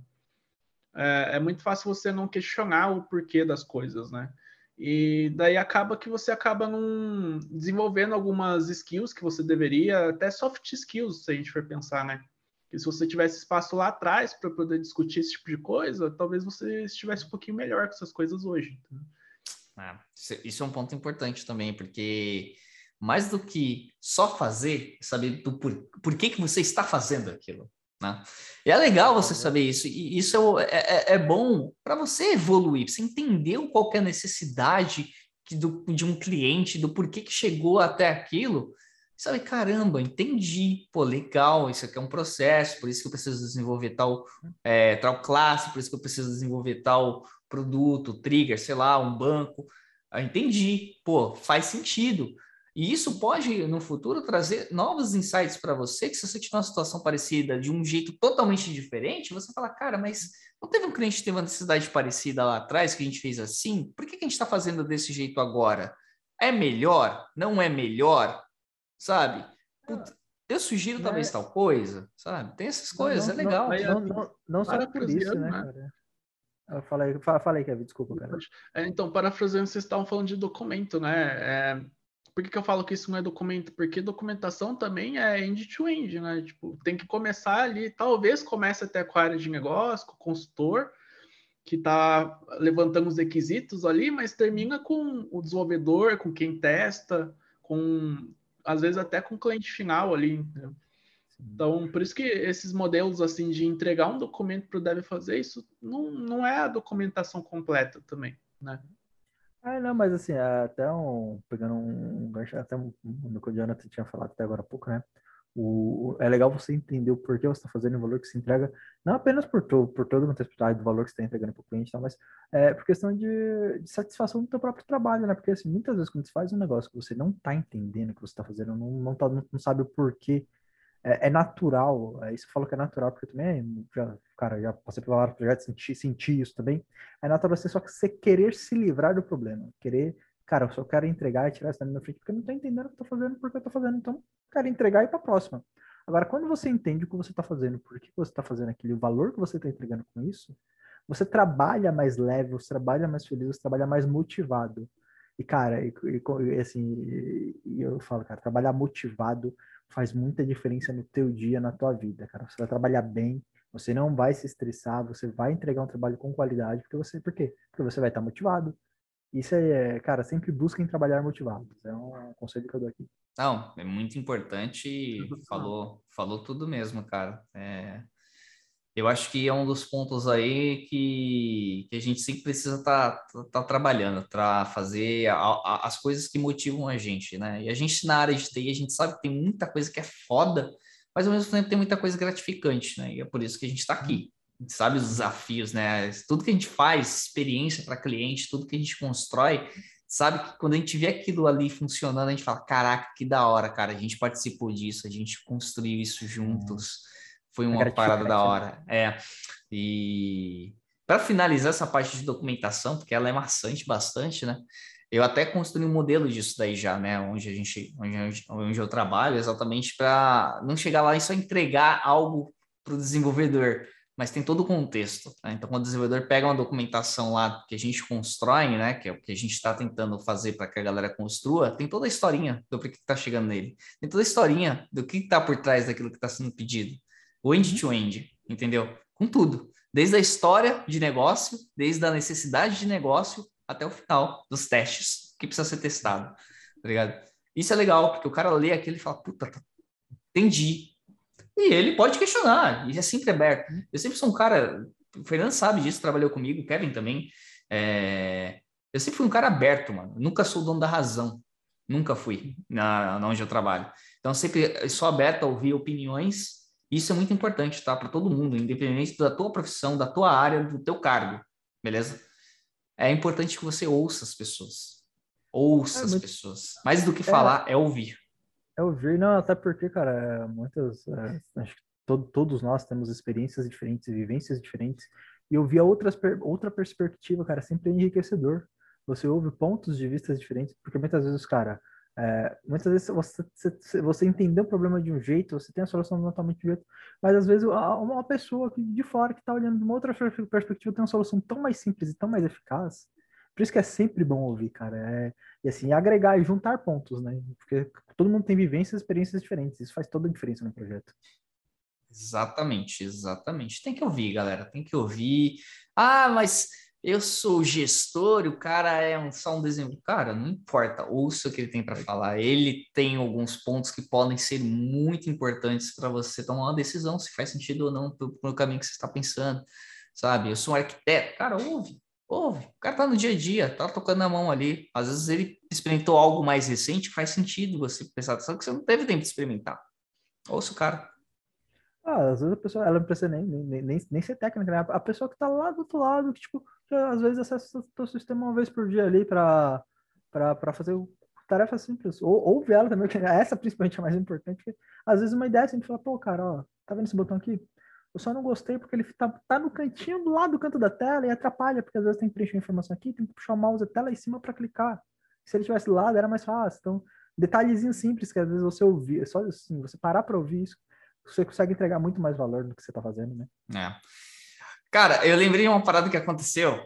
É, é, muito fácil você não questionar o porquê das coisas, né? E daí acaba que você acaba num, desenvolvendo algumas skills que você deveria, até soft skills, se a gente for pensar, né? Que se você tivesse espaço lá atrás para poder discutir esse tipo de coisa, talvez você estivesse um pouquinho melhor com essas coisas hoje. Ah, isso é um ponto importante também, porque mais do que só fazer, saber do por, por que, que você está fazendo aquilo. Né? E é legal você saber isso, e isso é, é, é bom para você evoluir, pra você entender qual é a necessidade do, de um cliente, do porquê que chegou até aquilo. Sabe, caramba, entendi, pô, legal, isso aqui é um processo, por isso que eu preciso desenvolver tal, é, tal classe, por isso que eu preciso desenvolver tal produto, trigger, sei lá, um banco. Eu entendi, pô, faz sentido. E isso pode, no futuro, trazer novos insights para você, que se você tiver uma situação parecida de um jeito totalmente diferente, você fala, cara, mas não teve um cliente que teve uma necessidade parecida lá atrás, que a gente fez assim? Por que, que a gente está fazendo desse jeito agora? É melhor? Não é melhor? Sabe? Puta, eu sugiro talvez é. tal coisa, sabe? Tem essas coisas, não, não, é legal. Não, não, não só por isso, né, né, cara? Eu falei, falei, Kevin, desculpa, cara. É, então, parafraseando, vocês estavam falando de documento, né? É, por que, que eu falo que isso não é documento? Porque documentação também é end-to-end, -end, né? Tipo, tem que começar ali, talvez comece até com a área de negócio, com o consultor, que está levantando os requisitos ali, mas termina com o desenvolvedor, com quem testa, com às vezes até com o cliente final ali. Então, por isso que esses modelos assim de entregar um documento para o dev fazer isso não, não é a documentação completa também, né? Ah, não, mas assim, é até um, pegando um gancho, até um, no que o Jonathan tinha falado até agora há pouco, né? O, é legal você entender o porquê você está fazendo o valor que se entrega, não apenas por, to, por toda a do valor que você está entregando para o cliente, tá? mas é, por questão de, de, satisfação do seu próprio trabalho, né? Porque assim, muitas vezes quando você faz um negócio que você não está entendendo o que você está fazendo, não, não, tá, não, não sabe o porquê é, é, natural, é, isso eu falo que é natural, porque eu também, já, cara, já passei por vários projetos, senti, senti isso também. É natural você só querer se livrar do problema, querer, cara, eu só quero entregar e tirar isso da minha frente, porque eu não tô entendendo o que eu tô fazendo, porque eu tô fazendo, então quero entregar e ir pra próxima. Agora, quando você entende o que você está fazendo, por que você está fazendo aquilo, o valor que você está entregando com isso, você trabalha mais leve, você trabalha mais feliz, você trabalha mais motivado. E, cara, e, e assim, e eu falo, cara, trabalhar motivado faz muita diferença no teu dia, na tua vida, cara. Você vai trabalhar bem, você não vai se estressar, você vai entregar um trabalho com qualidade, porque você, por quê? Porque você vai estar motivado. Isso é, cara, sempre busquem trabalhar motivados. É um conselho que eu dou aqui. Não, é muito importante. Falou, falou tudo mesmo, cara. É, eu acho que é um dos pontos aí que, que a gente sempre precisa estar tá, tá, tá trabalhando para fazer a, a, as coisas que motivam a gente, né? E a gente na área de TI, a gente sabe que tem muita coisa que é foda, mas ao mesmo tempo tem muita coisa gratificante, né? E é por isso que a gente está aqui. Sabe os desafios, né? Tudo que a gente faz, experiência para cliente, tudo que a gente constrói, sabe que quando a gente vê aquilo ali funcionando, a gente fala: caraca, que da hora, cara, a gente participou disso, a gente construiu isso juntos. Hum foi uma é parada da hora. É. E para finalizar essa parte de documentação, porque ela é maçante bastante, né? Eu até construí um modelo disso daí já, né? Onde a gente, onde, onde eu trabalho, exatamente para não chegar lá e só entregar algo para o desenvolvedor, mas tem todo o contexto. Né? Então, quando o desenvolvedor pega uma documentação lá que a gente constrói, né? Que é o que a gente está tentando fazer para que a galera construa, tem toda a historinha do que está chegando nele, tem toda a historinha do que está por trás daquilo que está sendo pedido o end-to-end, -end, entendeu? Com tudo. Desde a história de negócio, desde a necessidade de negócio até o final dos testes que precisa ser testado, tá ligado? Isso é legal, porque o cara lê aquilo e fala, puta, tá, entendi. E ele pode questionar, e é sempre aberto. Eu sempre sou um cara, o Fernando sabe disso, trabalhou comigo, o Kevin também. É... Eu sempre fui um cara aberto, mano. Nunca sou dono da razão. Nunca fui na, na onde eu trabalho. Então, sempre sou aberto a ouvir opiniões isso é muito importante, tá? Para todo mundo, independente da tua profissão, da tua área, do teu cargo, beleza? É importante que você ouça as pessoas. Ouça é, as pessoas. Mais do que é. falar, é, é ouvir. É ouvir, não, até porque, cara, muitas, é, acho que todo, todos nós temos experiências diferentes, vivências diferentes, e ouvir outras, outra perspectiva, cara, sempre é enriquecedor. Você ouve pontos de vista diferentes, porque muitas vezes, cara, é, muitas vezes você, você, você entendeu o problema de um jeito, você tem a solução totalmente de jeito, mas às vezes uma pessoa de fora que está olhando de uma outra perspectiva tem uma solução tão mais simples e tão mais eficaz. Por isso que é sempre bom ouvir, cara. É, e assim, agregar e juntar pontos, né? Porque todo mundo tem vivências e experiências diferentes. Isso faz toda a diferença no projeto. Exatamente, exatamente. Tem que ouvir, galera. Tem que ouvir. Ah, mas eu sou gestor, o cara é um, só um desenvolvedor. Cara, não importa, ouça o que ele tem para falar. Ele tem alguns pontos que podem ser muito importantes para você tomar uma decisão, se faz sentido ou não para o caminho que você está pensando, sabe? Eu sou um arquiteto, cara, ouve, ouve. O cara tá no dia a dia, tá tocando na mão ali. Às vezes ele experimentou algo mais recente, faz sentido você pensar, só que você não teve tempo de experimentar. Ouça o cara. Ah, às vezes a pessoa, ela não precisa nem, nem, nem, nem ser técnica, né? A pessoa que tá lá do outro lado, que, tipo, às vezes acessa o teu sistema uma vez por dia ali para fazer tarefas simples. Ou, ou ver ela também, que essa principalmente é mais importante, porque às vezes uma ideia assim, a gente fala, pô, cara, ó, tá vendo esse botão aqui? Eu só não gostei porque ele tá, tá no cantinho do lado do canto da tela e atrapalha, porque às vezes tem que preencher a informação aqui, tem que puxar o mouse até lá em cima para clicar. Se ele tivesse do lado, era mais fácil. Então, detalhezinho simples que às vezes você ouvir, só assim, você parar para ouvir isso, você consegue entregar muito mais valor do que você está fazendo, né? É. Cara, eu lembrei de uma parada que aconteceu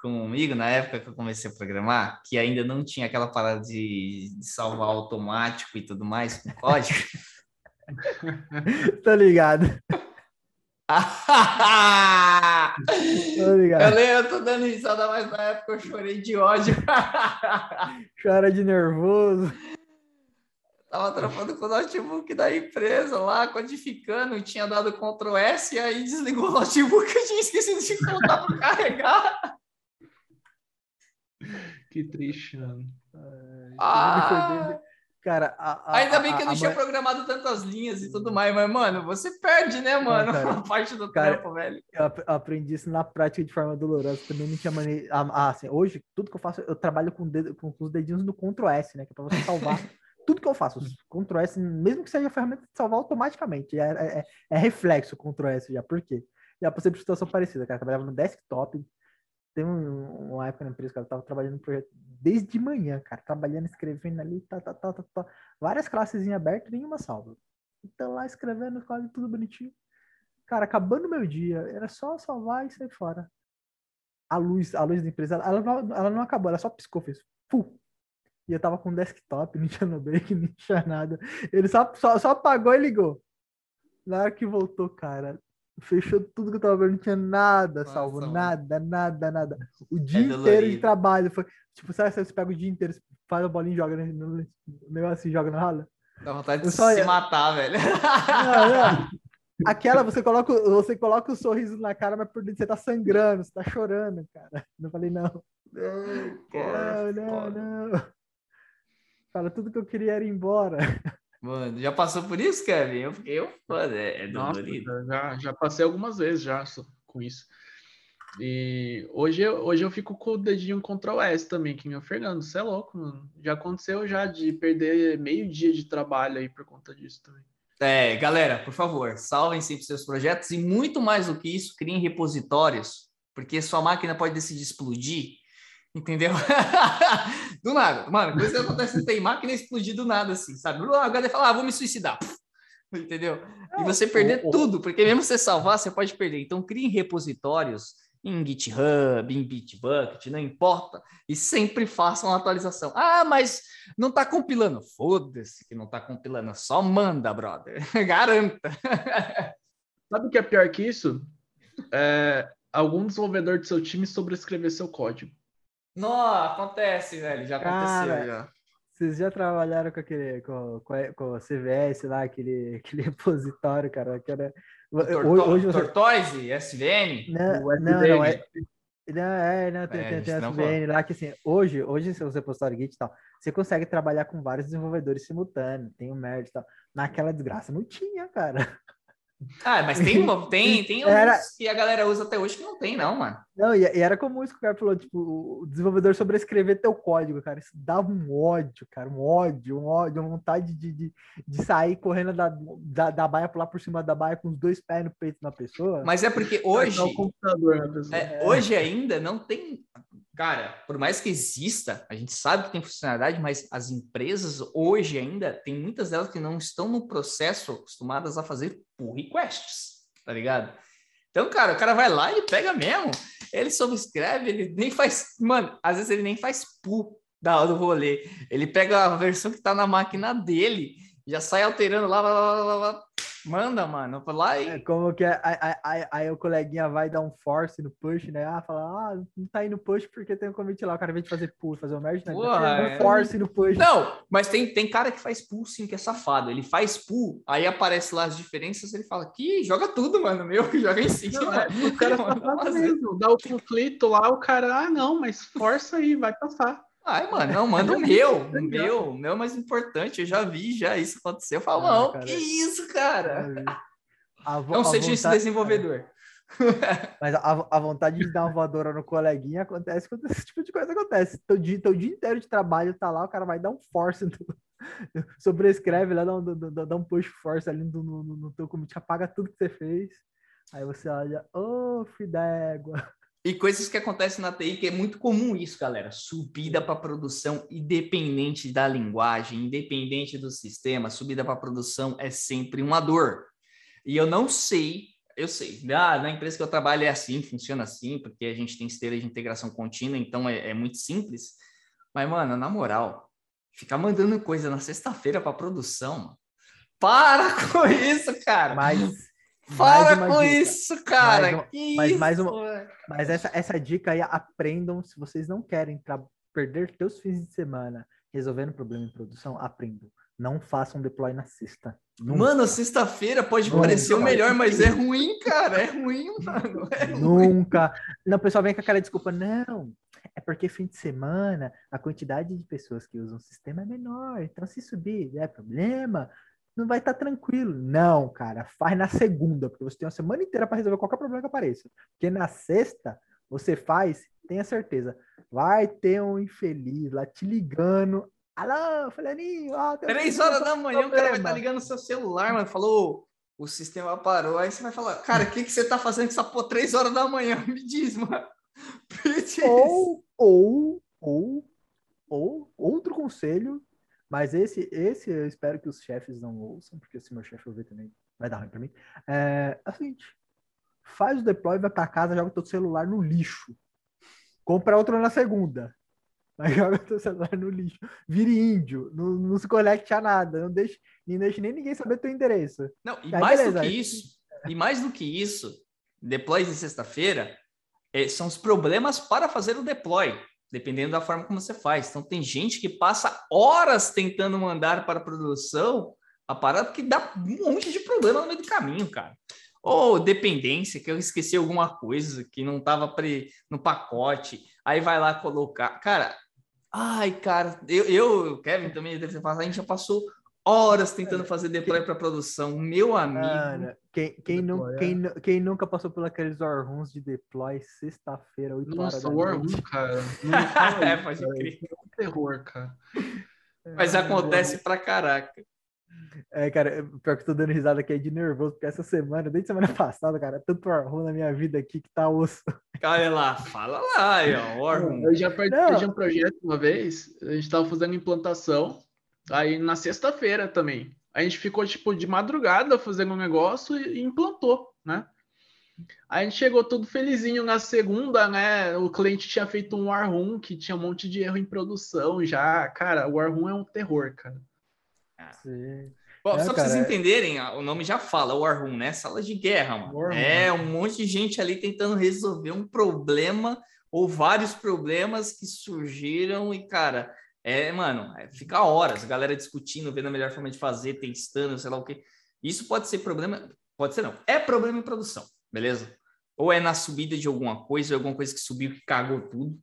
comigo na época que eu comecei a programar, que ainda não tinha aquela parada de, de salvar automático e tudo mais com código. Tô ligado. Eu, lembro, eu tô dando risada, mas na época eu chorei de ódio. Chora de nervoso. Tava trabalhando com o notebook da empresa lá, codificando, tinha dado Ctrl S e aí desligou o notebook, eu tinha esquecido de colocar para carregar. Que triste, mano. Ah, cara, a, a, Ainda bem que eu não tinha programado tantas linhas e tudo mais, mas, mano, você perde, né, mano? Não, a parte do cara, trampo, velho. Eu aprendi isso na prática de forma dolorosa. Também não tinha maneira. Ah, assim, hoje, tudo que eu faço, eu trabalho com, dedo, com os dedinhos no Ctrl S, né? Que é pra você salvar tudo que eu faço, Ctrl S, mesmo que seja a ferramenta de salvar automaticamente, é, é, é, é reflexo Ctrl S já, por quê? Já passei por situação parecida, cara, trabalhava no desktop, um, uma época na empresa, cara, eu tava trabalhando no projeto desde manhã, cara, trabalhando, escrevendo ali, tá, tá, tá, tá, tá várias classes em aberto, nenhuma salva. Então lá escrevendo, quase tudo bonitinho. Cara, acabando meu dia, era só salvar e sair fora. A luz, a luz da empresa, ela, ela, ela não acabou, ela só piscou, fez. Fuh, e eu tava com desktop, não tinha no break, não tinha nada. Ele só, só, só apagou e ligou. Na hora que voltou, cara, fechou tudo que eu tava vendo, não tinha nada Nossa, salvo, mano. nada, nada, nada. O é dia é inteiro de trabalho. Foi, tipo, sabe, você pega o dia inteiro, faz a bolinha e joga no negócio assim, joga na rala. Dá vontade de só... se matar, velho. Não, não. Aquela, você coloca, você coloca o um sorriso na cara, mas por dentro você tá sangrando, você tá chorando, cara. Eu falei, não. Não, não, não. não. Cara, tudo que eu queria era ir embora. Mano, já passou por isso, Kevin? Eu fiquei, eu, mano, é, é dolorido. já, já passei algumas vezes já com isso. E hoje eu, hoje eu fico com o dedinho Ctrl S também, que meu Fernando, você é louco, mano. Já aconteceu já de perder meio dia de trabalho aí por conta disso também. É, galera, por favor, salvem sempre seus projetos e muito mais do que isso, criem repositórios, porque sua máquina pode decidir explodir Entendeu? do nada. Mano, coisa que acontece tem máquina explodir do nada, assim, sabe? O HD fala, ah, vou me suicidar. Entendeu? E você perder tudo, porque mesmo você salvar, você pode perder. Então, crie repositórios em GitHub, em Bitbucket, não importa. E sempre faça uma atualização. Ah, mas não está compilando. Foda-se que não está compilando. Só manda, brother. Garanta. Sabe o que é pior que isso? É, algum desenvolvedor do seu time sobrescrever seu código. Não, acontece, velho. Já aconteceu, Cara, já. Vocês já trabalharam com aquele, com, com, com o CVS lá, aquele, aquele repositório, cara, que era... Torto, hoje você... Tortoise, SVN? Não, não, não, é... Não, é, não, tem, é, tem, tem SVN lá que assim, hoje, hoje se você postar Git e tal, você consegue trabalhar com vários desenvolvedores simultâneos, tem o merge e tal. Naquela desgraça não tinha, cara. Ah, mas tem, tem, tem Era... que a galera usa até hoje que não tem, não, mano. Não, e, e, era como isso que o cara falou, tipo, o desenvolvedor sobrescrever teu código, cara. Isso dava um ódio, cara, um ódio, um ódio, uma vontade de, de, de sair correndo da, da, da baia, pular por cima da baia com os dois pés no peito da pessoa. Mas é porque hoje. É, hoje ainda não tem. Cara, por mais que exista, a gente sabe que tem funcionalidade, mas as empresas hoje ainda tem muitas delas que não estão no processo acostumadas a fazer pull requests, tá ligado? Então, cara, o cara vai lá e pega mesmo. Ele subscreve, ele nem faz. Mano, às vezes ele nem faz pull da do rolê. Ele pega a versão que tá na máquina dele, já sai alterando lá, lá, lá, lá Manda, mano. Lá e... É como que é, aí, aí, aí, o coleguinha vai dar um force no push, né? Ah, fala, ah, não tá indo push porque tem um commit lá. O cara vem de fazer pull, fazer o merge, né? Porra, um é... force no push. Não, mas tem, tem cara que faz pull sim, que é safado. Ele faz pull, aí aparece lá as diferenças, ele fala, que joga tudo, mano, meu, joga em cima. Não, é, o cara safado mesmo. Dá o conflito lá, o cara, ah, não, mas força aí, vai passar. Ai, mano, não, manda o meu, o meu, o meu é mais importante, eu já vi já isso acontecer. Eu falo, ah, não, cara, que isso, cara? A, não seja esse desenvolvedor. Mas a, a, vontade de dar uma voadora no coleguinha acontece quando esse tipo de coisa acontece. Teu dia, teu dia inteiro de trabalho tá lá, o cara vai dar um force, no, sobrescreve lá, dá um, dá, dá um push force ali no, no, no teu commit, apaga tudo que você fez. Aí você olha, ô, oh, d'égua. E coisas que acontecem na TI, que é muito comum isso, galera. Subida para produção, independente da linguagem, independente do sistema, subida para produção é sempre uma dor. E eu não sei, eu sei, ah, na empresa que eu trabalho é assim, funciona assim, porque a gente tem esteira de integração contínua, então é, é muito simples. Mas, mano, na moral, ficar mandando coisa na sexta-feira para produção, mano, para com isso, cara. Mas para com dica. isso, cara. Mais uma, mas, isso, mais uma, mas essa, essa dica aí, aprendam. Se vocês não querem perder seus fins de semana resolvendo problema em produção, aprendam. Não façam deploy na sexta. Nunca. Mano, sexta-feira pode Nunca. parecer o melhor, mas é ruim, cara. É ruim, mano. É Nunca. Ruim. Não, o pessoal vem com aquela desculpa. Não, é porque fim de semana a quantidade de pessoas que usam o sistema é menor. Então, se subir é problema, não vai estar tá tranquilo. Não, cara, faz na segunda, porque você tem uma semana inteira para resolver qualquer problema que apareça. Porque na sexta, você faz, tenha certeza, vai ter um infeliz lá te ligando. Alô, fulaninho, ó, Três horas da manhã problema. o cara vai estar tá ligando no seu celular, mano, falou, o sistema parou. Aí você vai falar, cara, o que, que você tá fazendo com essa porra três horas da manhã? Me diz, mano. Me diz. Ou, ou, ou, ou, outro conselho mas esse, esse eu espero que os chefes não ouçam, porque se meu chefe ouvir também vai dar ruim para mim. É, é o seguinte: faz o deploy, vai para casa, joga teu celular no lixo. Compra outro na segunda. Mas joga teu celular no lixo. Vire índio. Não, não se conecte a nada. Não deixe, nem deixe nem ninguém saber teu endereço. Não, e Aí, mais beleza. do que isso, e mais do que isso, deploy de sexta-feira é, são os problemas para fazer o deploy dependendo da forma como você faz. Então, tem gente que passa horas tentando mandar para a produção a parada que dá um monte de problema no meio do caminho, cara. Ou dependência, que eu esqueci alguma coisa que não estava no pacote, aí vai lá colocar. Cara, ai, cara, eu, eu Kevin também deve ter passado, a gente já passou horas tentando fazer deploy para produção. Meu amigo. Cara, quem, quem, nu, quem, quem, nunca passou por aqueles war rooms de deploy sexta-feira, 8 Nossa, horas da war room, cara. é, pode crer. É um terror, cara. Mas é, acontece é. pra caraca. É, cara, pior que eu tô dando risada aqui de nervoso, porque essa semana, desde semana passada, cara, tanto war room na minha vida aqui que tá osso. Olha lá, fala lá, aí, ó, war room. Eu já participei de um projeto uma vez, a gente tava fazendo implantação, Aí na sexta-feira também. A gente ficou tipo de madrugada fazendo um negócio e implantou, né? Aí a gente chegou tudo felizinho na segunda, né? O cliente tinha feito um war room que tinha um monte de erro em produção já. Cara, o war room é um terror, cara. Sim. Bom, é, só para vocês é entenderem, o nome já fala, War Room, né? Sala de guerra, mano. é um monte de gente ali tentando resolver um problema ou vários problemas que surgiram e, cara, é, mano, é, fica horas, a galera discutindo, vendo a melhor forma de fazer, testando, sei lá o quê. Isso pode ser problema, pode ser não. É problema em produção, beleza? Ou é na subida de alguma coisa, ou alguma coisa que subiu que cagou tudo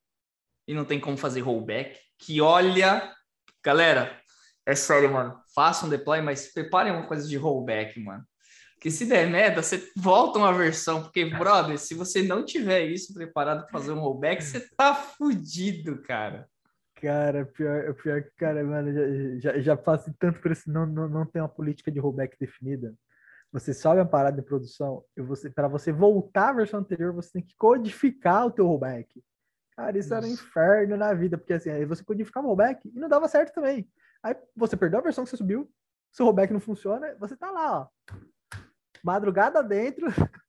e não tem como fazer rollback. Que olha, galera, é sério, mano. Façam um deploy, mas preparem uma coisa de rollback, mano. que se der merda, você volta uma versão, porque, brother, se você não tiver isso preparado para fazer um rollback, você tá fudido, cara. Cara, pior, pior que, cara, mano, já, já, já passei tanto por isso, não, não, não tem uma política de rollback definida. Você sobe a parada de produção e você, para você voltar à versão anterior, você tem que codificar o teu rollback. Cara, isso Nossa. era um inferno na vida, porque assim, aí você codificava o rollback e não dava certo também. Aí você perdeu a versão que você subiu, seu rollback não funciona, você tá lá, ó. Madrugada dentro.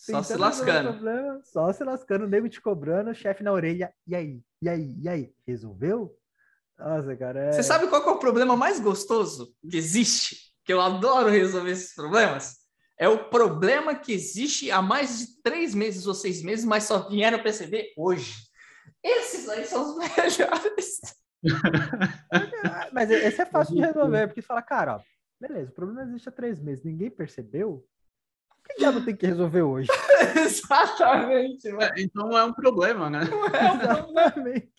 Só se lascando. Problema, só se lascando, o nego te cobrando, chefe na orelha. E aí? E aí? E aí? Resolveu? Nossa, cara. É... Você sabe qual é o problema mais gostoso que existe? Que eu adoro resolver esses problemas? É o problema que existe há mais de três meses ou seis meses, mas só vieram perceber hoje. Esses aí são os melhores. mas esse é fácil de resolver, porque você fala, cara, ó, beleza, o problema existe há três meses, ninguém percebeu. O que diabo tem que resolver hoje? Exatamente, mano. É, então não é um problema, né? Não é um Exatamente.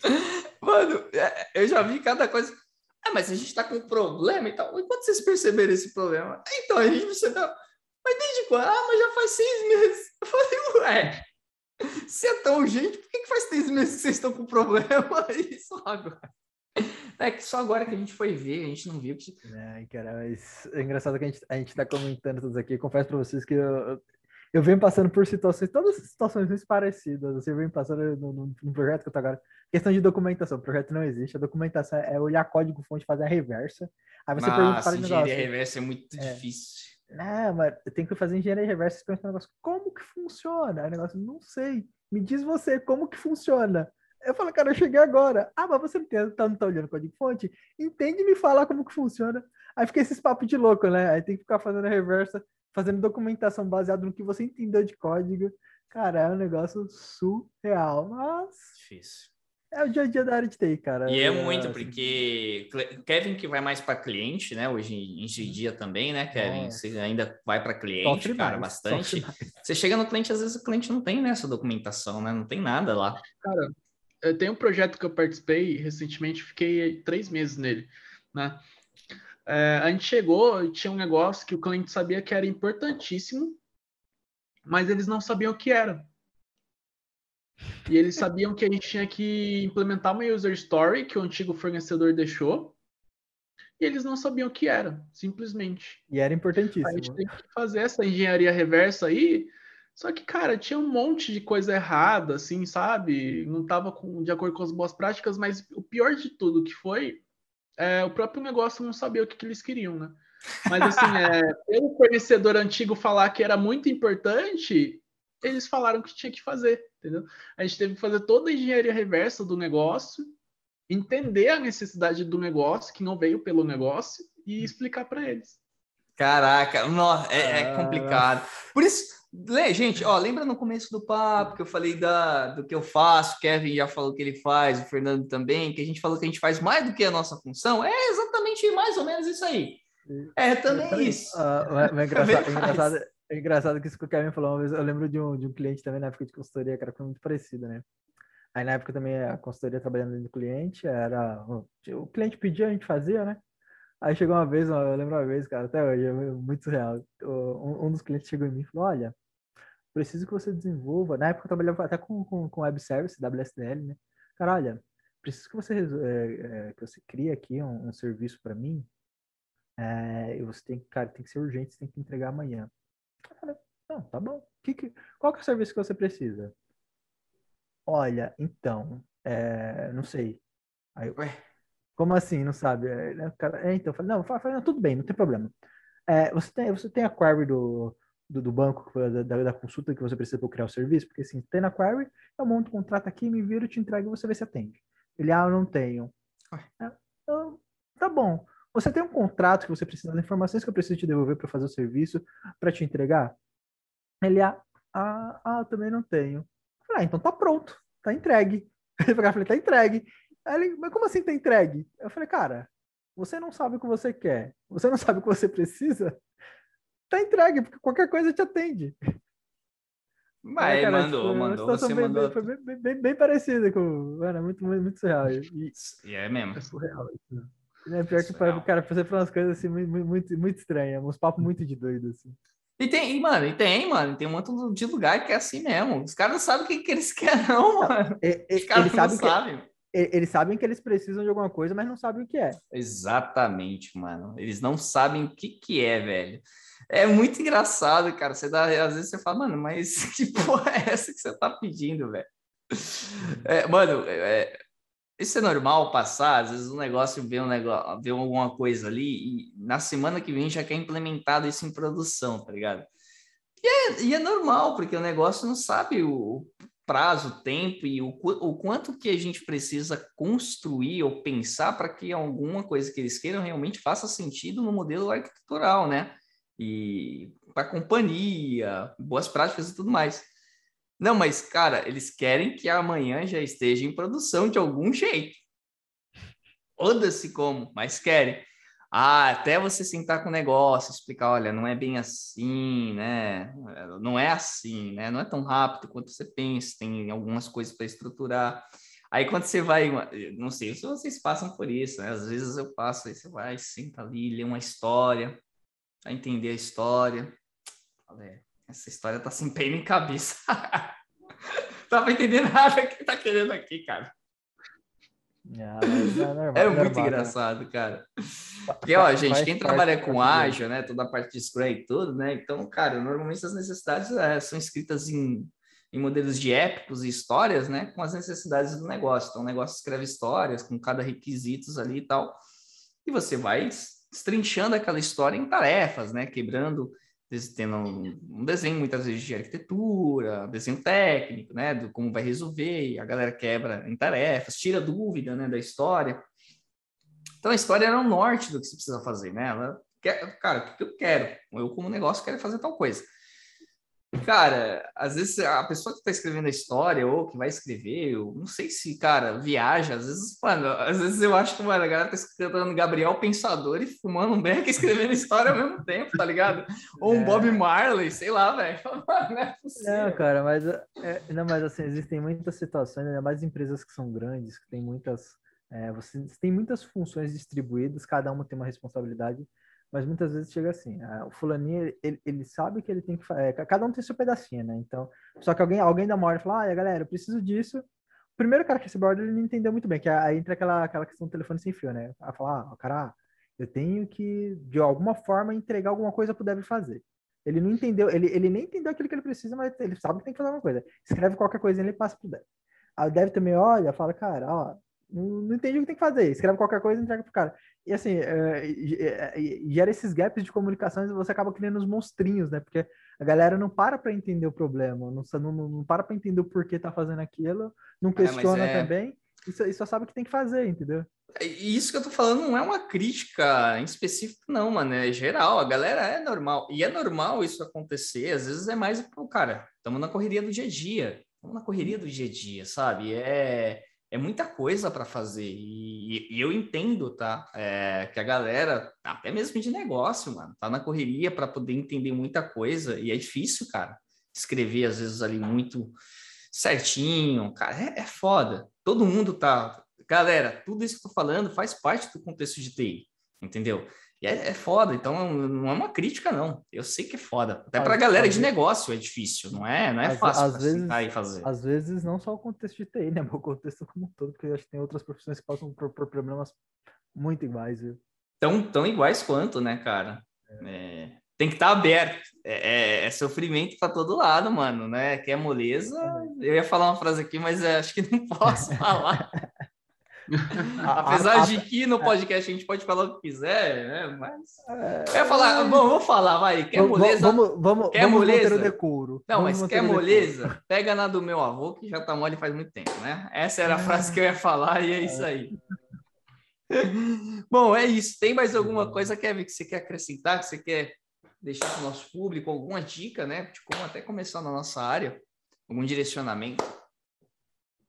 Mano, é, eu já vi cada coisa. Ah, mas a gente tá com um problema e tal. E quando vocês perceberam esse problema? Então, a gente percebeu. Mas desde quando? Ah, mas já faz seis meses. Eu falei, ué, se é tão urgente, por que, que faz seis meses que vocês estão com problema aí só agora? É que só agora que a gente foi ver, a gente não viu. Que... É, cara, mas é engraçado que a gente, a gente tá comentando tudo aqui. Eu confesso para vocês que eu, eu venho passando por situações, todas as situações muito parecidas. Você vem passando no, no, no, projeto que eu tô agora. Questão de documentação. O projeto não existe. A documentação é olhar código fonte, fazer a reversa. Aí você Nossa, pergunta para o negócio. Engenharia reversa é muito é. difícil. É, mas eu tenho que fazer engenharia reversa e perguntar um negócio. Como que funciona? Aí o negócio, não sei. Me diz você como que funciona. Eu falo, cara, eu cheguei agora. Ah, mas você não, tem, tá, não tá olhando código fonte? Entende me falar como que funciona. Aí fica esses papos de louco, né? Aí tem que ficar fazendo a reversa, fazendo documentação baseada no que você entendeu de código. Cara, é um negócio surreal. Mas. Difícil. É o dia a dia da área de TI, cara. E é, é muito, assim. porque Kevin que vai mais para cliente, né? Hoje em dia também, né, Kevin? Nossa. Você ainda vai para cliente, Sofre cara, mais, bastante. Você chega no cliente, às vezes o cliente não tem nessa documentação, né? Não tem nada lá. Cara, tem um projeto que eu participei recentemente, fiquei três meses nele, né? É, a gente chegou e tinha um negócio que o cliente sabia que era importantíssimo, mas eles não sabiam o que era. E eles sabiam que a gente tinha que implementar uma user story que o antigo fornecedor deixou, e eles não sabiam o que era, simplesmente. E era importantíssimo. A gente tem que fazer essa engenharia reversa aí só que, cara, tinha um monte de coisa errada, assim, sabe? Não estava de acordo com as boas práticas, mas o pior de tudo que foi, é, o próprio negócio não sabia o que, que eles queriam, né? Mas, assim, é, pelo fornecedor antigo falar que era muito importante, eles falaram que tinha que fazer, entendeu? A gente teve que fazer toda a engenharia reversa do negócio, entender a necessidade do negócio, que não veio pelo negócio, e explicar para eles. Caraca, não, é, é complicado. Por isso, Lê, gente, ó, lembra no começo do papo que eu falei da, do que eu faço, o Kevin já falou que ele faz, o Fernando também, que a gente falou que a gente faz mais do que a nossa função? É exatamente mais ou menos isso aí. É também isso. Uh, é, engraçado, é engraçado, é engraçado que isso que o Kevin falou uma vez. Eu lembro de um, de um cliente também na época de consultoria, que era muito parecido, né? Aí na época também a consultoria trabalhando do cliente, era. O cliente pedia, a gente fazia, né? Aí chegou uma vez, eu lembro uma vez, cara, até hoje, é muito. Um, um dos clientes chegou em mim e falou: Olha, preciso que você desenvolva. Na época eu trabalhava até com, com, com web service, WSDL, né? Cara, olha, preciso que você, é, é, que você crie aqui um, um serviço para mim. É, e você tem que, cara, tem que ser urgente, você tem que entregar amanhã. Cara, não, tá bom. Que, que, qual que é o serviço que você precisa? Olha, então, não sei. Aí, Ué? Como assim, não sabe? Né, cara, é, então, eu falei, não, fala, não, tudo bem, não tem problema. É, você, tem, você tem a query do, do, do banco, da, da, consulta que você precisa para criar o serviço, porque assim, tem na query, eu monto um contrato aqui, me viro, te entrego e você vê se atende. Ele, ah, eu não tenho. É, então, tá bom. Você tem um contrato que você precisa das informações que eu preciso te devolver para fazer o serviço, para te entregar? Ele, ah, ah, ah, eu também não tenho. Eu falei, ah, então tá pronto, tá entregue. Eu falei, tá entregue. Aí ele, mas como assim tá entregue? Eu falei, cara, você não sabe o que você quer, você não sabe o que você precisa, tá entregue, porque qualquer coisa te atende. Mas é, cara, mandou, tipo, mandou, você bem, mandou. Foi bem, bem, bem, parecida com... Mano, muito, muito, muito surreal. E, e é mesmo. É surreal isso. É pior que, para cara, você falar umas coisas assim muito, muito, muito estranhas, uns papos muito de doido, assim. E tem, e, mano, e tem, mano, tem um monte de lugar que é assim mesmo. Os caras não sabem o que, que eles querem, não, mano. Os caras eles não sabem. sabem. eles sabem que eles precisam de alguma coisa, mas não sabem o que é. Exatamente, mano. Eles não sabem o que, que é, velho. É muito engraçado, cara. Você dá, às vezes você fala, mano, mas que porra é essa que você tá pedindo, velho? É, mano, é, isso é normal passar, às vezes um negócio vê um negócio, vê alguma coisa ali e na semana que vem já quer implementado isso em produção, tá ligado? E é, e é normal, porque o negócio não sabe o prazo, o tempo e o, o quanto que a gente precisa construir ou pensar para que alguma coisa que eles queiram realmente faça sentido no modelo arquitetural, né? E para companhia, boas práticas e tudo mais. Não, mas, cara, eles querem que amanhã já esteja em produção de algum jeito. Oda-se como, mas querem. Ah, até você sentar com o negócio, explicar, olha, não é bem assim, né? Não é assim, né? Não é tão rápido quanto você pensa, tem algumas coisas para estruturar. Aí quando você vai, não sei se vocês passam por isso, né? Às vezes eu passo, aí você vai, senta ali, lê uma história, para entender a história. Falei, essa história tá sem pena em cabeça. Tava entendendo nada que tá querendo aqui, cara. Ah, é, normal, é, muito normal, engraçado, cara. Porque, ó, gente, quem trabalha com ágil, né, toda a parte de Scrum e tudo, né, então, cara, normalmente as necessidades é, são escritas em, em modelos de épicos e histórias, né, com as necessidades do negócio. Então, o negócio escreve histórias com cada requisitos ali e tal, e você vai estrinchando aquela história em tarefas, né, quebrando tendo um, desenho muitas vezes de arquitetura, desenho técnico, né, do como vai resolver, a galera quebra em tarefas, tira dúvida, né, da história. Então a história era o norte do que você precisa fazer, né? Ela cara, o que eu quero? Eu como negócio quero fazer tal coisa. Cara, às vezes a pessoa que está escrevendo a história ou que vai escrever, eu não sei se, cara, viaja. Às vezes, mano, às vezes eu acho que mano, a galera tá escrevendo Gabriel Pensador e fumando um beck e escrevendo história ao mesmo tempo, tá ligado? Ou um é. Bob Marley, sei lá, velho. Não é. Não, cara, mas, é, não, mas assim, existem muitas situações, ainda mais empresas que são grandes, que tem muitas. É, você tem muitas funções distribuídas, cada uma tem uma responsabilidade mas muitas vezes chega assim, o fulaninho, ele, ele sabe que ele tem que fazer, cada um tem seu pedacinho, né? Então, só que alguém, alguém dá uma ordem e fala, ah, galera, eu preciso disso. O primeiro cara que recebeu a ordem, ele não entendeu muito bem, que aí entra aquela, aquela questão do telefone sem fio, né? A falar, ah, cara, eu tenho que, de alguma forma, entregar alguma coisa pro Dev fazer. Ele não entendeu, ele, ele nem entendeu aquilo que ele precisa, mas ele sabe que tem que fazer alguma coisa. Escreve qualquer coisa ele passa pro Dev. Aí o também olha, fala, cara, ó, não, entendi o que tem que fazer. Escreve qualquer coisa e entrega pro cara. E assim, é, gera esses gaps de comunicação e você acaba criando os monstrinhos, né? Porque a galera não para para entender o problema, não, não, não para para entender o porquê tá fazendo aquilo, não é, questiona é, é... também, e só, e só sabe o que tem que fazer, entendeu? E isso que eu tô falando não é uma crítica em específico, não, mano. É geral. A galera é normal. E é normal isso acontecer. Às vezes é mais, pô, cara, estamos na correria do dia a dia. Estamos na correria do dia a dia, sabe? É é muita coisa para fazer. E, e, eu entendo, tá? É, que a galera, até mesmo de negócio, mano, tá na correria para poder entender muita coisa. E é difícil, cara, escrever às vezes ali muito certinho. Cara, é, é foda. Todo mundo tá. Galera, tudo isso que eu tô falando faz parte do contexto de TI, entendeu? E é, é, foda, então não é uma crítica, não. Eu sei que é foda. Até para galera de negócio é difícil, não é, não é às, fácil às vezes, e fazer. Às vezes não só o contexto de TI, né? O contexto como um todo, porque acho que tem outras profissões que passam por, por problemas muito iguais, viu? Tão, tão iguais quanto, né, cara? É. É, tem que estar tá aberto. É, é, é sofrimento para todo lado, mano, né? Quer moleza? Eu ia falar uma frase aqui, mas é, acho que não posso falar. Apesar de que no podcast a gente pode falar o que quiser, né? Mas. É, falar, bom, vou falar, vai. Quer moleza? Vamos, vamos, quer vamos moleza? decoro. Não, vamos mas quer moleza? Pega na do meu avô, que já tá mole faz muito tempo, né? Essa era a frase que eu ia falar e é isso aí. bom, é isso. Tem mais alguma coisa, Kevin, que você quer acrescentar, que você quer deixar para o nosso público? Alguma dica, né? De como até começar na nossa área? Algum direcionamento?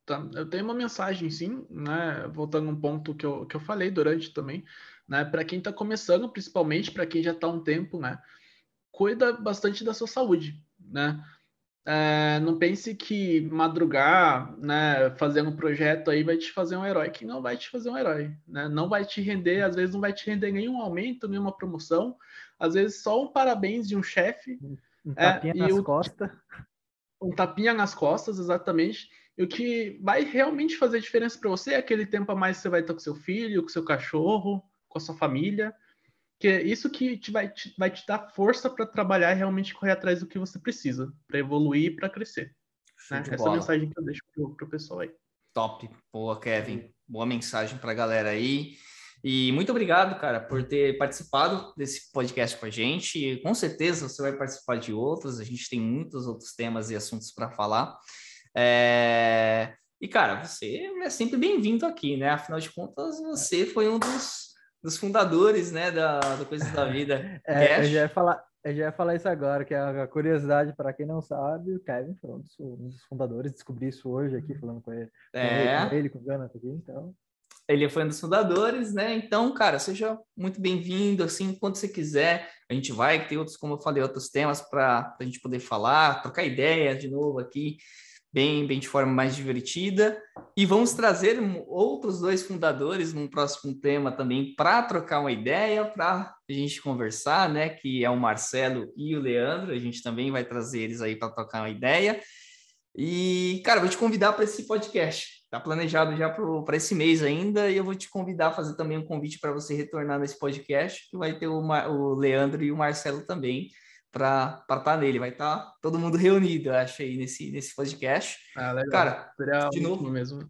Tá, eu tenho uma mensagem, sim, né? Voltando um ponto que eu, que eu falei durante também, né? Para quem está começando, principalmente para quem já está há um tempo, né? Cuida bastante da sua saúde, né? É, não pense que madrugar, né, fazendo um projeto aí vai te fazer um herói, que não vai te fazer um herói, né? Não vai te render, às vezes não vai te render nenhum aumento, nenhuma promoção, às vezes só um parabéns de um chefe. Um tapinha é, nas o, costas. Um tapinha nas costas, exatamente. E o que vai realmente fazer diferença para você é aquele tempo a mais que você vai estar com seu filho, com seu cachorro, com a sua família. Que é isso que te vai, te, vai te dar força para trabalhar e realmente correr atrás do que você precisa, para evoluir e para crescer. Né? Essa bola. é a mensagem que eu deixo para o pessoal aí. Top. Boa, Kevin. Boa mensagem para a galera aí. E muito obrigado, cara, por ter participado desse podcast com a gente. E, com certeza você vai participar de outros. A gente tem muitos outros temas e assuntos para falar. É... E, cara, você é sempre bem-vindo aqui, né? Afinal de contas, você foi um dos, dos fundadores, né, da, do Coisas da Vida. É, eu já ia falar, eu já ia falar isso agora, que é a curiosidade, para quem não sabe, o Kevin foi um dos, um dos, fundadores, descobri isso hoje aqui, falando com ele, é. com ele, com o Jonathan aqui, então... Ele foi um dos fundadores, né? Então, cara, seja muito bem-vindo, assim, quando você quiser. A gente vai ter outros, como eu falei, outros temas para a gente poder falar, trocar ideias de novo aqui bem, bem de forma mais divertida. E vamos trazer outros dois fundadores num próximo tema também para trocar uma ideia, para a gente conversar, né? Que é o Marcelo e o Leandro. A gente também vai trazer eles aí para trocar uma ideia. E, cara, vou te convidar para esse podcast. Está planejado já para esse mês ainda, e eu vou te convidar a fazer também um convite para você retornar nesse podcast, que vai ter o, o Leandro e o Marcelo também para estar tá nele. Vai estar tá todo mundo reunido, eu acho, aí nesse, nesse podcast. Ah, legal. Cara, de novo mesmo.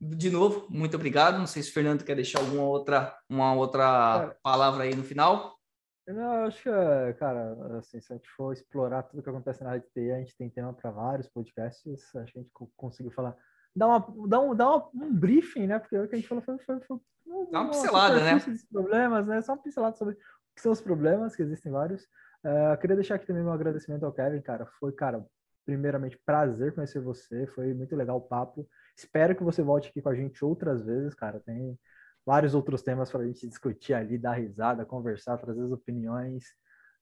De novo, muito obrigado. Não sei se o Fernando quer deixar alguma outra, uma outra palavra aí no final. Eu acho que, cara, assim, se a gente for explorar tudo que acontece na área de TI, a gente tem tema para vários podcasts. Acho que a gente conseguiu falar, dar, uma, dar, um, uma, um briefing, né? Porque o que a gente falou foi, foi, foi uma, uma pincelada, né? problemas, né? Só uma pincelada sobre o que são os problemas, que existem vários. Uh, queria deixar aqui também um agradecimento ao Kevin, cara. Foi, cara, primeiramente, prazer conhecer você. Foi muito legal o papo. Espero que você volte aqui com a gente outras vezes, cara. Tem vários outros temas para a gente discutir ali, dar risada, conversar, trazer as opiniões.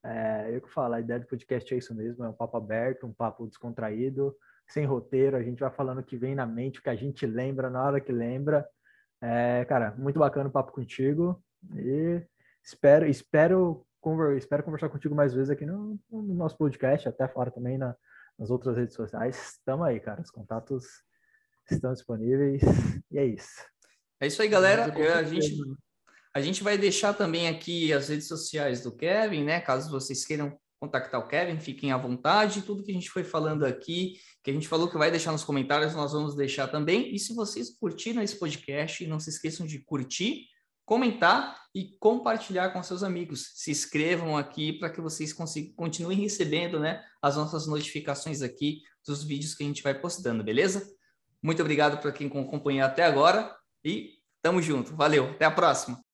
É, eu que falo, a ideia do podcast é isso mesmo, é um papo aberto, um papo descontraído, sem roteiro, a gente vai falando o que vem na mente, o que a gente lembra na hora que lembra. É, cara, muito bacana o papo contigo e espero, espero espero conversar contigo mais vezes aqui no, no nosso podcast, até fora também na, nas outras redes sociais. Estamos aí, cara. Os contatos estão disponíveis e é isso. É isso aí, galera. a, gente, a gente vai deixar também aqui as redes sociais do Kevin, né? Caso vocês queiram contactar o Kevin, fiquem à vontade. Tudo que a gente foi falando aqui, que a gente falou que vai deixar nos comentários, nós vamos deixar também. E se vocês curtiram esse podcast, não se esqueçam de curtir, comentar e compartilhar com seus amigos. Se inscrevam aqui para que vocês consigam, continuem recebendo né, as nossas notificações aqui dos vídeos que a gente vai postando, beleza? Muito obrigado para quem acompanhou até agora e tamo junto. Valeu, até a próxima.